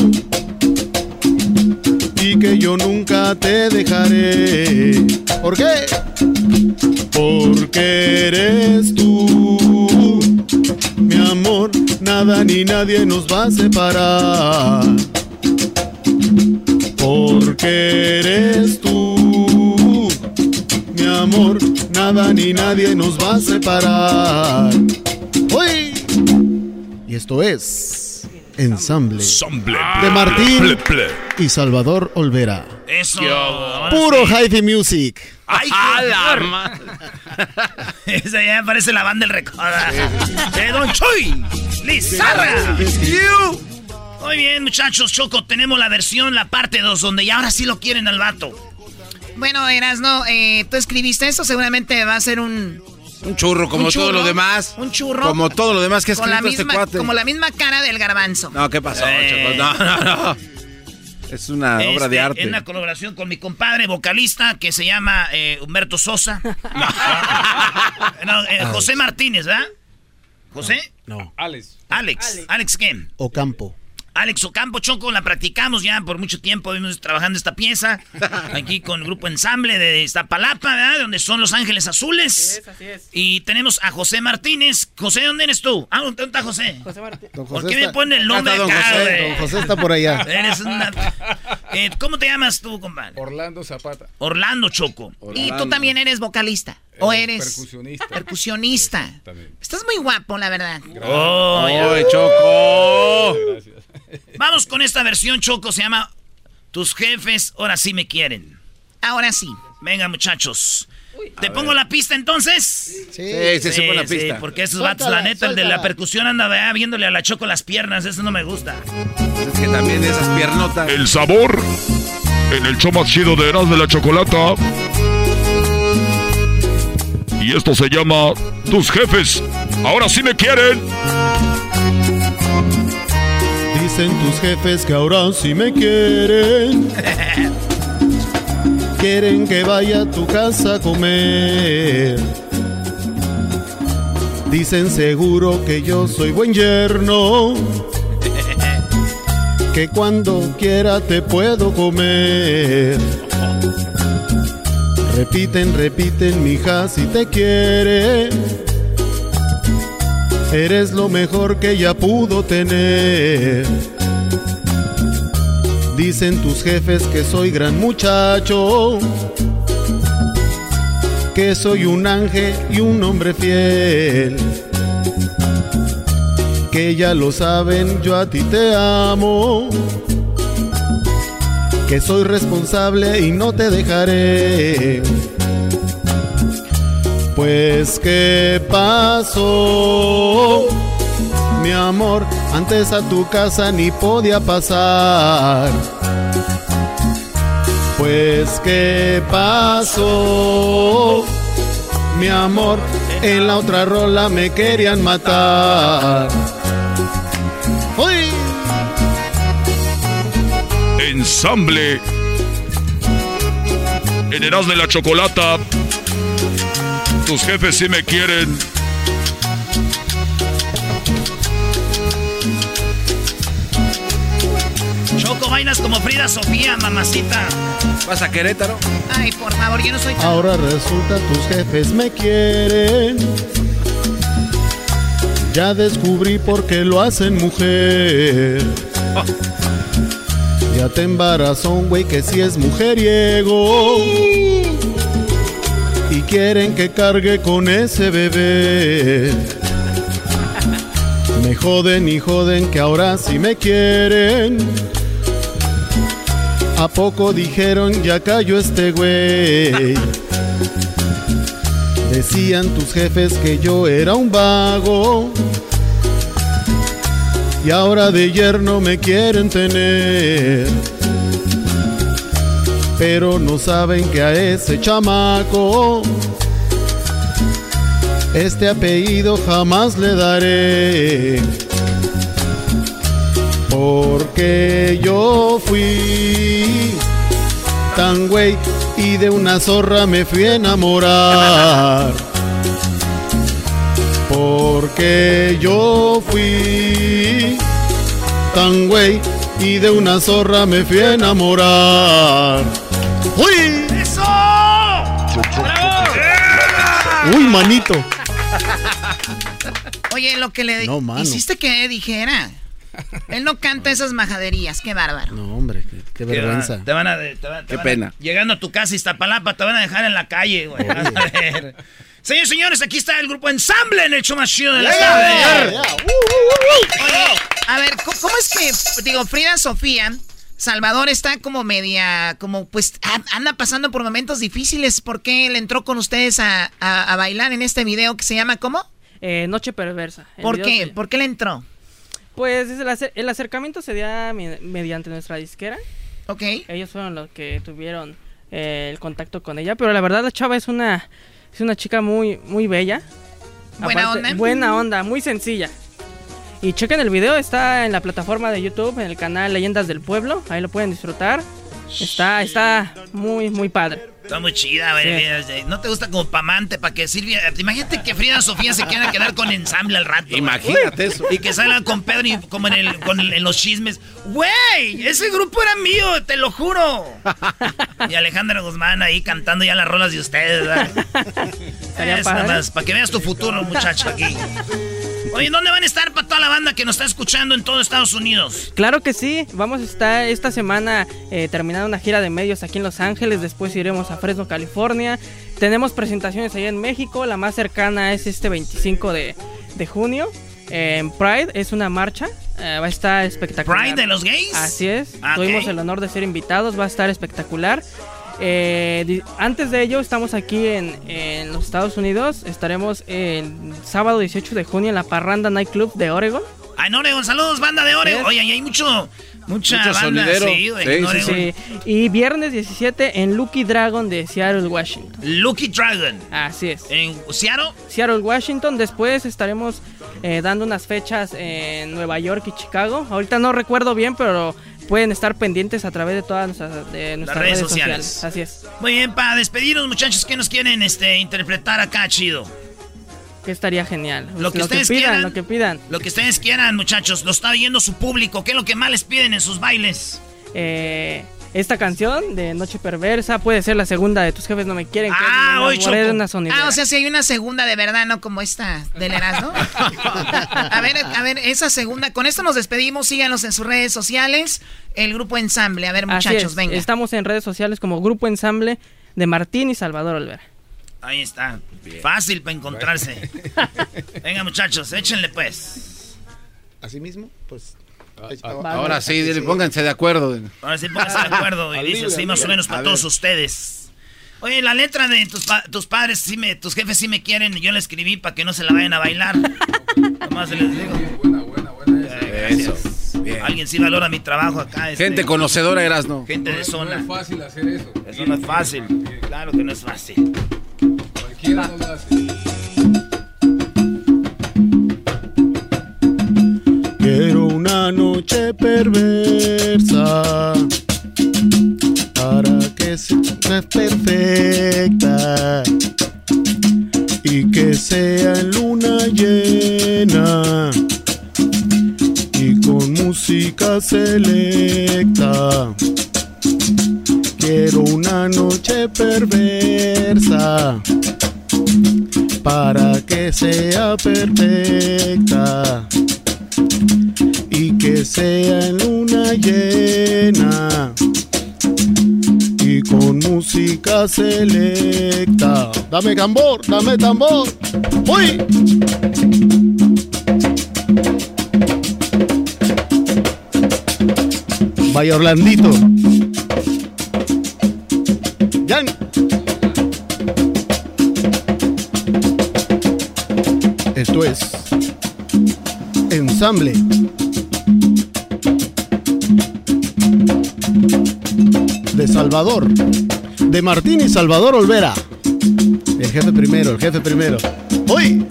Speaker 18: y que yo nunca te dejaré. ¿Por qué? Porque eres tú, mi amor, nada ni nadie nos va a separar. Porque eres tú, mi amor, nada ni nadie nos va a separar. ¡Uy! Esto es Ensamble de Martín y Salvador Olvera.
Speaker 3: Eso.
Speaker 18: Puro
Speaker 3: sí.
Speaker 18: hi-fi music.
Speaker 3: ¡Ay, Esa ya parece la banda del recoda. De Don Chuy. Lizarra. Muy bien, muchachos. Choco, tenemos la versión, la parte 2, donde ya ahora sí lo quieren al vato.
Speaker 8: Bueno, Erasno, eh, tú escribiste esto, seguramente va a ser un...
Speaker 5: Un churro, como
Speaker 8: un
Speaker 5: todo
Speaker 8: churro,
Speaker 5: lo demás.
Speaker 8: Un churro.
Speaker 5: Como todo lo demás que ha
Speaker 8: con la
Speaker 5: escrito este
Speaker 8: misma,
Speaker 5: cuate.
Speaker 8: Como la misma cara del garbanzo.
Speaker 5: No, ¿qué pasó,
Speaker 3: Eh.
Speaker 5: No, no, no. Es una obra
Speaker 3: Este,
Speaker 5: de arte.
Speaker 3: En una colaboración con mi compadre vocalista que se llama eh, Humberto Sosa. No, eh, José Martínez, ¿verdad? ¿José?
Speaker 18: No.
Speaker 3: Alex. Alex. Alex quién?
Speaker 18: Ocampo.
Speaker 3: Alex Ocampo Choco, la practicamos ya por mucho tiempo, vimos trabajando esta pieza, aquí con el grupo Ensamble de Iztapalapa, ¿verdad? Donde son Los Ángeles Azules.
Speaker 17: así es.
Speaker 3: Y tenemos a José Martínez. José, ¿dónde eres tú? Ah, ¿dónde está José?
Speaker 17: José Martínez.
Speaker 3: ¿Por qué me pone el nombre
Speaker 18: don
Speaker 3: acá,
Speaker 18: José. Don José está por allá.
Speaker 3: Eres una... Eh, ¿Cómo te llamas tú, compadre?
Speaker 19: Orlando Zapata.
Speaker 3: Orlando Choco.
Speaker 8: Y tú también eres vocalista. ¿O
Speaker 19: Eh,
Speaker 8: eres?
Speaker 19: percusionista.
Speaker 8: Percusionista. Estás muy guapo, la verdad.
Speaker 3: Oh, ya.
Speaker 5: ¡Oye, Choco!
Speaker 3: Vamos con esta versión, Choco. Se llama Tus jefes ahora sí me quieren.
Speaker 8: Ahora sí.
Speaker 3: Venga, muchachos. ¿Te pongo la pista entonces?
Speaker 18: Sí,
Speaker 5: sí, sí, pon la pista.
Speaker 3: porque esos vatos, la
Speaker 18: Suéltala,
Speaker 3: neta, el de la percusión anda ¿verdad? viéndole a la Choco las piernas. Eso no me gusta.
Speaker 5: Es que también esas piernotas.
Speaker 4: El sabor en el show más chido de Eras de la Chocolata. Y esto se llama Tus jefes. Ahora sí me quieren.
Speaker 18: Dicen tus jefes que ahora sí me quieren. Quieren que vaya a tu casa a comer. Dicen seguro que yo soy buen yerno. Que cuando quiera te puedo comer. Repiten, repiten, mija, si te quiere. Eres lo mejor que ella pudo tener. Dicen tus jefes que soy gran muchacho. Que soy un ángel y un hombre fiel. que ya lo saben, yo a ti te amo. Que soy responsable y no te dejaré. Pues qué pasó, mi amor, antes a tu casa ni podía pasar. Pues qué pasó, mi amor, en la otra rola me querían matar. ¡Uy!
Speaker 4: Ensamble. En de la Chocolata. Tus jefes sí me quieren.
Speaker 3: Choco, bailas como Frida Sofía, mamacita.
Speaker 5: ¿Vas a Querétaro?
Speaker 8: Ay, por favor, yo no soy tan...
Speaker 18: Ahora resulta tus jefes me quieren. Ya descubrí por qué lo hacen mujer. Ya te embarazó un güey que sí es mujeriego. Quieren que cargue con ese bebé. Me joden y joden que ahora sí me quieren. ¿A poco dijeron ya cayó este güey? Decían tus jefes que yo era un vago. Y ahora de yerno me quieren tener. Pero no saben que a ese chamaco este apellido jamás le daré. Porque yo fui tan güey y de una zorra me fui a enamorar. Porque yo fui tan güey y de una zorra me fui a enamorar. ¡Uy!
Speaker 3: ¡Eso!
Speaker 18: ¡Uy, manito!
Speaker 8: Oye, lo que le
Speaker 18: No, mano.
Speaker 8: hiciste que dijera. Él no canta esas majaderías, qué bárbaro.
Speaker 18: No, hombre, qué, qué vergüenza.
Speaker 3: Te van a. Te van- te
Speaker 18: Qué
Speaker 3: van a-
Speaker 18: pena.
Speaker 3: llegando a tu casa Iztapalapa, te van a dejar en la calle, güey. Vas a ver. Señores, señores, aquí está el grupo Ensamble en el show más chido de la
Speaker 8: Ya,
Speaker 3: tarde.
Speaker 8: ya, Oye, a ver, ¿cómo, cómo es que, digo, Frida Sofía, Salvador está como media, como pues a- anda pasando por momentos difíciles? ¿Por qué él entró con ustedes a, a- a bailar en este video que se llama ¿cómo?
Speaker 17: Eh, Noche perversa.
Speaker 8: ¿Por qué? ¿Por qué le entró?
Speaker 17: Pues el, acer- el acercamiento se dio mediante nuestra disquera.
Speaker 8: Ok.
Speaker 17: Ellos fueron los que tuvieron eh, el contacto con ella. Pero la verdad la chava es una, es una chica muy, muy bella.
Speaker 8: ¿Buena onda?
Speaker 17: Buena onda, muy sencilla. Y chequen el video, está en la plataforma de YouTube, en el canal Leyendas del Pueblo. Ahí lo pueden disfrutar. Está, está muy, muy padre.
Speaker 3: Está muy chida, güey. No te gusta como pamante para que Silvia. Imagínate que Frida Sofía se quiera quedar con ensamble al rato.
Speaker 5: Imagínate eso.
Speaker 3: Y que salgan con Pedro y como en, el, con el- en los chismes. ¡Güey! Ese grupo era mío, te lo juro. Y Alejandra Guzmán ahí cantando ya las rolas de ustedes, ¿verdad?
Speaker 17: Estaría
Speaker 3: Es
Speaker 17: padre.
Speaker 3: nada más, para que veas tu futuro, muchacho, aquí. Oye, ¿dónde van a estar para toda la banda que nos está escuchando en todo Estados Unidos?
Speaker 17: Claro que sí, vamos a estar esta semana eh, terminando una gira de medios aquí en Los Ángeles, después iremos a Fresno, California. Tenemos presentaciones allá en México, la más cercana es este 25 de, de junio. En Pride es una marcha, eh, va a estar espectacular.
Speaker 3: ¿Pride de los gays?
Speaker 17: Así es,
Speaker 3: Ah, ok.
Speaker 17: tuvimos el honor de ser invitados, va a estar espectacular. Eh, antes de ello, estamos aquí en, en los Estados Unidos. Estaremos el sábado 18 de junio en la Parranda Night Club de Oregon.
Speaker 3: Ah, en Oregon, saludos, banda de Oregon. Oye, ahí hay mucho, mucha
Speaker 17: Mucho
Speaker 3: banda.
Speaker 17: sonidero.
Speaker 3: Sí, Oregon.
Speaker 17: Sí. Y viernes 17 en Lucky Dragon de Seattle, Washington.
Speaker 3: Lucky Dragon.
Speaker 17: Así es.
Speaker 3: ¿En Seattle?
Speaker 17: Seattle, Washington. Después estaremos eh, dando unas fechas en Nueva York y Chicago. Ahorita no recuerdo bien, pero pueden estar pendientes a través de todas nuestras, de nuestras
Speaker 3: redes
Speaker 17: redes,
Speaker 3: sociales.
Speaker 17: sociales. Así es.
Speaker 3: Muy bien, para despedirnos, muchachos, ¿qué nos quieren este, interpretar acá, chido?
Speaker 17: Que estaría genial.
Speaker 3: Lo que ustedes
Speaker 17: pidan,
Speaker 3: quieran.
Speaker 17: lo que pidan.
Speaker 3: Lo que ustedes quieran, muchachos. Lo está viendo su público. ¿Qué es lo que más les piden en sus bailes?
Speaker 17: Eh, esta canción de Noche Perversa puede ser la segunda de Tus Jefes No Me Quieren. que
Speaker 3: Ah, hoy,
Speaker 17: una sonidera.
Speaker 8: Ah, o sea, si hay una segunda de verdad, no como esta del Erasmo. a ver, a ver, esa segunda. Con esto nos despedimos. Síganos en sus redes sociales. El grupo Ensamble. A ver,
Speaker 17: Así
Speaker 8: muchachos,
Speaker 17: es,
Speaker 8: venga.
Speaker 17: Estamos en redes sociales como Grupo Ensamble de Martín y Salvador Olvera.
Speaker 3: Ahí está. Fácil para encontrarse. Venga, muchachos, échenle pues.
Speaker 18: así mismo, pues...
Speaker 5: Ahora sí, dile, pónganse de acuerdo.
Speaker 3: Ahora sí, pónganse de acuerdo. Y dice así más o menos para todos ustedes. Oye, la letra de tus, tus padres, sí me, tus jefes sí me quieren. Yo la escribí para que no se la vayan a bailar. Nomás les digo. Buena, buena, buena. Eso. Bien. Alguien sí valora mi trabajo acá.
Speaker 5: Este, Gente conocedora eras, ¿no?
Speaker 3: Gente de zona.
Speaker 7: No es fácil hacer eso.
Speaker 3: Eso no es fácil. Claro que no es fácil.
Speaker 7: Cualquiera no lo hace.
Speaker 18: Quiero una noche perversa para que sea perfecta y que sea en luna llena y con música selecta. Quiero una noche perversa para que sea perfecta y que sea en luna llena y con música selecta. Dame tambor, dame tambor. ¡Uy! Vaya Orlandito. Jan. Esto es ensamble. De Salvador. De Martín y Salvador Olvera. El jefe primero, el jefe primero. ¡Uy!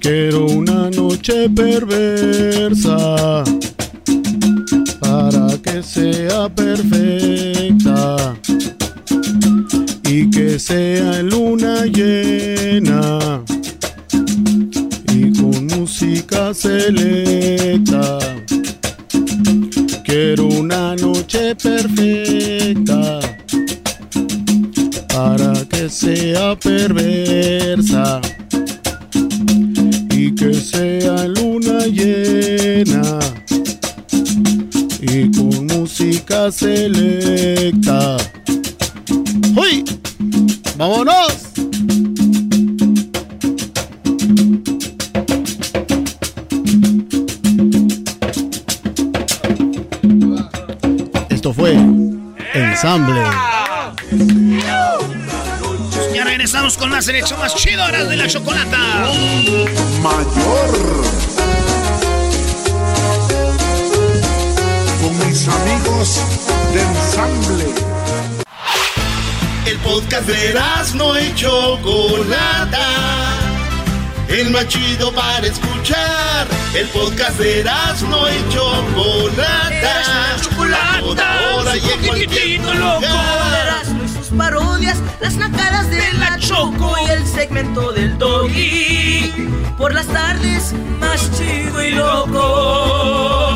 Speaker 18: Quiero una noche perversa sea perfecta y que sea luna llena y con música selecta. Quiero una noche perfecta para que sea perversa y que sea luna llena música selecta. ¡Uy! ¡Vámonos! Esto fue Ensamble.
Speaker 3: Ya regresamos con más selección más chidora de la chocolata.
Speaker 1: Mayor. Amigos de ensamble. El podcast de no y Chocolata. El más chido para escuchar. El podcast de no y Chocolata. A toda hora y en cualquier lugar.
Speaker 20: Erasmo y sus parodias, las nacadas de la Choco y el segmento del Doggy. Por las tardes, más chido y loco.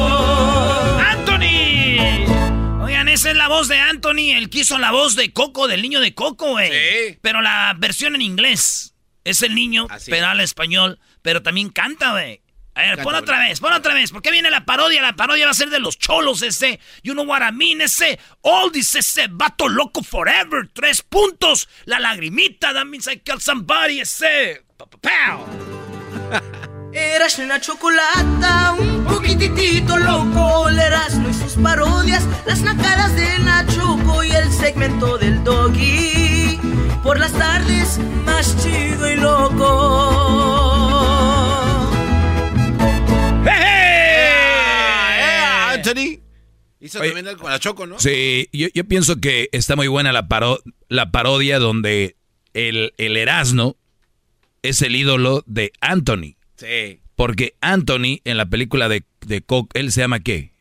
Speaker 3: Esa es la voz de Anthony, el que hizo la voz de Coco, del niño de Coco, güey.
Speaker 5: Sí.
Speaker 3: Pero la versión en inglés. Es el niño, pero habla español, pero también canta, güey. A ver, pon otra vez, pon otra vez. ¿Por qué viene la parodia? La parodia va a ser de los cholos ese. You know what I mean, ese. Oldies, ese. Vato loco forever. Tres puntos. La lagrimita. That means I killed somebody, ese. Pa, pa, pow.
Speaker 20: Eras una chocolata, un poquitito loco. El Erasmo y sus parodias, las nacadas de Nachoco y el segmento del Doggy. Por las tardes, más chido y loco.
Speaker 5: ¡Eh, Anthony! Hizo
Speaker 6: Oye,
Speaker 5: también algo con la Choco, ¿no?
Speaker 6: Sí, yo, yo pienso que está muy buena la, paro- la parodia donde el, el Erasmo es el ídolo de Anthony.
Speaker 5: Sí.
Speaker 6: Porque Anthony en la película de, de Coco, ¿él se llama qué?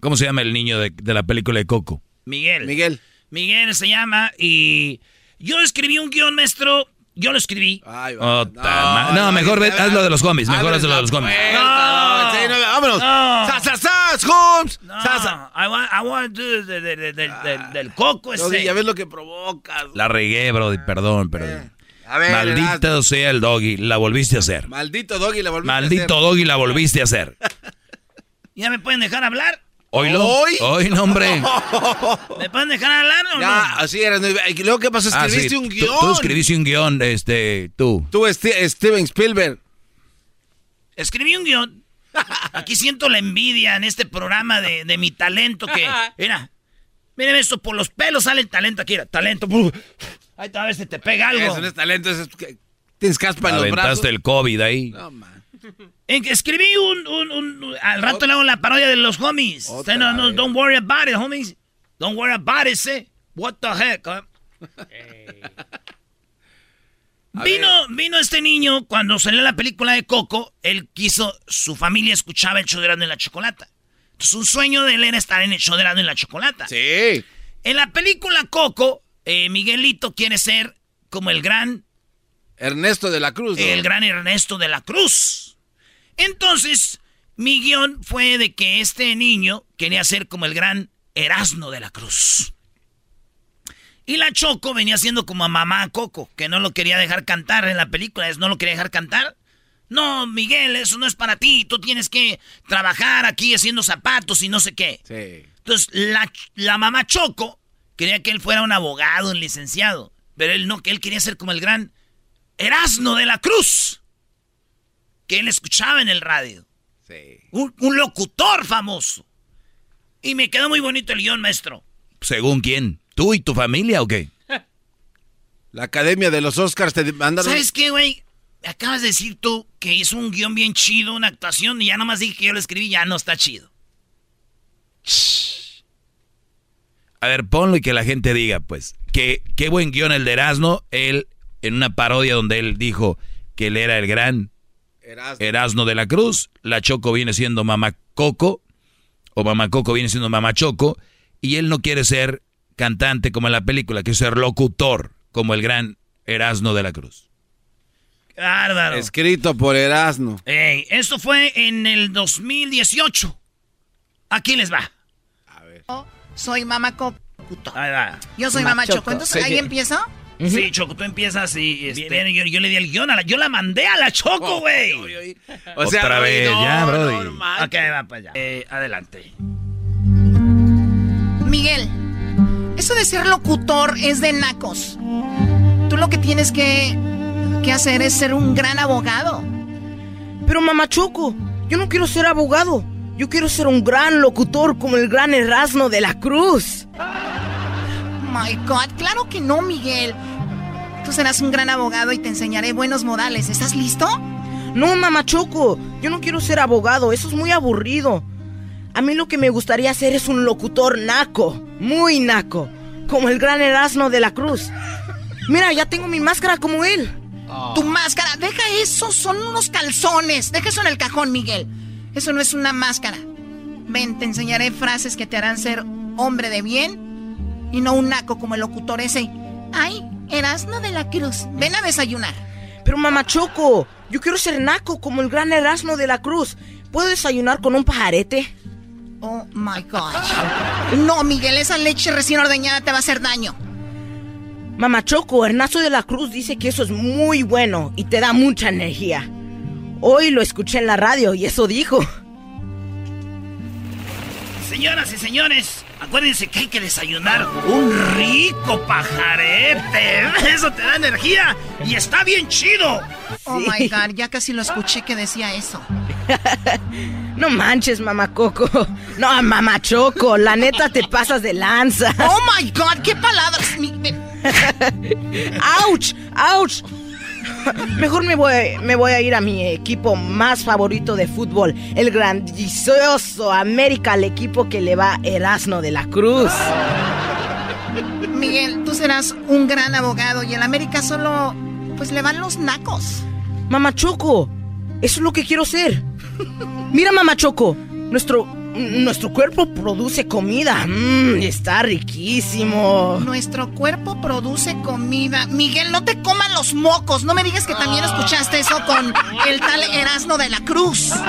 Speaker 6: ¿Cómo se llama el niño de, de la película de Coco?
Speaker 3: Miguel.
Speaker 5: Miguel.
Speaker 3: Miguel se llama y yo escribí un guion, maestro. Yo lo escribí.
Speaker 5: Ay, va.
Speaker 6: Ota ma- no, mejor ve- haz lo de los homies, mejor haz lo de los homies.
Speaker 5: No, sí, no, vámonos.
Speaker 3: No.
Speaker 5: ¡Sas, sas, sas, Holmes!
Speaker 3: No. I want, I want to do the- the- the- del- del- del coco ese.
Speaker 5: Ya ves lo que provocas.
Speaker 6: La regué, bro, perdón, perdón.
Speaker 5: A ver,
Speaker 6: Maldito sea el doggy, la volviste a hacer.
Speaker 5: Maldito Doggy, la volviste a
Speaker 6: Maldito
Speaker 5: hacer.
Speaker 6: doggy, la volviste a hacer.
Speaker 3: ¿Ya me pueden dejar hablar?
Speaker 5: ¿Hoy?
Speaker 6: Hoy, no, hombre.
Speaker 3: ¿Me pueden dejar hablar o
Speaker 5: Ya,
Speaker 3: no?
Speaker 5: así era. ¿Y luego qué pasó?
Speaker 6: Ah,
Speaker 5: Escribiste
Speaker 6: sí,
Speaker 5: un guion.
Speaker 6: Tú, escribiste un guion, este, tú.
Speaker 5: Tú, Ste- Steven Spielberg.
Speaker 3: Escribí un guion. Aquí siento la envidia en este programa de, de mi talento que... Mira, miren esto, por los pelos sale el talento aquí. Mira, talento. Ahí a ver si te pega algo.
Speaker 5: Eso no es talento, eso es que tienes caspa en los brazos.
Speaker 6: El COVID ahí.
Speaker 5: No, man.
Speaker 3: En que escribí un, un, un- Al rato le hago la parodia de los homies. Usted no, no, don't worry about it, homies. Don't worry about it, say. What the heck, huh? Vino, vino este niño cuando salió la película de Coco. Él quiso, su familia escuchaba el show de Erasmo y la Chocolata. Entonces, un sueño de él era estar en el show de Erasmo y la Chocolata.
Speaker 5: Sí.
Speaker 3: En la película Coco, eh, Miguelito quiere ser como el gran
Speaker 5: Ernesto de la Cruz. ¿no?
Speaker 3: el gran Ernesto de la Cruz. Entonces, mi guion fue de que este niño quería ser como el gran Erasmo de la Cruz. Y la Choco venía siendo como a mamá Coco, que no lo quería dejar cantar en la película, es no lo quería dejar cantar. No, Miguel, eso no es para ti, tú tienes que trabajar aquí haciendo zapatos y no sé qué.
Speaker 5: Sí.
Speaker 3: Entonces, la, la mamá Choco quería que él fuera un abogado, un licenciado. Pero él no, que él quería ser como el gran Erasmo de la Cruz. Que él escuchaba en el radio.
Speaker 5: Sí.
Speaker 3: Un, un locutor famoso. Y me quedó muy bonito el guion, maestro.
Speaker 6: ¿Según quién? ¿Tú y tu familia o qué?
Speaker 5: La Academia de los Oscars te mandaron.
Speaker 3: ¿Sabes qué, güey? Acabas de decir tú que hizo un guion bien chido, una actuación, y ya nomás dije que yo lo escribí, ya no está chido.
Speaker 6: A ver, ponlo y que la gente diga, pues, que qué buen guion el de Erasmo, él en una parodia donde él dijo que él era el gran
Speaker 5: Erasmo.
Speaker 6: Erasmo de la Cruz, la Choco viene siendo Mamá Coco, o Mamá Coco viene siendo Mamá Choco, y él no quiere ser cantante como en la película, quiere ser locutor como el gran Erasmo de la Cruz.
Speaker 3: Bárbaro.
Speaker 5: Escrito por Erasmo.
Speaker 3: Ey, esto fue en el 2018. Aquí les va.
Speaker 8: Soy Mamá Coco.
Speaker 3: Ahí va.
Speaker 8: Yo soy Mamá Choco. Entonces, ¿ahí empiezo?
Speaker 3: Sí, Choco, tú empiezas y este, yo, yo le di el guion a la, yo la mandé a la Choco, güey.
Speaker 5: O sea,
Speaker 6: Otra vez,
Speaker 5: no,
Speaker 6: ya, Brody.
Speaker 5: no
Speaker 3: ok, va para allá. Eh, adelante.
Speaker 8: Miguel, eso de ser locutor es de nacos. Tú lo que tienes que, que hacer es ser un gran abogado.
Speaker 21: Pero mamá Choco, yo no quiero ser abogado. Yo quiero ser un gran locutor como el gran Erasmo de la Cruz.
Speaker 8: My God, claro que no, Miguel. Tú serás un gran abogado y te enseñaré buenos modales. ¿Estás listo?
Speaker 21: No, mamá Choco, yo no quiero ser abogado, eso es muy aburrido. A mí lo que me gustaría hacer es un locutor naco, muy naco, como el gran Erasmo de la Cruz. Mira, ya tengo mi máscara como él.
Speaker 8: Tu máscara, deja eso, son unos calzones. Deja eso en el cajón, Miguel. Eso no es una máscara. Ven, te enseñaré frases que te harán ser hombre de bien y no un naco como el locutor ese. Ay, Erasmo de la Cruz. Ven a desayunar.
Speaker 21: Pero mamá Choco, yo quiero ser naco como el gran Erasmo de la Cruz. ¿Puedo desayunar con un pajarete?
Speaker 8: Oh my God. No, Miguel, esa leche recién ordeñada te va a hacer daño.
Speaker 21: Mamá Choco, Ernesto de la Cruz dice que eso es muy bueno y te da mucha energía. Hoy lo escuché en la radio y eso dijo.
Speaker 3: Señoras y señores, acuérdense que hay que desayunar un rico pajarete. Eso te da energía y está bien chido.
Speaker 8: Oh my God, ya casi lo escuché que decía eso.
Speaker 21: No manches, mamá Coco. No, mamá Choco, la neta te pasas de lanza.
Speaker 8: Oh my God, qué palabras.
Speaker 21: ¡Auch! ¡Auch! Mejor me voy, me voy a ir a mi equipo más favorito de fútbol, el grandioso América, el equipo que le va Erasmo de la Cruz.
Speaker 8: Miguel, tú serás un gran abogado y en América solo pues le van los nacos.
Speaker 21: Mamá Choco, eso es lo que quiero ser. Mira, mamá Choco, nuestro, nuestro cuerpo produce comida. Mmm, está riquísimo.
Speaker 8: Nuestro cuerpo produce comida. Miguel, no te coman los mocos. No me digas que también escuchaste eso con el tal Erasmo de la Cruz.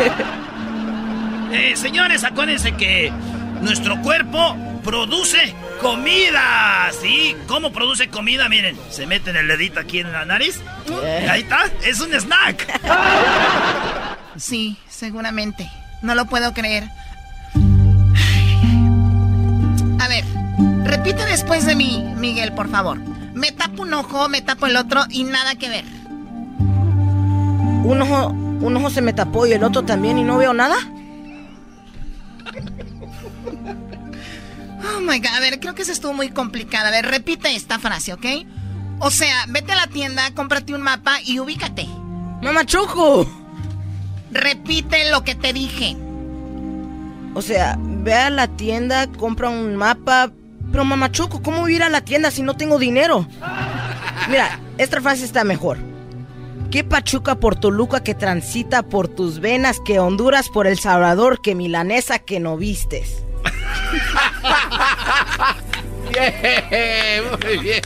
Speaker 3: Eh, señores, acuérdense que nuestro cuerpo produce comida. ¿Sí? ¿Cómo produce comida? Miren, se meten el dedito aquí en la nariz. Ahí está, es un snack.
Speaker 8: Sí, seguramente. No lo puedo creer. Repite después de mí, Miguel, por favor. Me tapo un ojo, me tapo el otro y nada que ver.
Speaker 21: Un ojo, un ojo se me tapó y el otro también y no veo nada.
Speaker 8: Oh my god, a ver, creo que se estuvo muy complicada. A ver, repite esta frase, ¿ok? O sea, vete a la tienda, cómprate un mapa y ubícate.
Speaker 21: ¡Mamá Choco!
Speaker 8: Repite lo que te dije.
Speaker 21: O sea, ve a la tienda, compra un mapa. Pero mamá Choco, ¿cómo voy a ir a la tienda si no tengo dinero? Mira, esta frase está mejor. ¿Qué Pachuca por Toluca que transita por tus venas, que Honduras por El Salvador, que Milanesa que no vistes?
Speaker 5: bien, muy bien.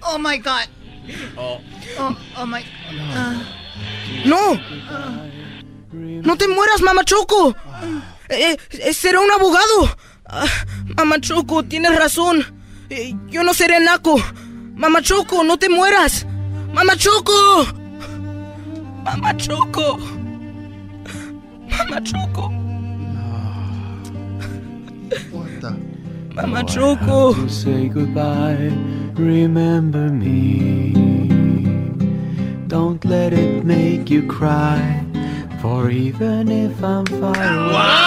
Speaker 8: Oh my god. Oh, oh, my. ah.
Speaker 21: ¡No! ¡No te mueras, mamá Choco! Eh, eh, será un abogado. Ah, mamá Choco, tienes razón. Eh, yo no seré naco. Mamá Choco, no te mueras. Mamá Choco. Mamá Choco. Mamá Choco. Mamá Choco.
Speaker 22: To say goodbye, remember me. Don't let it make you cry, for even if I'm far away.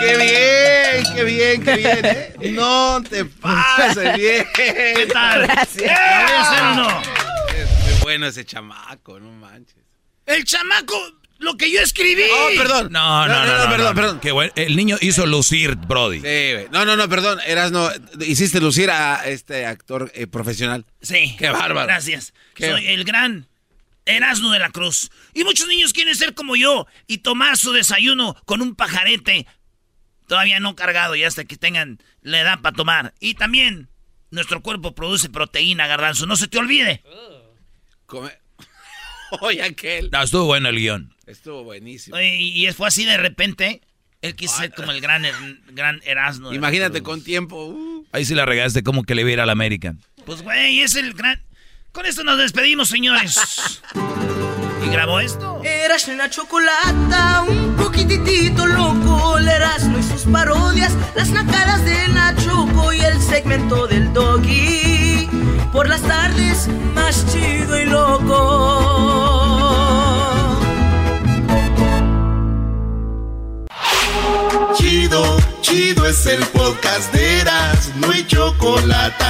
Speaker 5: ¡Qué bien! ¡Qué bien! ¡Qué bien! ¿eh? No te pases bien. ¿Qué
Speaker 3: tal?
Speaker 21: Gracias.
Speaker 3: ¿La voy a hacer o no?
Speaker 5: Es muy bueno ese chamaco, no manches.
Speaker 3: El chamaco, lo que yo escribí.
Speaker 5: Oh, perdón.
Speaker 6: No, no, no, no,
Speaker 5: perdón,
Speaker 6: no.
Speaker 5: perdón.
Speaker 6: Qué bueno. El niño hizo lucir, Brody.
Speaker 5: Sí, güey. No, no, no, perdón. Eras no. Hiciste lucir a este actor eh, profesional.
Speaker 3: Sí.
Speaker 5: Qué bárbaro.
Speaker 3: Gracias.
Speaker 5: Qué-
Speaker 3: Soy el gran Erasmo de la Cruz. Y muchos niños quieren ser como yo y tomar su desayuno con un pajarete todavía no cargado y hasta que tengan la edad para tomar. Y también nuestro cuerpo produce proteína, garbanzo. No se te olvide.
Speaker 5: Come- Oye, aquel.
Speaker 6: No, estuvo bueno el guion.
Speaker 5: Estuvo buenísimo.
Speaker 3: Oye, y fue así de repente. Él quiso ser como el gran, Er- gran Erasmo. la
Speaker 5: Imagínate con tiempo. uh.
Speaker 6: Ahí sí la regaste como que le viera a la América.
Speaker 3: Pues, güey, es el gran... Con esto nos despedimos, señores. ¿Y grabó esto?
Speaker 20: Eras una chocolata, un poquitito loco, el Erasmo y sus parodias, las nacadas de Nachoco y el segmento del doggy. Por las tardes, más chido y loco.
Speaker 1: Chido, chido es el podcast de Eras, no hay chocolate.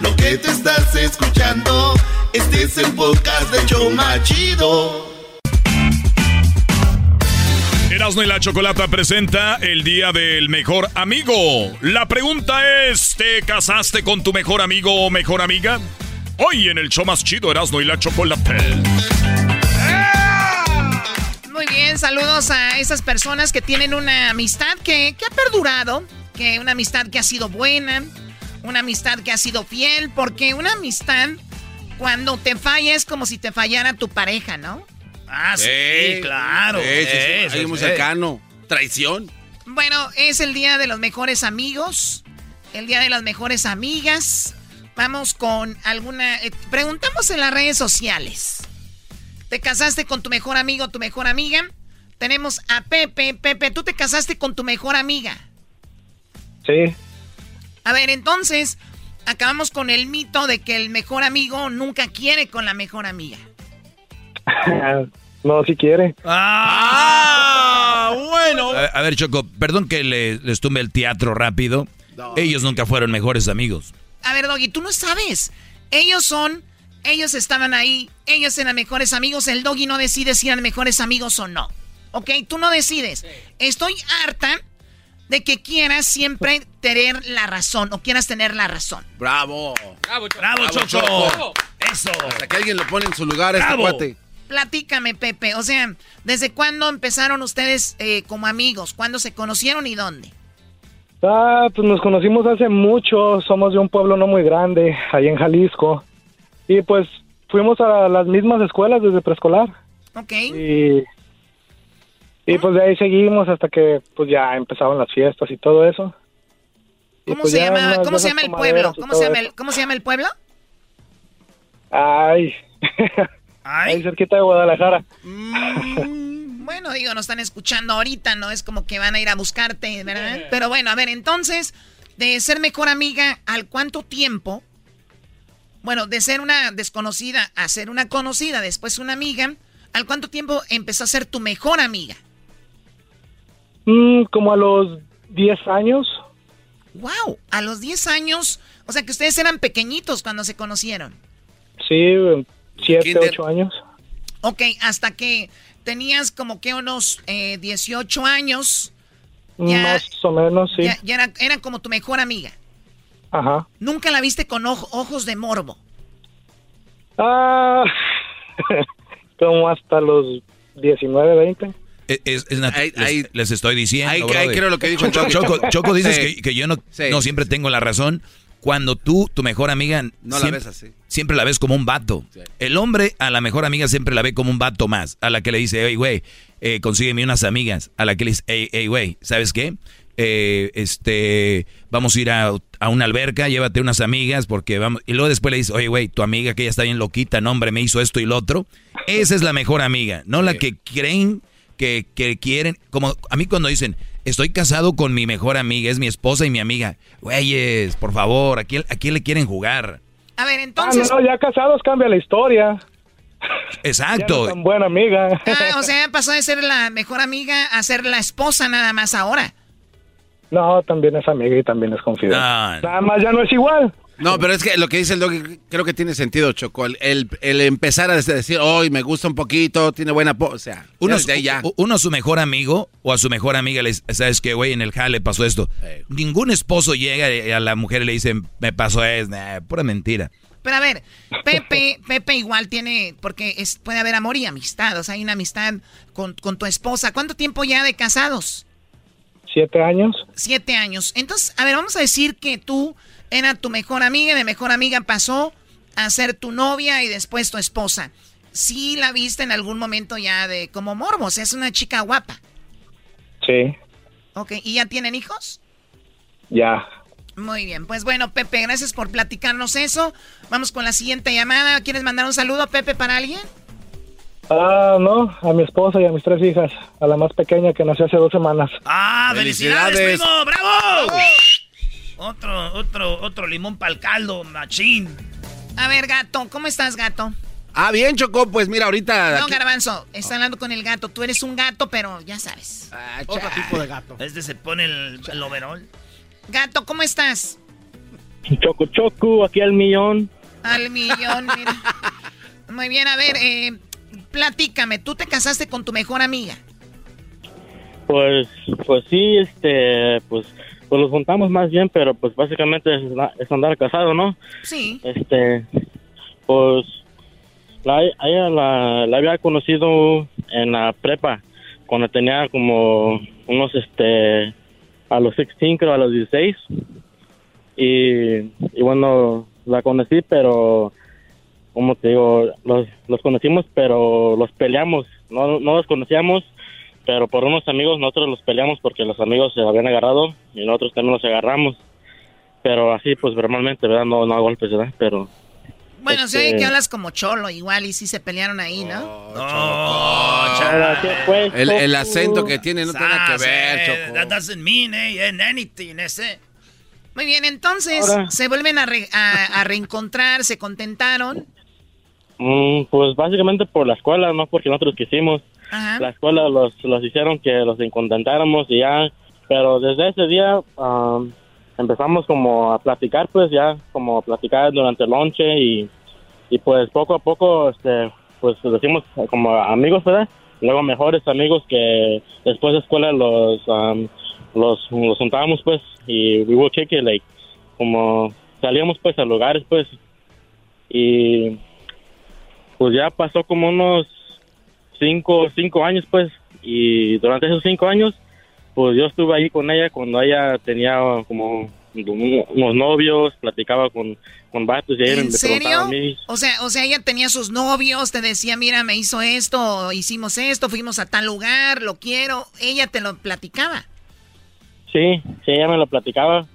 Speaker 1: Lo que te estás escuchando, este es el podcast de Choma Chido.
Speaker 4: Erasmo y la Chocolata presenta el Día del Mejor Amigo. La pregunta es, ¿te casaste con tu mejor amigo o mejor amiga? Hoy en el show más chido Erasmo y la Chocolata.
Speaker 8: Muy bien, saludos a esas personas que tienen una amistad que, que ha perdurado, que una amistad que ha sido buena, una amistad que ha sido fiel, porque una amistad cuando te falla es como si te fallara tu pareja, ¿no?
Speaker 3: Ah, sí, claro.
Speaker 5: Sí, sí, sí.
Speaker 3: Sí,
Speaker 5: Alguien
Speaker 3: sí,
Speaker 5: muy
Speaker 3: sí.
Speaker 5: cercano. Traición.
Speaker 8: Bueno, es el día de los mejores amigos, el día de las mejores amigas. Vamos con alguna... eh, preguntamos en las redes sociales. ¿Te casaste con tu mejor amigo o tu mejor amiga? Tenemos a Pepe. Pepe, ¿tú te casaste con tu mejor amiga?
Speaker 19: Sí,
Speaker 8: A ver, entonces, acabamos con el mito de que el mejor amigo nunca quiere con la mejor amiga.
Speaker 19: no, si quiere.
Speaker 5: ¡Ah! Bueno.
Speaker 6: A, a ver, Choco, perdón que le- les tumbe el teatro rápido. Ellos nunca fueron mejores amigos.
Speaker 8: A ver, Doggy, tú no sabes. Ellos son, ellos estaban ahí, ellos eran mejores amigos. El Doggy no decide si eran mejores amigos o no. ¿Ok? Tú no decides. Estoy harta de que quieras siempre tener la razón o quieras tener la razón.
Speaker 5: Bravo.
Speaker 3: Bravo,
Speaker 5: Bravo,
Speaker 3: Choco.
Speaker 5: Choco.
Speaker 3: Eso.
Speaker 5: Hasta que alguien lo pone en su lugar a este
Speaker 3: Bravo.
Speaker 5: cuate.
Speaker 8: Platícame, Pepe. O sea, ¿desde cuándo empezaron ustedes eh, como amigos? ¿Cuándo se conocieron y dónde?
Speaker 19: Ah, pues nos conocimos hace mucho, somos de un pueblo no muy grande, ahí en Jalisco. Y pues fuimos a las mismas escuelas desde preescolar.
Speaker 8: Ok.
Speaker 19: Y, y pues de ahí seguimos hasta que pues ya empezaban las fiestas y todo eso. Y,
Speaker 8: ¿Cómo
Speaker 19: pues,
Speaker 8: se llama, ¿cómo se llama el pueblo? ¿Cómo se llama el, ¿Cómo se llama el pueblo?
Speaker 19: Ay, ahí cerquita de Guadalajara.
Speaker 8: Bueno, bueno, digo, no están escuchando ahorita, no es como que van a ir a buscarte, ¿verdad? Pero bueno, a ver, entonces, de ser mejor amiga, ¿al cuánto tiempo? Bueno, de ser una desconocida a ser una conocida, después una amiga, ¿al cuánto tiempo empezó a ser tu mejor amiga?
Speaker 19: Mm, como a los 10 años.
Speaker 8: ¡Wow! A los 10 años, o sea que ustedes eran pequeñitos cuando se conocieron.
Speaker 19: Sí, 7, 8 años.
Speaker 8: Ok, hasta que tenías como que unos eh, 18 años. Ya,
Speaker 19: Más o menos, sí.
Speaker 8: ya, ya era, era como tu mejor amiga.
Speaker 19: Ajá.
Speaker 8: Nunca la viste con ojo- ojos de morbo.
Speaker 19: Ah, como hasta los 19, 20.
Speaker 6: Es, es- es nat- les, les estoy diciendo.
Speaker 5: ahí- ahí creo lo que dijo
Speaker 6: Choco,
Speaker 5: Choco.
Speaker 6: Dices
Speaker 5: Sí.
Speaker 6: que, que yo no,
Speaker 5: Sí.
Speaker 6: no siempre tengo la razón. Cuando tú, tu mejor amiga,
Speaker 5: No la
Speaker 6: siempre,
Speaker 5: ves así.
Speaker 6: siempre la ves como un vato. El hombre a la mejor amiga siempre la ve como un vato más. A la que le dice, hey, güey, eh, consígueme unas amigas. A la que le dice, hey, hey, güey, ¿sabes qué? Eh, este, vamos a ir a, a una alberca, llévate unas amigas porque vamos... Y luego después le dice, oye, güey, tu amiga que ya está bien loquita, no, hombre, me hizo esto y lo otro. Esa es la mejor amiga, no la que creen que, que quieren... Como a mí cuando dicen, estoy casado con mi mejor amiga, es mi esposa y mi amiga. Güeyes, por favor, ¿a quién, a quién le quieren jugar?
Speaker 8: A ver,
Speaker 19: Ah,
Speaker 8: entonces.
Speaker 19: no, no, ya casados cambia la historia.
Speaker 6: Exacto.
Speaker 19: Ya no tan buena amiga.
Speaker 8: Ah, o sea, pasó de ser la mejor amiga a ser la esposa nada más ahora.
Speaker 19: No, también es amiga y también es confidente.
Speaker 6: Ah.
Speaker 19: Nada más ya no es igual.
Speaker 5: No, pero es que lo que dice el dog creo que tiene sentido, Choco. El, el- el empezar a decir, hoy me gusta un poquito, tiene buena... po-", o sea,
Speaker 6: Uno,
Speaker 5: ya.
Speaker 6: uno a su mejor amigo o a su mejor amiga le dice, ¿sabes qué, güey? En el jale pasó esto. Ningún esposo llega y a la mujer y le dice, me pasó esto. Nah, pura mentira.
Speaker 8: Pero a ver, Pepe, Pepe igual tiene, porque es, puede haber amor y amistad, o sea, hay una amistad con, con tu esposa. ¿Cuánto tiempo ya de casados?
Speaker 19: Siete años.
Speaker 8: Siete años. Entonces, a ver, vamos a decir que tú era tu mejor amiga, de mejor amiga pasó a ser tu novia y después tu esposa. Sí la viste en algún momento ya de como morbo, o sea, es una chica guapa.
Speaker 19: Sí,
Speaker 8: Ok, ¿y ya tienen hijos?
Speaker 19: ya.
Speaker 8: Muy bien, pues bueno, Pepe, gracias por platicarnos eso. Vamos con la siguiente llamada. ¿Quieres mandar un saludo, Pepe, para alguien?
Speaker 19: Ah, no, a mi esposa y a mis tres hijas. A la más pequeña que nació hace dos semanas.
Speaker 3: ¡Ah, felicidades,
Speaker 19: Felicidades.
Speaker 3: primo! ¡Bravo! Otro, otro, otro limón para el caldo, machín.
Speaker 8: A ver, gato, ¿cómo estás, gato?
Speaker 5: Ah, bien, Choco, pues mira, ahorita...
Speaker 8: No,
Speaker 5: aquí-
Speaker 8: Garbanzo, está hablando con el gato. Tú eres un gato, pero ya sabes.
Speaker 3: Otro tipo de gato. Este se pone el, el overol.
Speaker 8: Gato, ¿cómo estás?
Speaker 19: Choco, choco, aquí al millón.
Speaker 8: Al millón, mira. Muy bien, a ver, eh, platícame. ¿Tú te casaste con tu mejor amiga?
Speaker 23: Pues, pues sí, este, pues, pues los juntamos más bien, pero pues básicamente es, andar casado, ¿no?
Speaker 8: Sí.
Speaker 23: Este, pues, la, ella la, la había conocido en la prepa, cuando tenía como unos, este, a los 16, creo, a los 16. Y, y bueno, la conocí, pero, como te digo, los, los conocimos, pero los peleamos, no, no los conocíamos, pero por unos amigos nosotros los peleamos porque los amigos se habían agarrado y nosotros también los agarramos. Pero así, pues verbalmente, ¿verdad? No, no a golpes, ¿verdad? Pero...
Speaker 8: Bueno, se
Speaker 23: Este-
Speaker 8: oye que hablas como cholo igual y sí se pelearon ahí, ¿no?
Speaker 5: El, el acento que tiene no tiene nada que ver, Choco.
Speaker 3: That doesn't mean eh, in anything, ese.
Speaker 8: Muy bien, entonces
Speaker 23: Ahora-
Speaker 8: se vuelven a, re- a- a reencontrar, se contentaron.
Speaker 23: Mm, pues básicamente por la escuela, no porque nosotros quisimos.
Speaker 8: Ajá.
Speaker 23: La escuela los, los hicieron que los incontentáramos y ya. Pero desde ese día am, empezamos como a platicar, pues ya, como a platicar durante el lonche y, y pues poco a poco, este, pues decimos como amigos, ¿verdad? Luego mejores amigos que después de escuela los, am, los, los juntábamos, pues, y we would kick it, like, como salíamos pues a lugares, pues, y pues ya pasó como unos cinco, cinco años, pues, y durante esos cinco años, pues yo estuve ahí con ella cuando ella tenía como unos novios, platicaba con, con vatos y ella
Speaker 8: ¿En
Speaker 23: me preguntaba a
Speaker 8: serio?
Speaker 23: mí.
Speaker 8: O sea, o sea, ella tenía sus novios, te decía, mira, me hizo esto, hicimos esto, fuimos a tal lugar, lo quiero. Ella te lo platicaba.
Speaker 23: Sí, sí, ella me lo platicaba.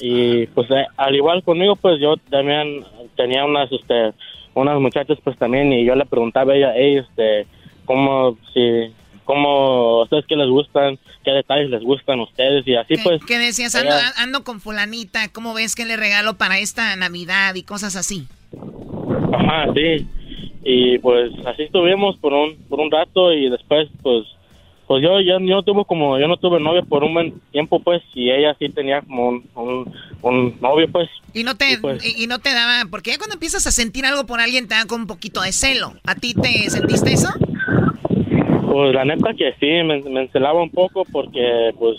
Speaker 23: Y pues eh, al igual conmigo, pues yo también tenía unas, este, unas muchachas pues también y yo le preguntaba a ella, "Ey, este, cómo, si, cómo, ustedes qué les gustan, qué detalles les gustan a ustedes y así pues.
Speaker 8: ¿Qué decías? Ando, ando con fulanita, ¿cómo ves que le regalo para esta Navidad y cosas así?
Speaker 23: Ajá, sí. Y pues así estuvimos por un, por un rato y después pues pues yo ya yo tuve como yo no tuve novia por un buen tiempo pues y ella sí tenía como un, un, novio pues.
Speaker 8: Y no te
Speaker 23: pues
Speaker 8: y, no te daba porque ya cuando empiezas a sentir algo por alguien te da con un poquito de celo. A ti te sentiste eso
Speaker 23: pues la neta que sí me, me encelaba un poco porque pues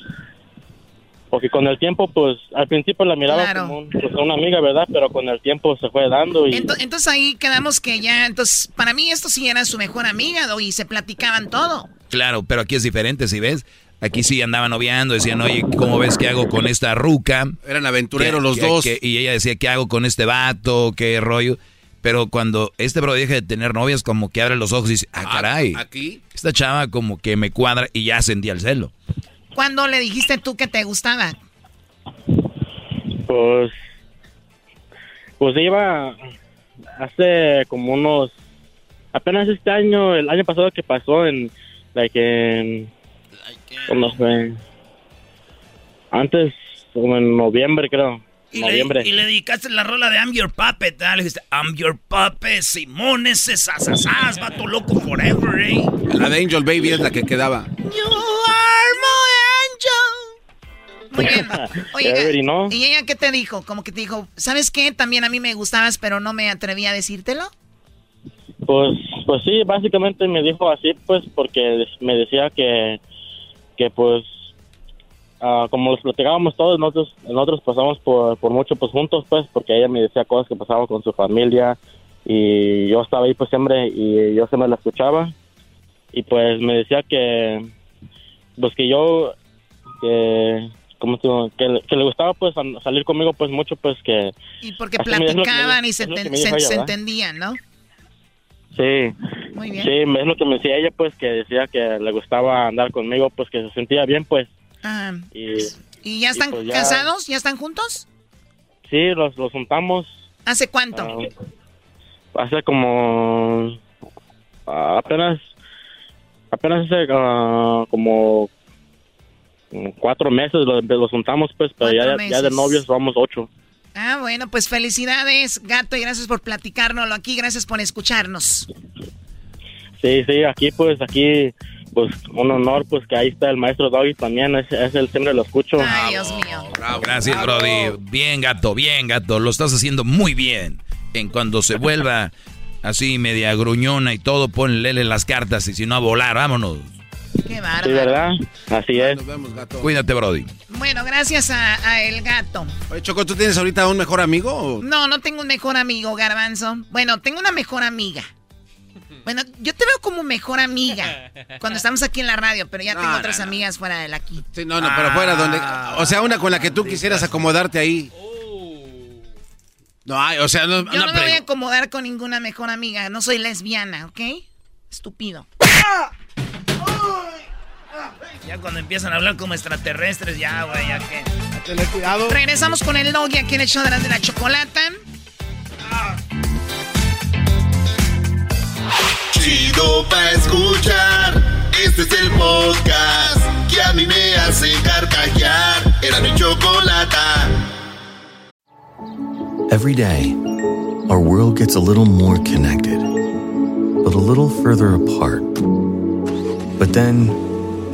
Speaker 23: porque con el tiempo, pues, al principio la miraba como pues, una amiga, ¿verdad? Pero con el tiempo se fue dando y...
Speaker 8: Entonces, ahí quedamos que ya, entonces, para mí esto sí era su mejor amiga, y se platicaban todo.
Speaker 6: Claro, pero aquí es diferente, si ves. Aquí sí andaban noviando, decían, oye, ¿cómo ves qué hago con esta ruca?
Speaker 5: Eran aventureros los dos.
Speaker 6: y ella decía, ¿qué hago con este vato? ¿Qué rollo? Pero cuando este bro deja de tener novias, como que abre los ojos y dice, ah, caray.
Speaker 5: ¿Aquí?
Speaker 6: Esta chava como que me cuadra y ya sentía el celo.
Speaker 8: ¿Cuándo le dijiste tú que te gustaba?
Speaker 23: Pues, pues iba hace como unos, apenas este año, el año pasado que pasó en, like en, no sé, antes, como en noviembre creo.
Speaker 3: Y
Speaker 23: noviembre.
Speaker 3: Le, y le dedicaste la rola de I'm Your Puppet, Le dijiste, I'm Your Puppet, Simón, ese sasasas, vato loco forever, eh.
Speaker 5: La de Angel Baby es la que quedaba.
Speaker 8: Muy bien. Oye, ¿y ella qué te dijo? Como que te dijo, ¿sabes qué? También a mí me gustabas, pero no me atreví a decírtelo.
Speaker 23: Pues, pues sí, básicamente me dijo así, pues, porque me decía que, que pues, uh, como los platicábamos todos, nosotros, nosotros pasamos por, por mucho, pues, juntos, pues, porque ella me decía cosas que pasaban con su familia y yo estaba ahí, pues, siempre, y yo se me la escuchaba. Y, pues, me decía que, pues, que yo, que como que, que, le gustaba pues salir conmigo pues mucho pues que
Speaker 8: y porque platicaban y se, entendían no
Speaker 23: sí.
Speaker 8: Muy bien.
Speaker 23: Sí es lo que me decía ella pues que decía que le gustaba andar conmigo pues que se sentía bien pues.
Speaker 8: Ah. y, ya están pues, casados ya están juntos
Speaker 23: sí los los juntamos.
Speaker 8: Hace cuánto
Speaker 23: ah, hace como ah, apenas apenas hace como cuatro meses los, juntamos, pues, pero ya, de novios vamos ocho.
Speaker 8: Ah, bueno, pues felicidades, gato, y gracias por platicárnoslo aquí, gracias por escucharnos.
Speaker 23: Sí, sí, aquí, pues, aquí, pues, un honor, pues, que ahí está el maestro Doggy también, es, es el siempre lo escucho.
Speaker 8: Ay, Dios mío.
Speaker 6: Gracias, Brody. Bien, gato, bien, gato, lo estás haciendo muy bien. En cuando se vuelva así media gruñona y todo, ponle las cartas y si no a volar, vámonos.
Speaker 8: Qué bárbaro.
Speaker 23: Sí, ¿verdad? Así es.
Speaker 5: Nos vemos, gato.
Speaker 6: Cuídate, Brody.
Speaker 8: Bueno, gracias a, el gato.
Speaker 5: Oye, Choco, ¿tú tienes ahorita un mejor amigo?
Speaker 8: No, no tengo un mejor amigo, Garbanzo. Bueno, tengo una mejor amiga. Bueno, yo te veo como mejor amiga cuando estamos aquí en la radio, pero ya tengo otras amigas fuera de aquí.
Speaker 5: Sí, no, no, pero fuera donde... O sea, una con la que tú quisieras acomodarte ahí. No, o sea, no...
Speaker 8: Yo no me voy a acomodar con ninguna mejor amiga. No soy lesbiana, ¿ok? Estúpido. ¡Ah!
Speaker 3: Ya cuando empiezan a hablar como extraterrestres, ya, güey, ya que.
Speaker 5: tener cuidado.
Speaker 8: Regresamos con el doggy aquí en el show de la chocolata.
Speaker 1: Chido pa' escuchar. Este es el podcast que a mí me hace carcajear. Era mi chocolata.
Speaker 24: Every day, our world gets a little more connected, but a little further apart. But then.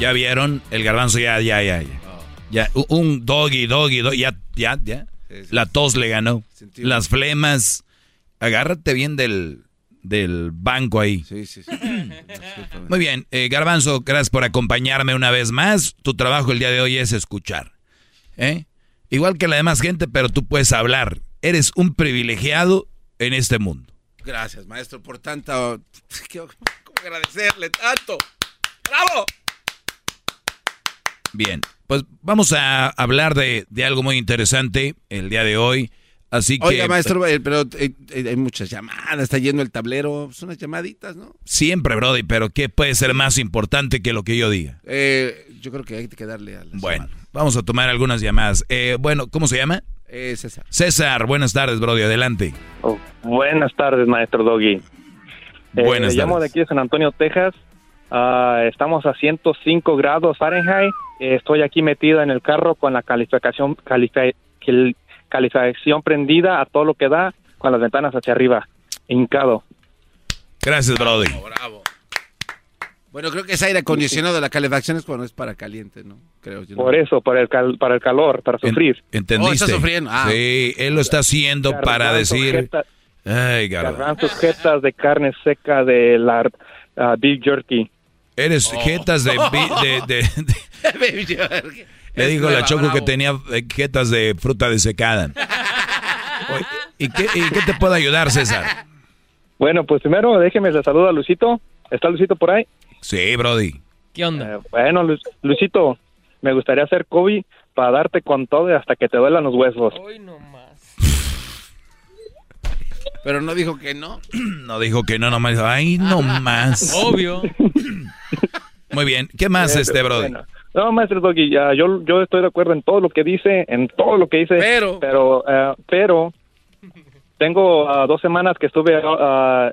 Speaker 6: ¿Ya vieron? El garbanzo ya, ya, ya, ya. Ya, un doggy, doggy, doggy, ya, ya, ya. La tos le ganó. Las flemas. Agárrate bien del, del banco ahí.
Speaker 5: Sí, sí, sí.
Speaker 6: Muy bien, eh, Garbanzo, gracias por acompañarme una vez más. Tu trabajo el día de hoy es escuchar. ¿eh? Igual que la demás gente, pero tú puedes hablar. Eres un privilegiado en este mundo.
Speaker 5: Gracias, maestro, por tanto. ¿Cómo agradecerle tanto? ¡Bravo!
Speaker 6: Bien, pues vamos a hablar de, de algo muy interesante el día de hoy. Así que...
Speaker 5: Oiga, maestro, eh, pero eh, eh, hay muchas llamadas, está yendo el tablero. Son unas llamaditas, ¿no?
Speaker 6: Siempre, Brody, pero ¿qué puede ser más importante que lo que yo diga?
Speaker 5: Eh, yo creo que hay que darle a las
Speaker 6: Bueno, vamos a tomar algunas llamadas. Eh, bueno, ¿cómo se llama?
Speaker 5: Eh, César.
Speaker 6: César, buenas tardes, Brody, adelante.
Speaker 25: Oh, buenas tardes, maestro Doggy. Eh,
Speaker 6: Buenas
Speaker 25: me llamo de aquí de San Antonio, Texas. Ah, estamos a 105 grados Fahrenheit. Estoy aquí metido en el carro con la calificación califi- cal- calificación prendida a todo lo que da, con las ventanas hacia arriba, hincado.
Speaker 6: Gracias, Brody.
Speaker 5: Bueno, creo que es aire acondicionado. La calefacción es cuando es para caliente, ¿no? Creo yo.
Speaker 25: Por eso, para el, cal- para el calor, para sufrir.
Speaker 6: ¿Entendiste?
Speaker 5: Oh, está sufriendo. Ah.
Speaker 6: Sí, él lo está haciendo para
Speaker 25: Garbanzo,
Speaker 6: decir...
Speaker 25: jeta-
Speaker 6: Ay, Garbanzo.
Speaker 25: Garbanzos, jetas de carne seca de la ah, Big Jerky.
Speaker 6: Eres jetas de, de- de- de- Le dijo la Choco que tenía eh, jetas de fruta desecada. Oye, ¿Y qué, ¿Y qué te puedo ayudar, César?
Speaker 25: Bueno, pues primero déjeme le saludo a Lucito. ¿Está Lucito por ahí?
Speaker 6: Sí, Brody.
Speaker 25: ¿Qué onda? bueno, Lu- Lucito, me gustaría ser Kobe para darte con todo y hasta que te duelan los huesos.
Speaker 5: Pero no dijo que no.
Speaker 6: No dijo que no, nomás dijo, ay, no más.
Speaker 25: Obvio.
Speaker 6: Muy bien. ¿Qué más,
Speaker 25: Eh,
Speaker 6: este,
Speaker 25: bueno. No, maestro Doggy, ya, yo, yo estoy de acuerdo en todo lo que dice, en todo lo que dice.
Speaker 5: Pero.
Speaker 25: Pero, eh, pero tengo ah, dos semanas que estuve ah,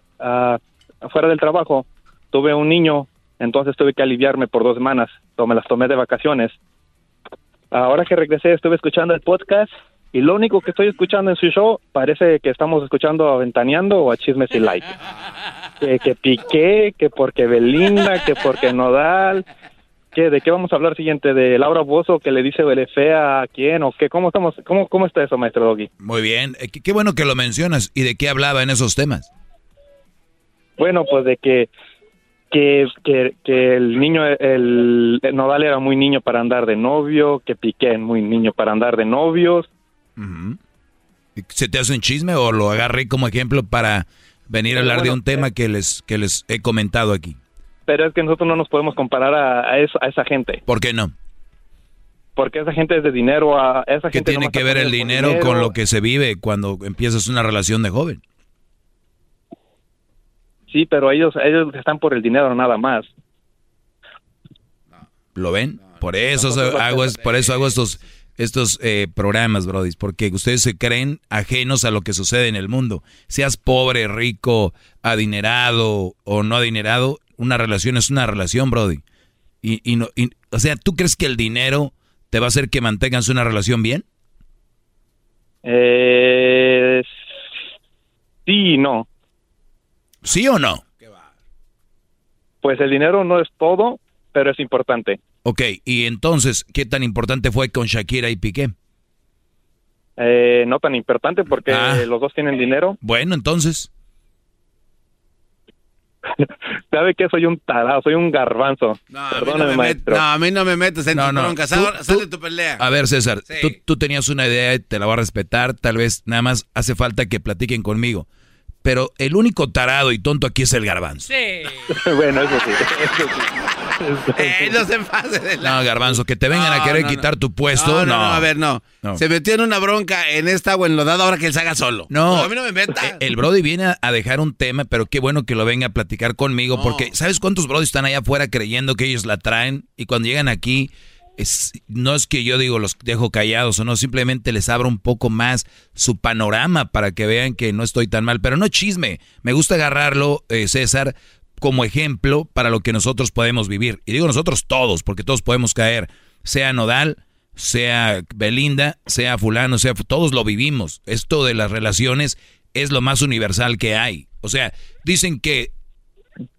Speaker 25: afuera del trabajo. Tuve un niño, entonces tuve que aliviarme por dos semanas. Me las tomé de vacaciones. Ahora que regresé, estuve escuchando el podcast y lo único que estoy escuchando en su show parece que estamos escuchando a Ventaneando o a Chismes y Like. Que, que Piqué, que porque Belinda, que porque Nodal. ¿Qué, ¿De qué vamos a hablar siguiente? ¿De Laura Bozo que le dice fea a quién o qué? ¿Cómo, estamos, cómo, cómo está eso, maestro Doggy?
Speaker 6: Muy bien. Eh, Qué, qué bueno que lo mencionas. ¿Y de qué hablaba en esos temas?
Speaker 25: Bueno, pues de que que, que, que el niño, el, el Nodal era muy niño para andar de novio, que Piqué es muy niño para andar de novios.
Speaker 6: ¿Se te hace un chisme o lo agarré como ejemplo para venir a hablar de un tema que les, que les he comentado aquí?
Speaker 25: Pero es que nosotros no nos podemos comparar a, a, eso- a esa gente,
Speaker 6: ¿Por qué no?
Speaker 25: porque esa gente es de dinero, a esa
Speaker 6: ¿Qué
Speaker 25: gente
Speaker 6: tiene que ver el dinero, con lo que se vive cuando empiezas una relación de joven?
Speaker 25: Sí, pero ellos ellos están por el dinero nada más.
Speaker 6: ¿Lo ven? por eso hago, por eso hago estos, estos eh, programas, Brody, porque ustedes se creen ajenos a lo que sucede en el mundo. Seas pobre, rico, adinerado o no adinerado, una relación es una relación, Brody. Y, y no, y- o sea, ¿tú crees que el dinero te va a hacer que mantengas una relación bien?
Speaker 25: Eh, sí y no.
Speaker 6: ¿Sí o no?
Speaker 25: Pues el dinero no es todo, pero es importante.
Speaker 6: Ok, y entonces, ¿qué tan importante fue con Shakira y Piqué?
Speaker 25: Eh, no tan importante porque
Speaker 6: Ah.
Speaker 25: los dos tienen dinero.
Speaker 6: Bueno, entonces,
Speaker 25: Sabe que soy un tarado, soy un garbanzo.
Speaker 5: No, a no
Speaker 25: Perdóname,
Speaker 5: me met-
Speaker 25: maestro.
Speaker 5: no, a mí no me metes en
Speaker 6: No, no,
Speaker 5: tu pelea.
Speaker 6: A ver, César,
Speaker 5: Sí.
Speaker 6: tú, tú tenías una idea y te la voy a respetar. Tal vez nada más hace falta que platiquen conmigo. Pero el único tarado y tonto aquí es el garbanzo.
Speaker 25: bueno, eso sí. Eso sí.
Speaker 5: Eh, no se pase de la...
Speaker 6: No, garbanzo, que te vengan a querer
Speaker 5: no,
Speaker 6: quitar tu puesto.
Speaker 5: No,
Speaker 6: No,
Speaker 5: a ver, no. Se metió en una bronca en esta agua enlodada ahora que él se haga solo.
Speaker 6: No.
Speaker 5: a mí no me meta.
Speaker 6: Eh, El Brody viene a- dejar un tema, pero qué bueno que lo venga a platicar conmigo, porque ¿sabes cuántos Brody están allá afuera creyendo que ellos la traen? Y cuando llegan aquí, es, no es que yo digo los dejo callados o no, simplemente les abro un poco más su panorama para que vean que no estoy tan mal. Pero no chisme, me gusta agarrarlo, eh, César, como ejemplo para lo que nosotros podemos vivir. Y digo nosotros todos, porque todos podemos caer, sea Nodal, sea Belinda, sea fulano, sea todos lo vivimos. Esto de las relaciones es lo más universal que hay. O sea, dicen que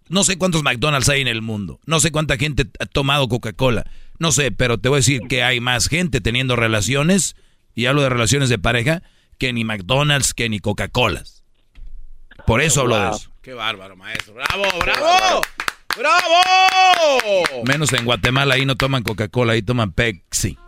Speaker 6: No sé cuántos McDonald's hay en el mundo. No sé cuánta gente ha tomado Coca-Cola. No sé, pero te voy a decir que hay más gente teniendo relaciones, y hablo de relaciones de pareja, que ni McDonald's, que ni Coca-Colas. Por eso hablo de eso.
Speaker 5: Qué bárbaro, maestro. ¡Bravo, bravo! ¡Bravo!
Speaker 6: Menos en Guatemala, ahí no toman Coca-Cola, ahí toman Pepsi.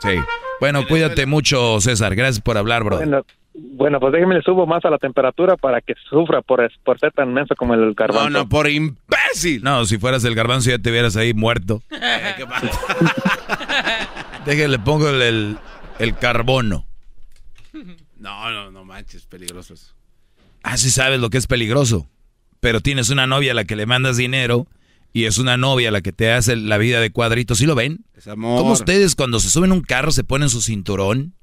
Speaker 6: Sí. Bueno, cuídate mucho, César. Gracias por hablar, bro.
Speaker 25: Bueno, bueno, pues déjeme le subo más a la temperatura para que sufra por, por ser tan menso como el garbanzo.
Speaker 5: No, no, por imbécil.
Speaker 6: No, si fueras el garbanzo ya te vieras ahí muerto.
Speaker 5: Eh, ¿Qué pasa?
Speaker 6: Déjale, pongo el, el, el carbono.
Speaker 5: No, no, no manches, peligroso eso.
Speaker 6: Ah, sí sabes lo que es peligroso. Pero tienes una novia a la que le mandas dinero y es una novia a la que te hace la vida de cuadritos. ¿Sí lo ven?
Speaker 5: Es amor.
Speaker 6: ¿Cómo ustedes cuando se suben a un carro se ponen su cinturón?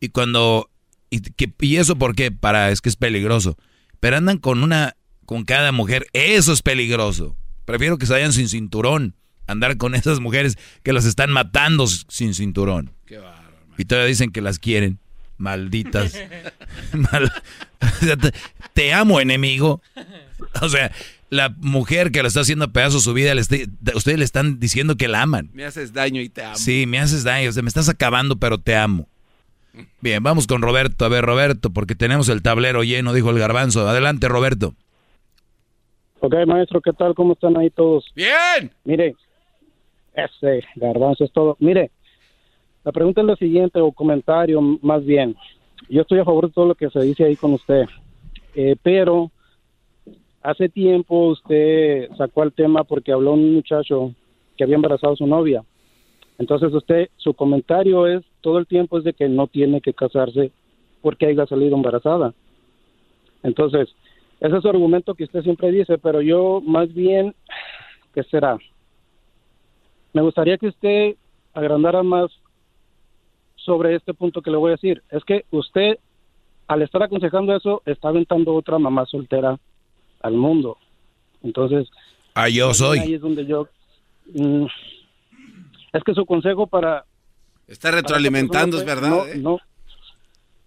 Speaker 6: Y cuando... Y, que- y eso por qué? Para... Es que es peligroso. Pero andan con una... Con cada mujer. Eso es peligroso. Prefiero que se vayan sin cinturón. Andar con esas mujeres que las están matando sin cinturón.
Speaker 5: Qué.
Speaker 6: Y todavía dicen que las quieren. Malditas. Mal- O sea, te, te amo, enemigo. O sea, la mujer que le está haciendo a pedazos su vida, le está- ustedes le están diciendo que la aman.
Speaker 5: Me haces daño y te amo.
Speaker 6: Sí, me haces daño. O sea, me estás acabando, pero te amo. Bien, vamos con Roberto. A ver, Roberto, porque tenemos el tablero lleno, dijo el garbanzo. Adelante, Roberto.
Speaker 26: Ok, maestro, ¿qué tal? ¿Cómo están ahí todos?
Speaker 5: Bien.
Speaker 26: Mire, ese garbanzo es todo. Mire, la pregunta es la siguiente, o comentario más bien. Yo estoy a favor de todo lo que se dice ahí con usted, Eh, pero hace tiempo usted sacó el tema porque habló un muchacho que había embarazado a su novia. Entonces usted, su comentario es, todo el tiempo es de que no tiene que casarse porque haya salido embarazada. Entonces, ese es su argumento que usted siempre dice, pero yo más bien, ¿qué será? Me gustaría que usted agrandara más sobre este punto que le voy a decir. Es que usted, al estar aconsejando eso, está aventando otra mamá soltera al mundo. Entonces,
Speaker 6: Ah, yo
Speaker 26: ahí
Speaker 6: soy.
Speaker 26: es donde yo... mm, es que su consejo para...
Speaker 5: Está retroalimentando, es verdad. ¿eh?
Speaker 26: No,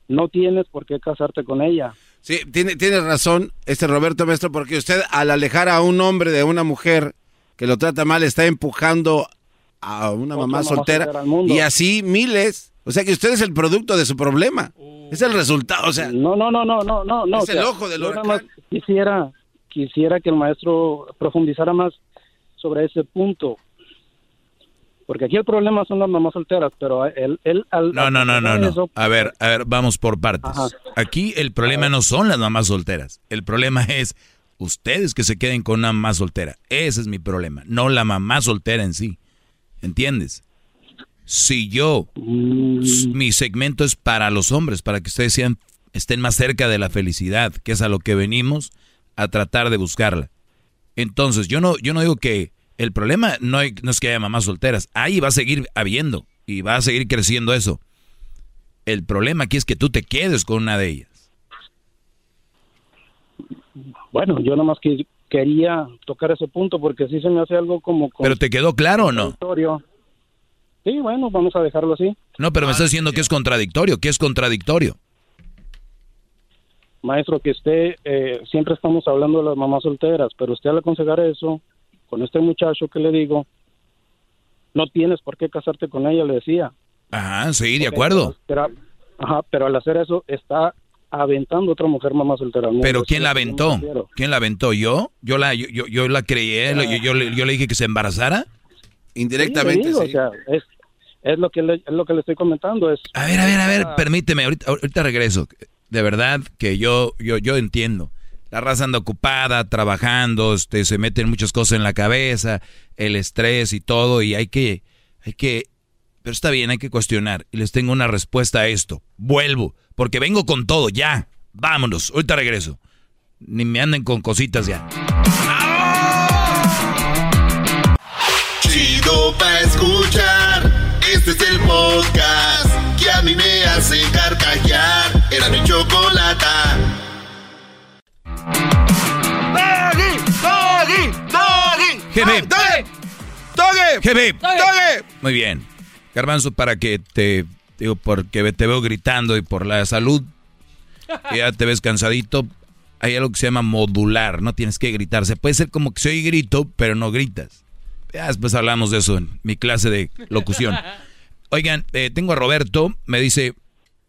Speaker 26: no, tienes por qué casarte con ella.
Speaker 5: Sí, tiene, tiene razón este Roberto Maestro, porque usted al alejar a un hombre de una mujer que lo trata mal, está empujando a una
Speaker 26: Otra
Speaker 5: mamá
Speaker 26: mamá
Speaker 5: soltera
Speaker 26: soltera al mundo.
Speaker 5: y así miles. O sea que usted es el producto de su problema. Es el resultado, o sea.
Speaker 26: No, no, no, no, no, no. no
Speaker 5: Es el ojo del
Speaker 26: nada
Speaker 5: huracán.
Speaker 26: más quisiera, quisiera que el maestro profundizara más sobre ese punto. Porque aquí el problema son las mamás solteras, pero él, él al...
Speaker 6: No, no, no, no, no.
Speaker 26: eso-
Speaker 6: A ver, a ver, vamos por partes.
Speaker 26: Ajá.
Speaker 6: Aquí el problema no son las mamás solteras. El problema es ustedes que se queden con una mamá soltera. Ese es mi problema, no la mamá soltera en sí. ¿Entiendes? Si yo, s- mi segmento es para los hombres, para que ustedes sean, estén más cerca de la felicidad, que es a lo que venimos a tratar de buscarla. Entonces, yo no, yo no digo que el problema no, hay- no es que haya mamás solteras, ahí va a seguir habiendo y va a seguir creciendo eso. El problema aquí es que tú te quedes con una de ellas.
Speaker 26: Bueno, yo nada más que quería tocar ese punto porque sí se me hace algo como...
Speaker 6: ¿Pero te quedó claro o no?
Speaker 26: Sí, bueno, vamos a dejarlo así.
Speaker 6: No, pero me estás diciendo que es contradictorio. ¿Qué es contradictorio?
Speaker 26: Maestro, que usted, eh, siempre estamos hablando de las mamás solteras, pero usted al aconsejar eso, con este muchacho que le digo, no tienes por qué casarte con ella, le decía.
Speaker 6: Ajá, sí, de acuerdo.
Speaker 26: Pero, ajá, pero al hacer eso está aventando otra mujer mamá soltera. mundo.
Speaker 6: Pero ¿quién la
Speaker 26: que
Speaker 6: aventó? ¿Quién la aventó? ¿Yo? ¿Yo la, yo, yo, yo la creí? ¿Yo, yo, le- yo le dije que se embarazara?
Speaker 5: Indirectamente,
Speaker 26: Sí, digo,
Speaker 5: sí.
Speaker 26: o sea, es, es lo que le, es lo que le estoy comentando. Es,
Speaker 6: A ver, a ver, a ver, permíteme, ahorita, ahorita regreso. De verdad que yo, yo, yo entiendo. La raza anda ocupada, trabajando, este, se meten muchas cosas en la cabeza, el estrés y todo, y hay que, hay que, pero está bien, hay que cuestionar. Y les tengo una respuesta a esto. Vuelvo, porque vengo con todo, ya. Vámonos, ahorita regreso. Ni me anden con cositas ya.
Speaker 1: Chido pa' escuchar. Este es el podcast que a mí me hace carcajear. Era mi chocolata.
Speaker 5: ¡Doggy! ¡Doggy! ¡Doggy! ¡Doggy! ¡Doggy! ¡Doggy!
Speaker 6: Muy bien. Garbanzo, para que te digo, porque te veo gritando y por la salud, que ya te ves cansadito, hay algo que se llama modular, no tienes que gritar. Se puede ser como que soy grito, pero no gritas. Ya después hablamos de eso en mi clase de locución. Oigan, eh, tengo a Roberto, me dice,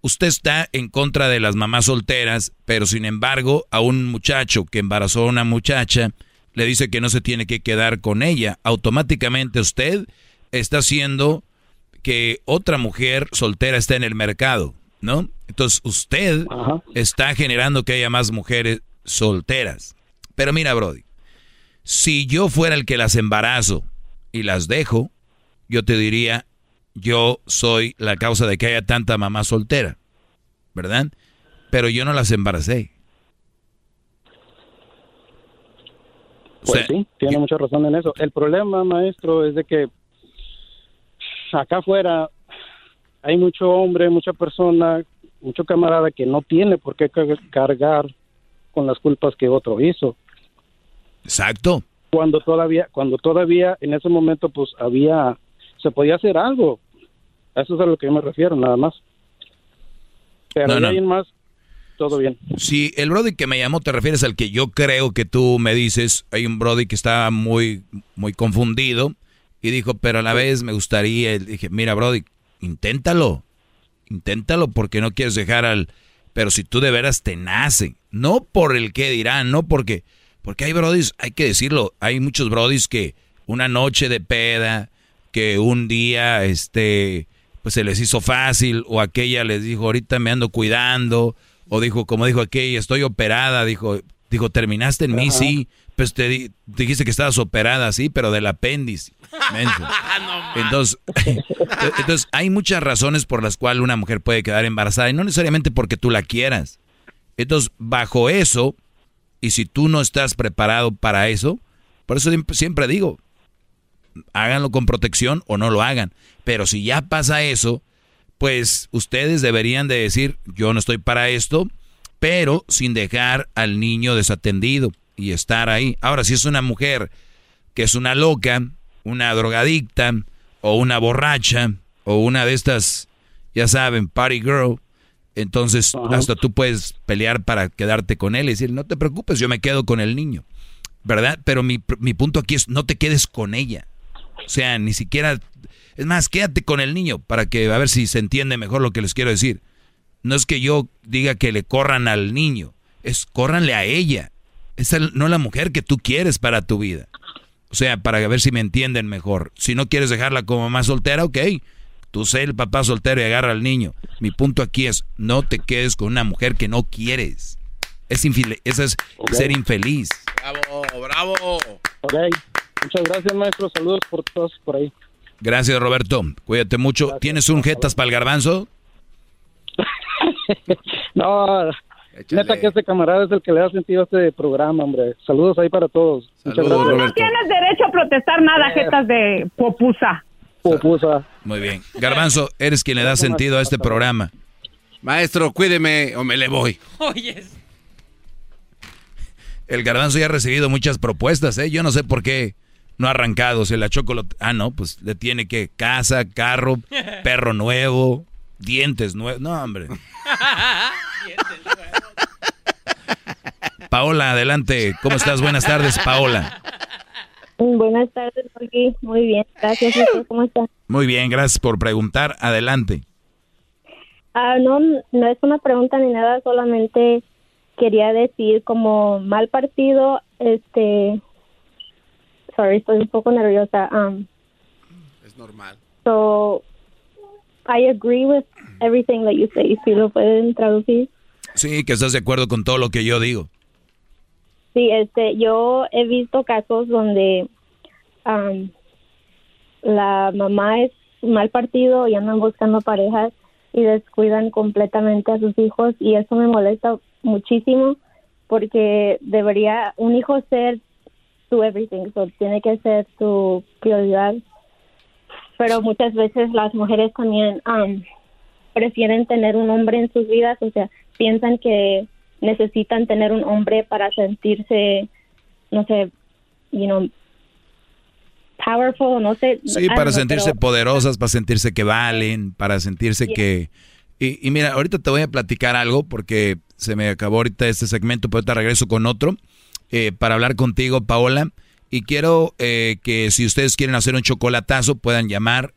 Speaker 6: usted está en contra de las mamás solteras, pero sin embargo a un muchacho que embarazó a una muchacha le dice que no se tiene que quedar con ella. Automáticamente usted está haciendo que otra mujer soltera esté en el mercado, ¿no? Entonces usted está generando que haya más mujeres solteras. Pero mira, Brody, si yo fuera el que las embarazo y las dejo, yo te diría, yo soy la causa de que haya tanta mamá soltera, ¿verdad? Pero yo no las embaracé.
Speaker 26: Pues sí, tiene mucha razón en eso. El problema, maestro, es de que acá afuera hay mucho hombre, mucha persona, mucho camarada que no tiene por qué cargar con las culpas que otro hizo.
Speaker 6: Exacto.
Speaker 26: Cuando todavía, cuando todavía en ese momento pues había, se podía hacer algo. Eso es a lo que yo me refiero, nada más. Pero
Speaker 6: No, no.
Speaker 26: alguien más, todo bien.
Speaker 6: Si el Brody que me llamó te refieres al que yo creo que tú me dices, hay un Brody que estaba muy, muy confundido y dijo, pero a la vez me gustaría, y dije, mira Brody, inténtalo, inténtalo porque no quieres dejar al, pero si tú de veras te nace, no por el que dirán, no porque, porque hay Brodis, hay que decirlo, hay muchos Brodis que una noche de peda, que un día, este, pues se les hizo fácil, o aquella les dijo, ahorita me ando cuidando, o dijo, como dijo aquella, estoy operada, dijo, dijo, terminaste en mí, sí, pues te di- dijiste que estabas operada, sí, pero del apéndice. Entonces, entonces, hay muchas razones por las cuales una mujer puede quedar embarazada, y no necesariamente porque tú la quieras. Entonces, bajo eso, y si tú no estás preparado para eso, por eso siempre digo, háganlo con protección o no lo hagan. Pero si ya pasa eso, pues ustedes deberían de decir, yo no estoy para esto, pero sin dejar al niño desatendido y estar ahí. Ahora, si es una mujer que es una loca, una drogadicta, o una borracha, o una de estas, ya saben, party girl, entonces hasta tú puedes pelear para quedarte con él y decir, no te preocupes, yo me quedo con el niño, ¿verdad? Pero mi, mi punto aquí es, no te quedes con ella. O sea, ni siquiera, es más, quédate con el niño para que, a ver si se entiende mejor lo que les quiero decir. No es que yo diga que le corran al niño, es córranle a ella. Esa no es la mujer que tú quieres para tu vida. O sea, para ver si me entienden mejor. Si no quieres dejarla como mamá soltera, ok. Tú sé el papá soltero y agarra al niño. Mi punto aquí es, no te quedes con una mujer que no quieres. Es infile- eso es ser infeliz.
Speaker 5: Bravo, bravo.
Speaker 26: Ok, muchas gracias, maestro. Saludos por todos por ahí.
Speaker 6: Gracias, Roberto. Cuídate mucho. ¿Tienes un jetas para el garbanzo?
Speaker 26: No, neta que este camarada es el que le ha sentido a este programa, hombre. Saludos ahí para todos. Muchas gracias.
Speaker 27: no tienes derecho a protestar nada, jetas de popusa.
Speaker 26: Popusa.
Speaker 6: Muy bien. Garbanzo, eres quien le da sentido a este programa.
Speaker 5: Maestro, cuídeme o me le voy.
Speaker 17: Oyes.
Speaker 6: El garbanzo ya ha recibido muchas propuestas, ¿eh? Yo no sé por qué no ha arrancado. Se la choco. Ah, no, pues le tiene que casa, carro, perro nuevo, dientes nuevos. No, hombre. Paola, adelante. ¿Cómo estás? Buenas tardes, Paola.
Speaker 28: Buenas tardes, Jorge. Muy bien, gracias. ¿Y usted ¿Cómo está?
Speaker 6: Muy bien, gracias por preguntar. Adelante.
Speaker 28: Ah, no, no es una pregunta ni nada, solamente quería decir como mal partido, este, sorry, estoy un poco nerviosa. Um,
Speaker 5: Es normal.
Speaker 28: so, I agree with everything that you say. Si lo pueden traducir.
Speaker 6: Sí, que estás de acuerdo con todo lo que yo digo.
Speaker 28: Sí, este, yo he visto casos donde am, la mamá es mal partido y andan buscando parejas y descuidan completamente a sus hijos y eso me molesta muchísimo porque debería un hijo ser tu everything, so tiene que ser tu prioridad. Pero muchas veces las mujeres también am, prefieren tener un hombre en sus vidas, o sea, piensan que necesitan tener un hombre para sentirse, no sé, you know, powerful, no sé.
Speaker 6: Sí, para
Speaker 28: know,
Speaker 6: sentirse
Speaker 28: pero-
Speaker 6: poderosas, para sentirse que valen, para sentirse que, Y, mira, ahorita te voy a platicar algo porque se me acabó ahorita este segmento, pero ahorita regreso con otro eh, para hablar contigo, Paola. Y quiero eh, que si ustedes quieren hacer un chocolatazo, puedan llamar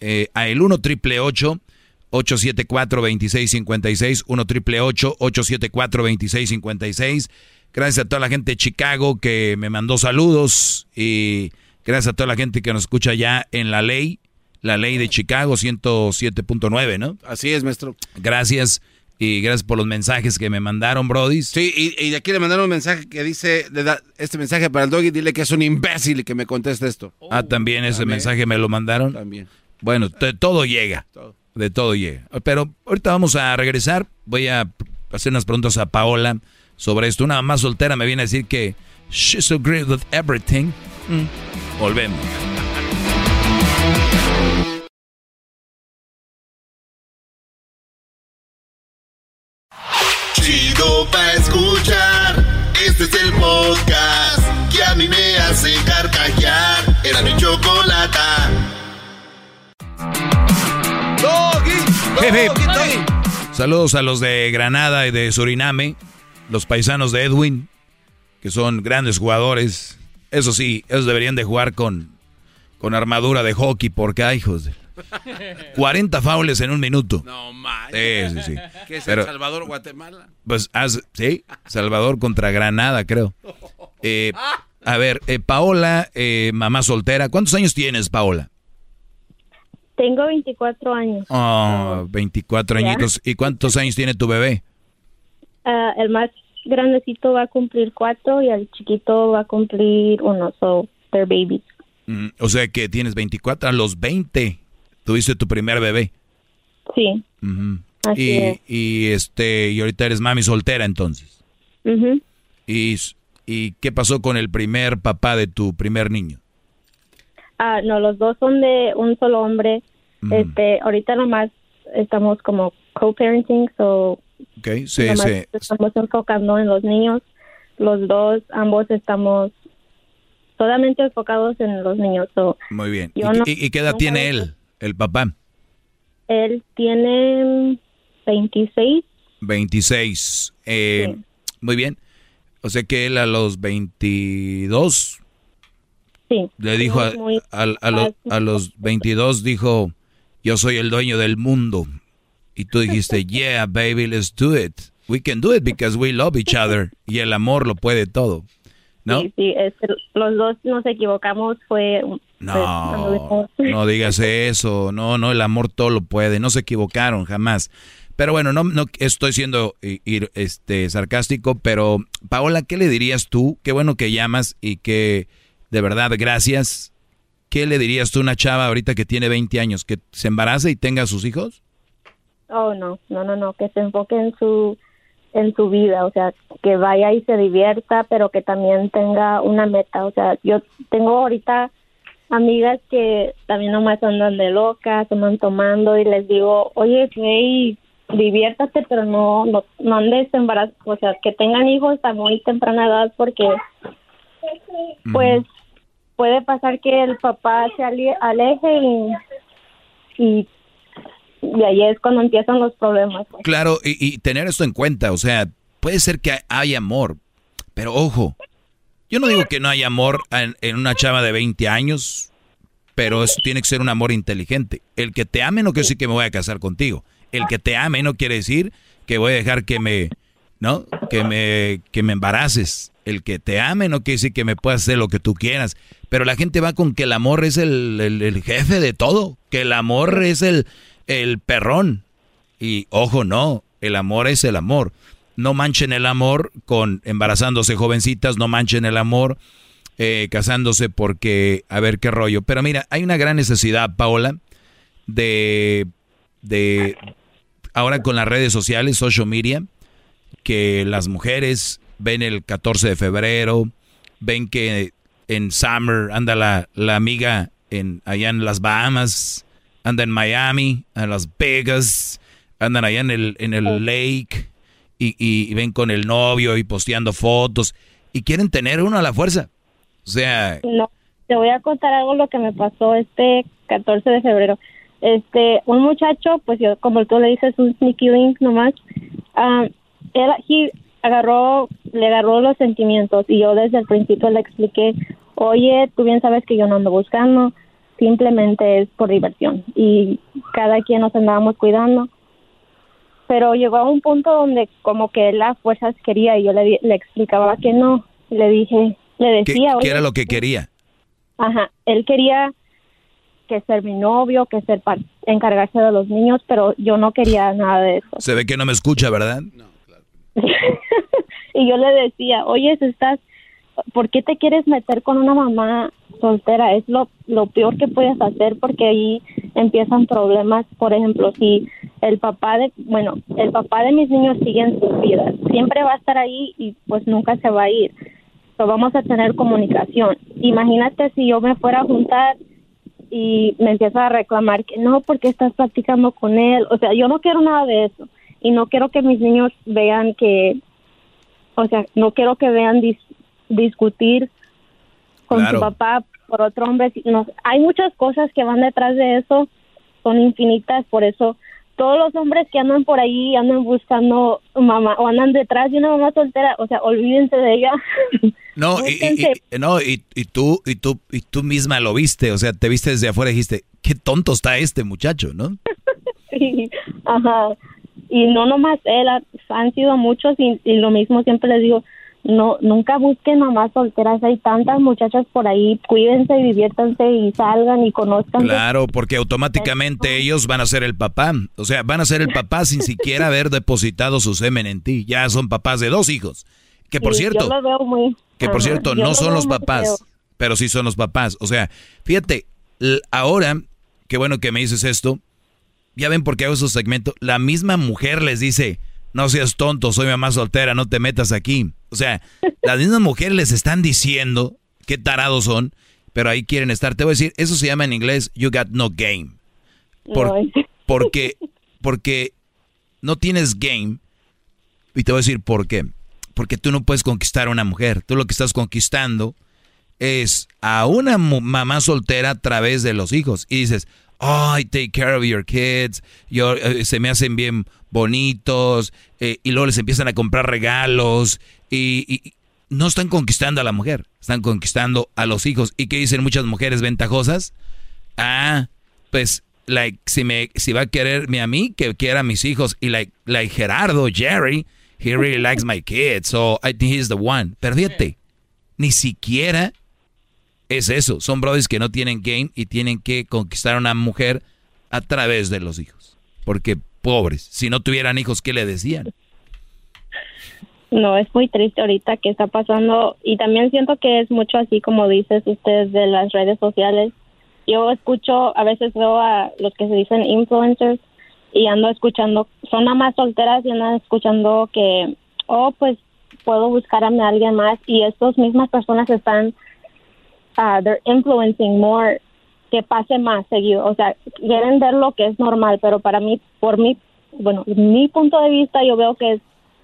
Speaker 6: eh, a el 1 triple 874 2656 1 triple 874 2656 Gracias a toda la gente de Chicago que me mandó saludos y gracias a toda la gente que nos escucha ya en la ley, la ley de Chicago 107.9, ¿no?
Speaker 5: Así es, maestro.
Speaker 6: Gracias y gracias por los mensajes que me mandaron, Brody.
Speaker 5: Sí, y, de aquí le mandaron un mensaje que dice, este mensaje para el doggy, dile que es un imbécil y que me conteste esto.
Speaker 6: ah, también ese mensaje me lo mandaron.
Speaker 5: También.
Speaker 6: Bueno, todo llega. De todo llega. Pero ahorita vamos a regresar. Voy a hacer unas preguntas a Paola sobre esto. Una mamá soltera me viene a decir que she's agree with everything. Mm. Volvemos.
Speaker 1: Chido pa escuchar. Este es el podcast que a mí me hace carcajear. Era mi chocolate.
Speaker 6: Saludos a los de Granada y de Suriname los paisanos de Edwin, que son grandes jugadores. Eso sí, ellos deberían de jugar con, con armadura de hockey, porque hay hijos de... 40 faules en un minuto.
Speaker 5: No más.
Speaker 6: Sí, sí, sí.
Speaker 5: ¿Qué es El Salvador, Guatemala?
Speaker 6: Pues, sí, Salvador contra Granada, creo. Eh, a ver, eh, Paola, eh, mamá soltera, ¿cuántos años tienes, Paola?
Speaker 28: Tengo 24 años.
Speaker 6: Oh, 24 añitos. ¿Y cuántos años tiene tu bebé?
Speaker 28: Ah, el más grandecito va a cumplir cuatro y el chiquito va a cumplir uno, so they're babies.
Speaker 6: Mm, o sea que tienes 24 a los 20. Tuviste tu primer bebé.
Speaker 28: Sí.
Speaker 6: y, y este y ahorita eres mami soltera entonces. y, ¿Y qué pasó con el primer papá de tu primer niño?
Speaker 28: Ah, no, los dos son de un solo hombre. Este, ahorita nomás estamos como co-parenting, so
Speaker 6: Okay, sí,
Speaker 28: sí. Estamos enfocando en los niños. Los dos, ambos estamos solamente enfocados en los niños.
Speaker 6: Muy bien. ¿Y, qué edad tiene él, el papá?
Speaker 28: Él tiene 26.
Speaker 6: 26. Eh, Muy bien. O sea que él a los 22.
Speaker 28: Sí.
Speaker 6: Le dijo a, a, los, a los 22 dijo, yo soy el dueño del mundo. Y tú dijiste, yeah, baby, let's do it. We can do it because we love each other. Y el amor lo puede todo. ¿No?
Speaker 28: Sí, sí, los dos nos equivocamos, fue... Pues,
Speaker 6: no, no digas eso, no, no, el amor todo lo puede, no se equivocaron jamás. Pero bueno, no, no estoy siendo ir, este, sarcástico, pero Paola, ¿qué le dirías tú? Qué bueno que llamas y que de verdad, gracias. ¿Qué le dirías tú a una chava ahorita que tiene 20 años, que se embarace y tenga sus hijos?
Speaker 28: Oh, no, no, no, no, que se enfoque en su en su vida, o sea, que vaya y se divierta, pero que también tenga una meta, o sea, yo tengo ahorita amigas que también nomás andan de locas, andan tomando y les digo, oye, hey, diviértate, pero no, no, no andes embarazada, o sea, que tengan hijos a muy temprana edad porque, pues, puede pasar que el papá se aleje y, y y ahí es cuando empiezan los problemas.
Speaker 6: Claro, y, tener esto en cuenta, o sea, puede ser que hay amor, pero ojo, yo no digo que no hay amor en, una chava de 20 años, pero eso tiene que ser un amor inteligente. El que te ame no quiere decir que me voy a casar contigo. El que te ame no quiere decir que voy a dejar que me, ¿no? Que me, que me embaraces. El que te ame no quiere decir que me puedas hacer lo que tú quieras. Pero la gente va con que el amor es el jefe de todo, que el amor es el, el perrón. Y ojo, no, el amor es el amor. No manchen el amor con embarazándose jovencitas, no manchen el amor eh, casándose porque a ver qué rollo. Pero mira, hay una gran necesidad, Paola, de, de ahora con las redes sociales, social media, que las mujeres ven el 14 de febrero, ven que en Summer anda la, la amiga en, allá en las Bahamas, anda en Miami, en Las Vegas, andan allá en el, en el lake y, ven con el novio y posteando fotos y quieren tener uno a la fuerza. O sea...
Speaker 28: No, te voy a contar algo lo que me pasó este 14 de febrero. este, un muchacho, pues yo, como tú le dices, un sneaky link nomás, ah, él, he agarró, le agarró los sentimientos y yo desde el principio le expliqué, oye, tú bien sabes que yo no ando buscando, simplemente es por diversión y cada quien nos andábamos cuidando. Pero llegó a un punto donde como que él a fuerzas quería y yo le, le explicaba que no. Le dije, le
Speaker 6: ¿Qué,
Speaker 28: decía,
Speaker 6: qué
Speaker 28: "Oye,
Speaker 6: era lo que quería?
Speaker 28: Ajá, él quería que ser mi novio, que ser par- encargarse de los niños, pero yo no quería nada de eso.
Speaker 6: Se ve que no me escucha, ¿verdad?
Speaker 28: y yo le decía, oye, si estás, ¿por qué te quieres meter con una mamá soltera? Es lo, lo peor que puedes hacer porque ahí empiezan problemas. Por ejemplo, si el papá de, bueno, el papá de mis niños sigue en sus vidas, siempre va a estar ahí y pues nunca se va a ir. So, vamos a tener comunicación. Imagínate si yo me fuera a juntar y me empieza a reclamar que no, porque estás platicando con él. O sea, yo no quiero nada de eso. Y no quiero que mis niños vean que, o sea, no quiero que vean dis- discutir con
Speaker 6: Claro.
Speaker 28: su papá por otro hombre. No, hay muchas cosas que van detrás de eso, son infinitas, por eso todos los hombres que andan por ahí andan buscando mamá o andan detrás de una mamá soltera, o sea, olvídense de ella.
Speaker 6: No, y, no y, y tú y tú y tú misma lo viste, o sea, te viste desde afuera y dijiste, qué tonto está este muchacho, ¿no?
Speaker 28: Sí, ajá. Y no nomás él, ha- han sido muchos y, y lo mismo siempre les digo, no, nunca busquen mamás solteras, hay tantas muchachas por ahí, cuídense y diviértanse y salgan y conozcan.
Speaker 6: Claro, porque automáticamente ellos van a ser el papá, o sea, van a ser el papá sin siquiera haber depositado su semen en ti. Ya son papás de dos hijos. Que por
Speaker 28: Sí,
Speaker 6: cierto,
Speaker 28: yo lo veo muy,
Speaker 6: que por
Speaker 28: ajá,
Speaker 6: cierto no
Speaker 28: lo
Speaker 6: son los papás,
Speaker 28: feo.
Speaker 6: pero sí son los papás. O sea, fíjate, ahora, qué bueno que me dices esto, ya ven por qué hago esos segmentos, la misma mujer les dice, no seas tonto, soy mamá soltera, no te metas aquí. O sea, las mismas mujeres les están diciendo qué tarados son, pero ahí quieren estar. Te voy a decir, eso se llama en inglés, you got no game. Por-
Speaker 28: No,
Speaker 6: porque, porque no tienes game. Y te voy a decir por qué. Porque tú no puedes conquistar a una mujer. Tú lo que estás conquistando es a una mamá soltera a través de los hijos. Y dices, oh, I take care of your kids. Yo, eh, se me hacen bien bonitos. eh, y luego les empiezan a comprar regalos. Y, y- no están conquistando a la mujer. Están conquistando a los hijos. ¿Y qué dicen muchas mujeres ventajosas? Ah, pues, like, si me, si va a quererme a mí, que quiera a mis hijos. Y like, like Gerardo, Jerry, he really likes my kids, so I think he's the one. Pero fíjate, ni siquiera es eso. Son brothers que no tienen game y tienen que conquistar a una mujer a través de los hijos. Porque pobres, si no tuvieran hijos, ¿qué le decían?
Speaker 28: No, es muy triste ahorita que está pasando y también siento que es mucho así como dices ustedes de las redes sociales. Yo escucho, a veces veo a los que se dicen influencers y ando escuchando, son nada más solteras y andan escuchando que, oh, pues puedo buscar a alguien más y estas mismas personas están, ah, they're influencing more que pase más seguido. O sea, quieren ver lo que es normal, pero para mí, por mí, bueno, mi punto de vista, yo veo que es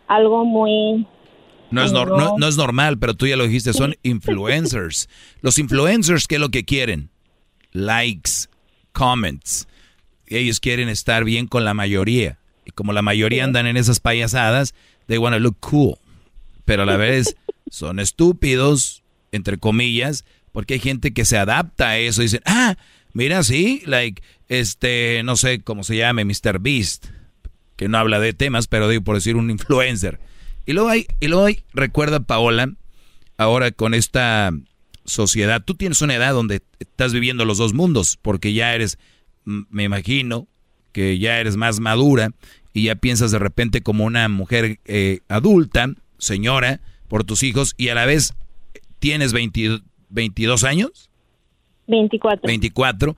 Speaker 28: algo muy
Speaker 6: No es,
Speaker 28: No.
Speaker 6: no- no es normal, pero tú ya lo dijiste, son influencers. Los influencers, ¿qué es lo que quieren? Likes, comments. Ellos quieren estar bien con la mayoría. Y como la mayoría andan en esas payasadas, they want to look cool. Pero a la vez son estúpidos, entre comillas, porque hay gente que se adapta a eso y dicen, ah, mira, sí, like, este, no sé cómo se llame, Mr. Beast que no habla de temas, pero digo por decir un influencer. Y luego hay, y luego hay, recuerda Paola, ahora con esta sociedad, tú tienes una edad donde estás viviendo los dos mundos, porque ya eres, me imagino, que ya eres más madura y ya piensas de repente como una mujer eh, adulta, señora, por tus hijos, y a la vez tienes 20 22 años.
Speaker 28: 24.
Speaker 6: 24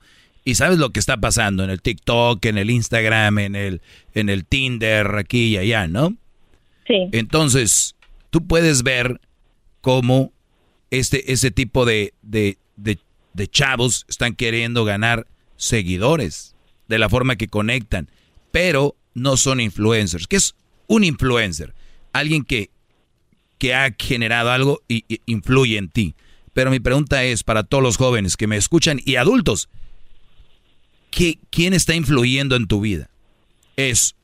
Speaker 6: y sabes lo que está pasando en el TikTok, en el Instagram, en el en el Tinder aquí y allá, ¿no?
Speaker 28: Sí.
Speaker 6: Entonces, tú puedes ver cómo este ese tipo de de, de de chavos están queriendo ganar seguidores de la forma que conectan, pero no son influencers. ¿Qué es un influencer? Alguien que que ha generado algo y, y influye en ti. Pero mi pregunta es para todos los jóvenes que me escuchan y adultos, ¿quién está influyendo en tu vida? ¿Es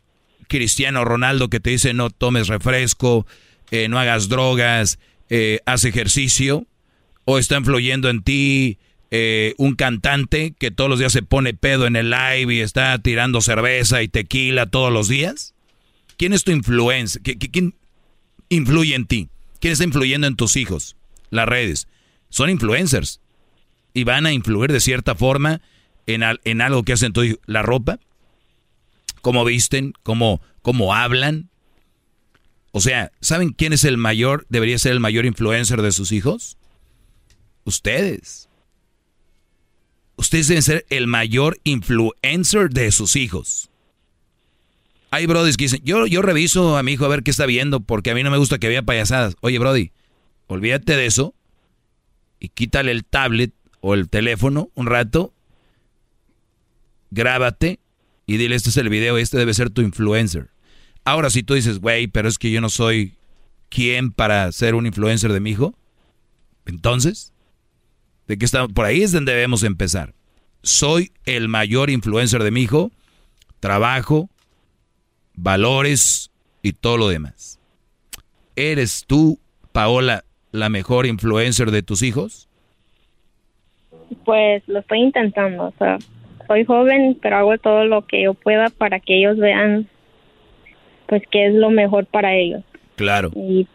Speaker 6: Cristiano Ronaldo que te dice no tomes refresco, eh, no hagas drogas, eh, haz ejercicio? ¿O está influyendo en ti eh, un cantante que todos los días se pone pedo en el live y está tirando cerveza y tequila todos los días? ¿Quién es tu influencia? ¿Quién influye en ti? ¿Quién está influyendo en tus hijos? Las redes. Son influencers. Y van a influir de cierta forma en, en algo que hacen tu La ropa, cómo visten, cómo, cómo hablan. O sea, ¿saben quién es el mayor, debería ser el mayor influencer de sus hijos? Ustedes. Ustedes deben ser el mayor influencer de sus hijos. Hay brodis que dicen, yo, yo reviso a mi hijo a ver qué está viendo porque a mí no me gusta que vea payasadas. Oye, brody, olvídate de eso y quítale el tablet o el teléfono un rato, grábate y dile, este es el video, este debe ser tu influencer. Ahora, si tú dices, güey, pero es que yo no soy quien para ser un influencer de mi hijo, entonces, ¿de qué estamos? Por ahí es donde debemos empezar. Soy el mayor influencer de mi hijo, trabajo, valores y todo lo demás. ¿Eres tú, Paola, la mejor influencer de tus hijos?
Speaker 28: Pues lo estoy intentando, o sea, soy joven, pero hago todo lo que yo pueda para que ellos vean pues qué es lo mejor para ellos.
Speaker 6: Claro. Y,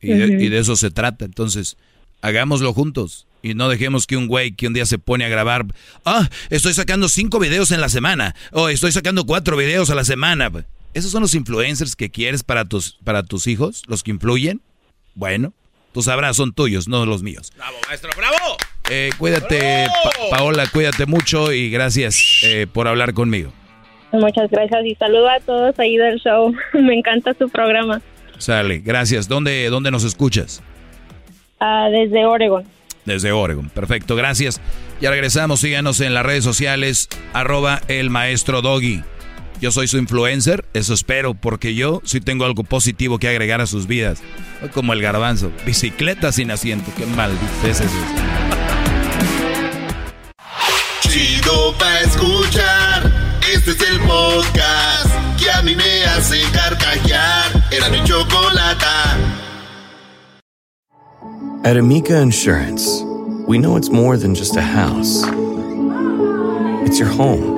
Speaker 6: de, eso se trata, entonces, hagámoslo juntos. Y no dejemos que un güey que un día se pone a grabar, ah, estoy sacando cinco videos en la semana, o estoy sacando cuatro videos a la semana. ¿Esos son los influencers que quieres para tus, para tus hijos? ¿Los que influyen? Bueno, tú sabrás, son tuyos, no los míos.
Speaker 5: ¡Bravo, maestro, bravo!
Speaker 6: Eh, cuídate, Paola, cuídate mucho y gracias eh, por hablar conmigo.
Speaker 28: Muchas gracias y saludo a todos ahí del show. Me encanta su programa.
Speaker 6: Sale, gracias. ¿Dónde, dónde nos escuchas?
Speaker 28: Ah, desde Oregon.
Speaker 6: Desde Oregon, perfecto, gracias. Ya regresamos, síganos en las redes sociales, arroba el maestro Doggy. Yo soy su influencer, eso espero, porque yo sí tengo algo positivo que agregar a sus vidas. Como el garbanzo, bicicleta sin asiento, qué mal es eso.
Speaker 1: Chido pa' escuchar, este es el podcast que a mí me hace carcajear. Era mi chocolata.
Speaker 24: At Amica Insurance, we know it's more than just a house. It's your home.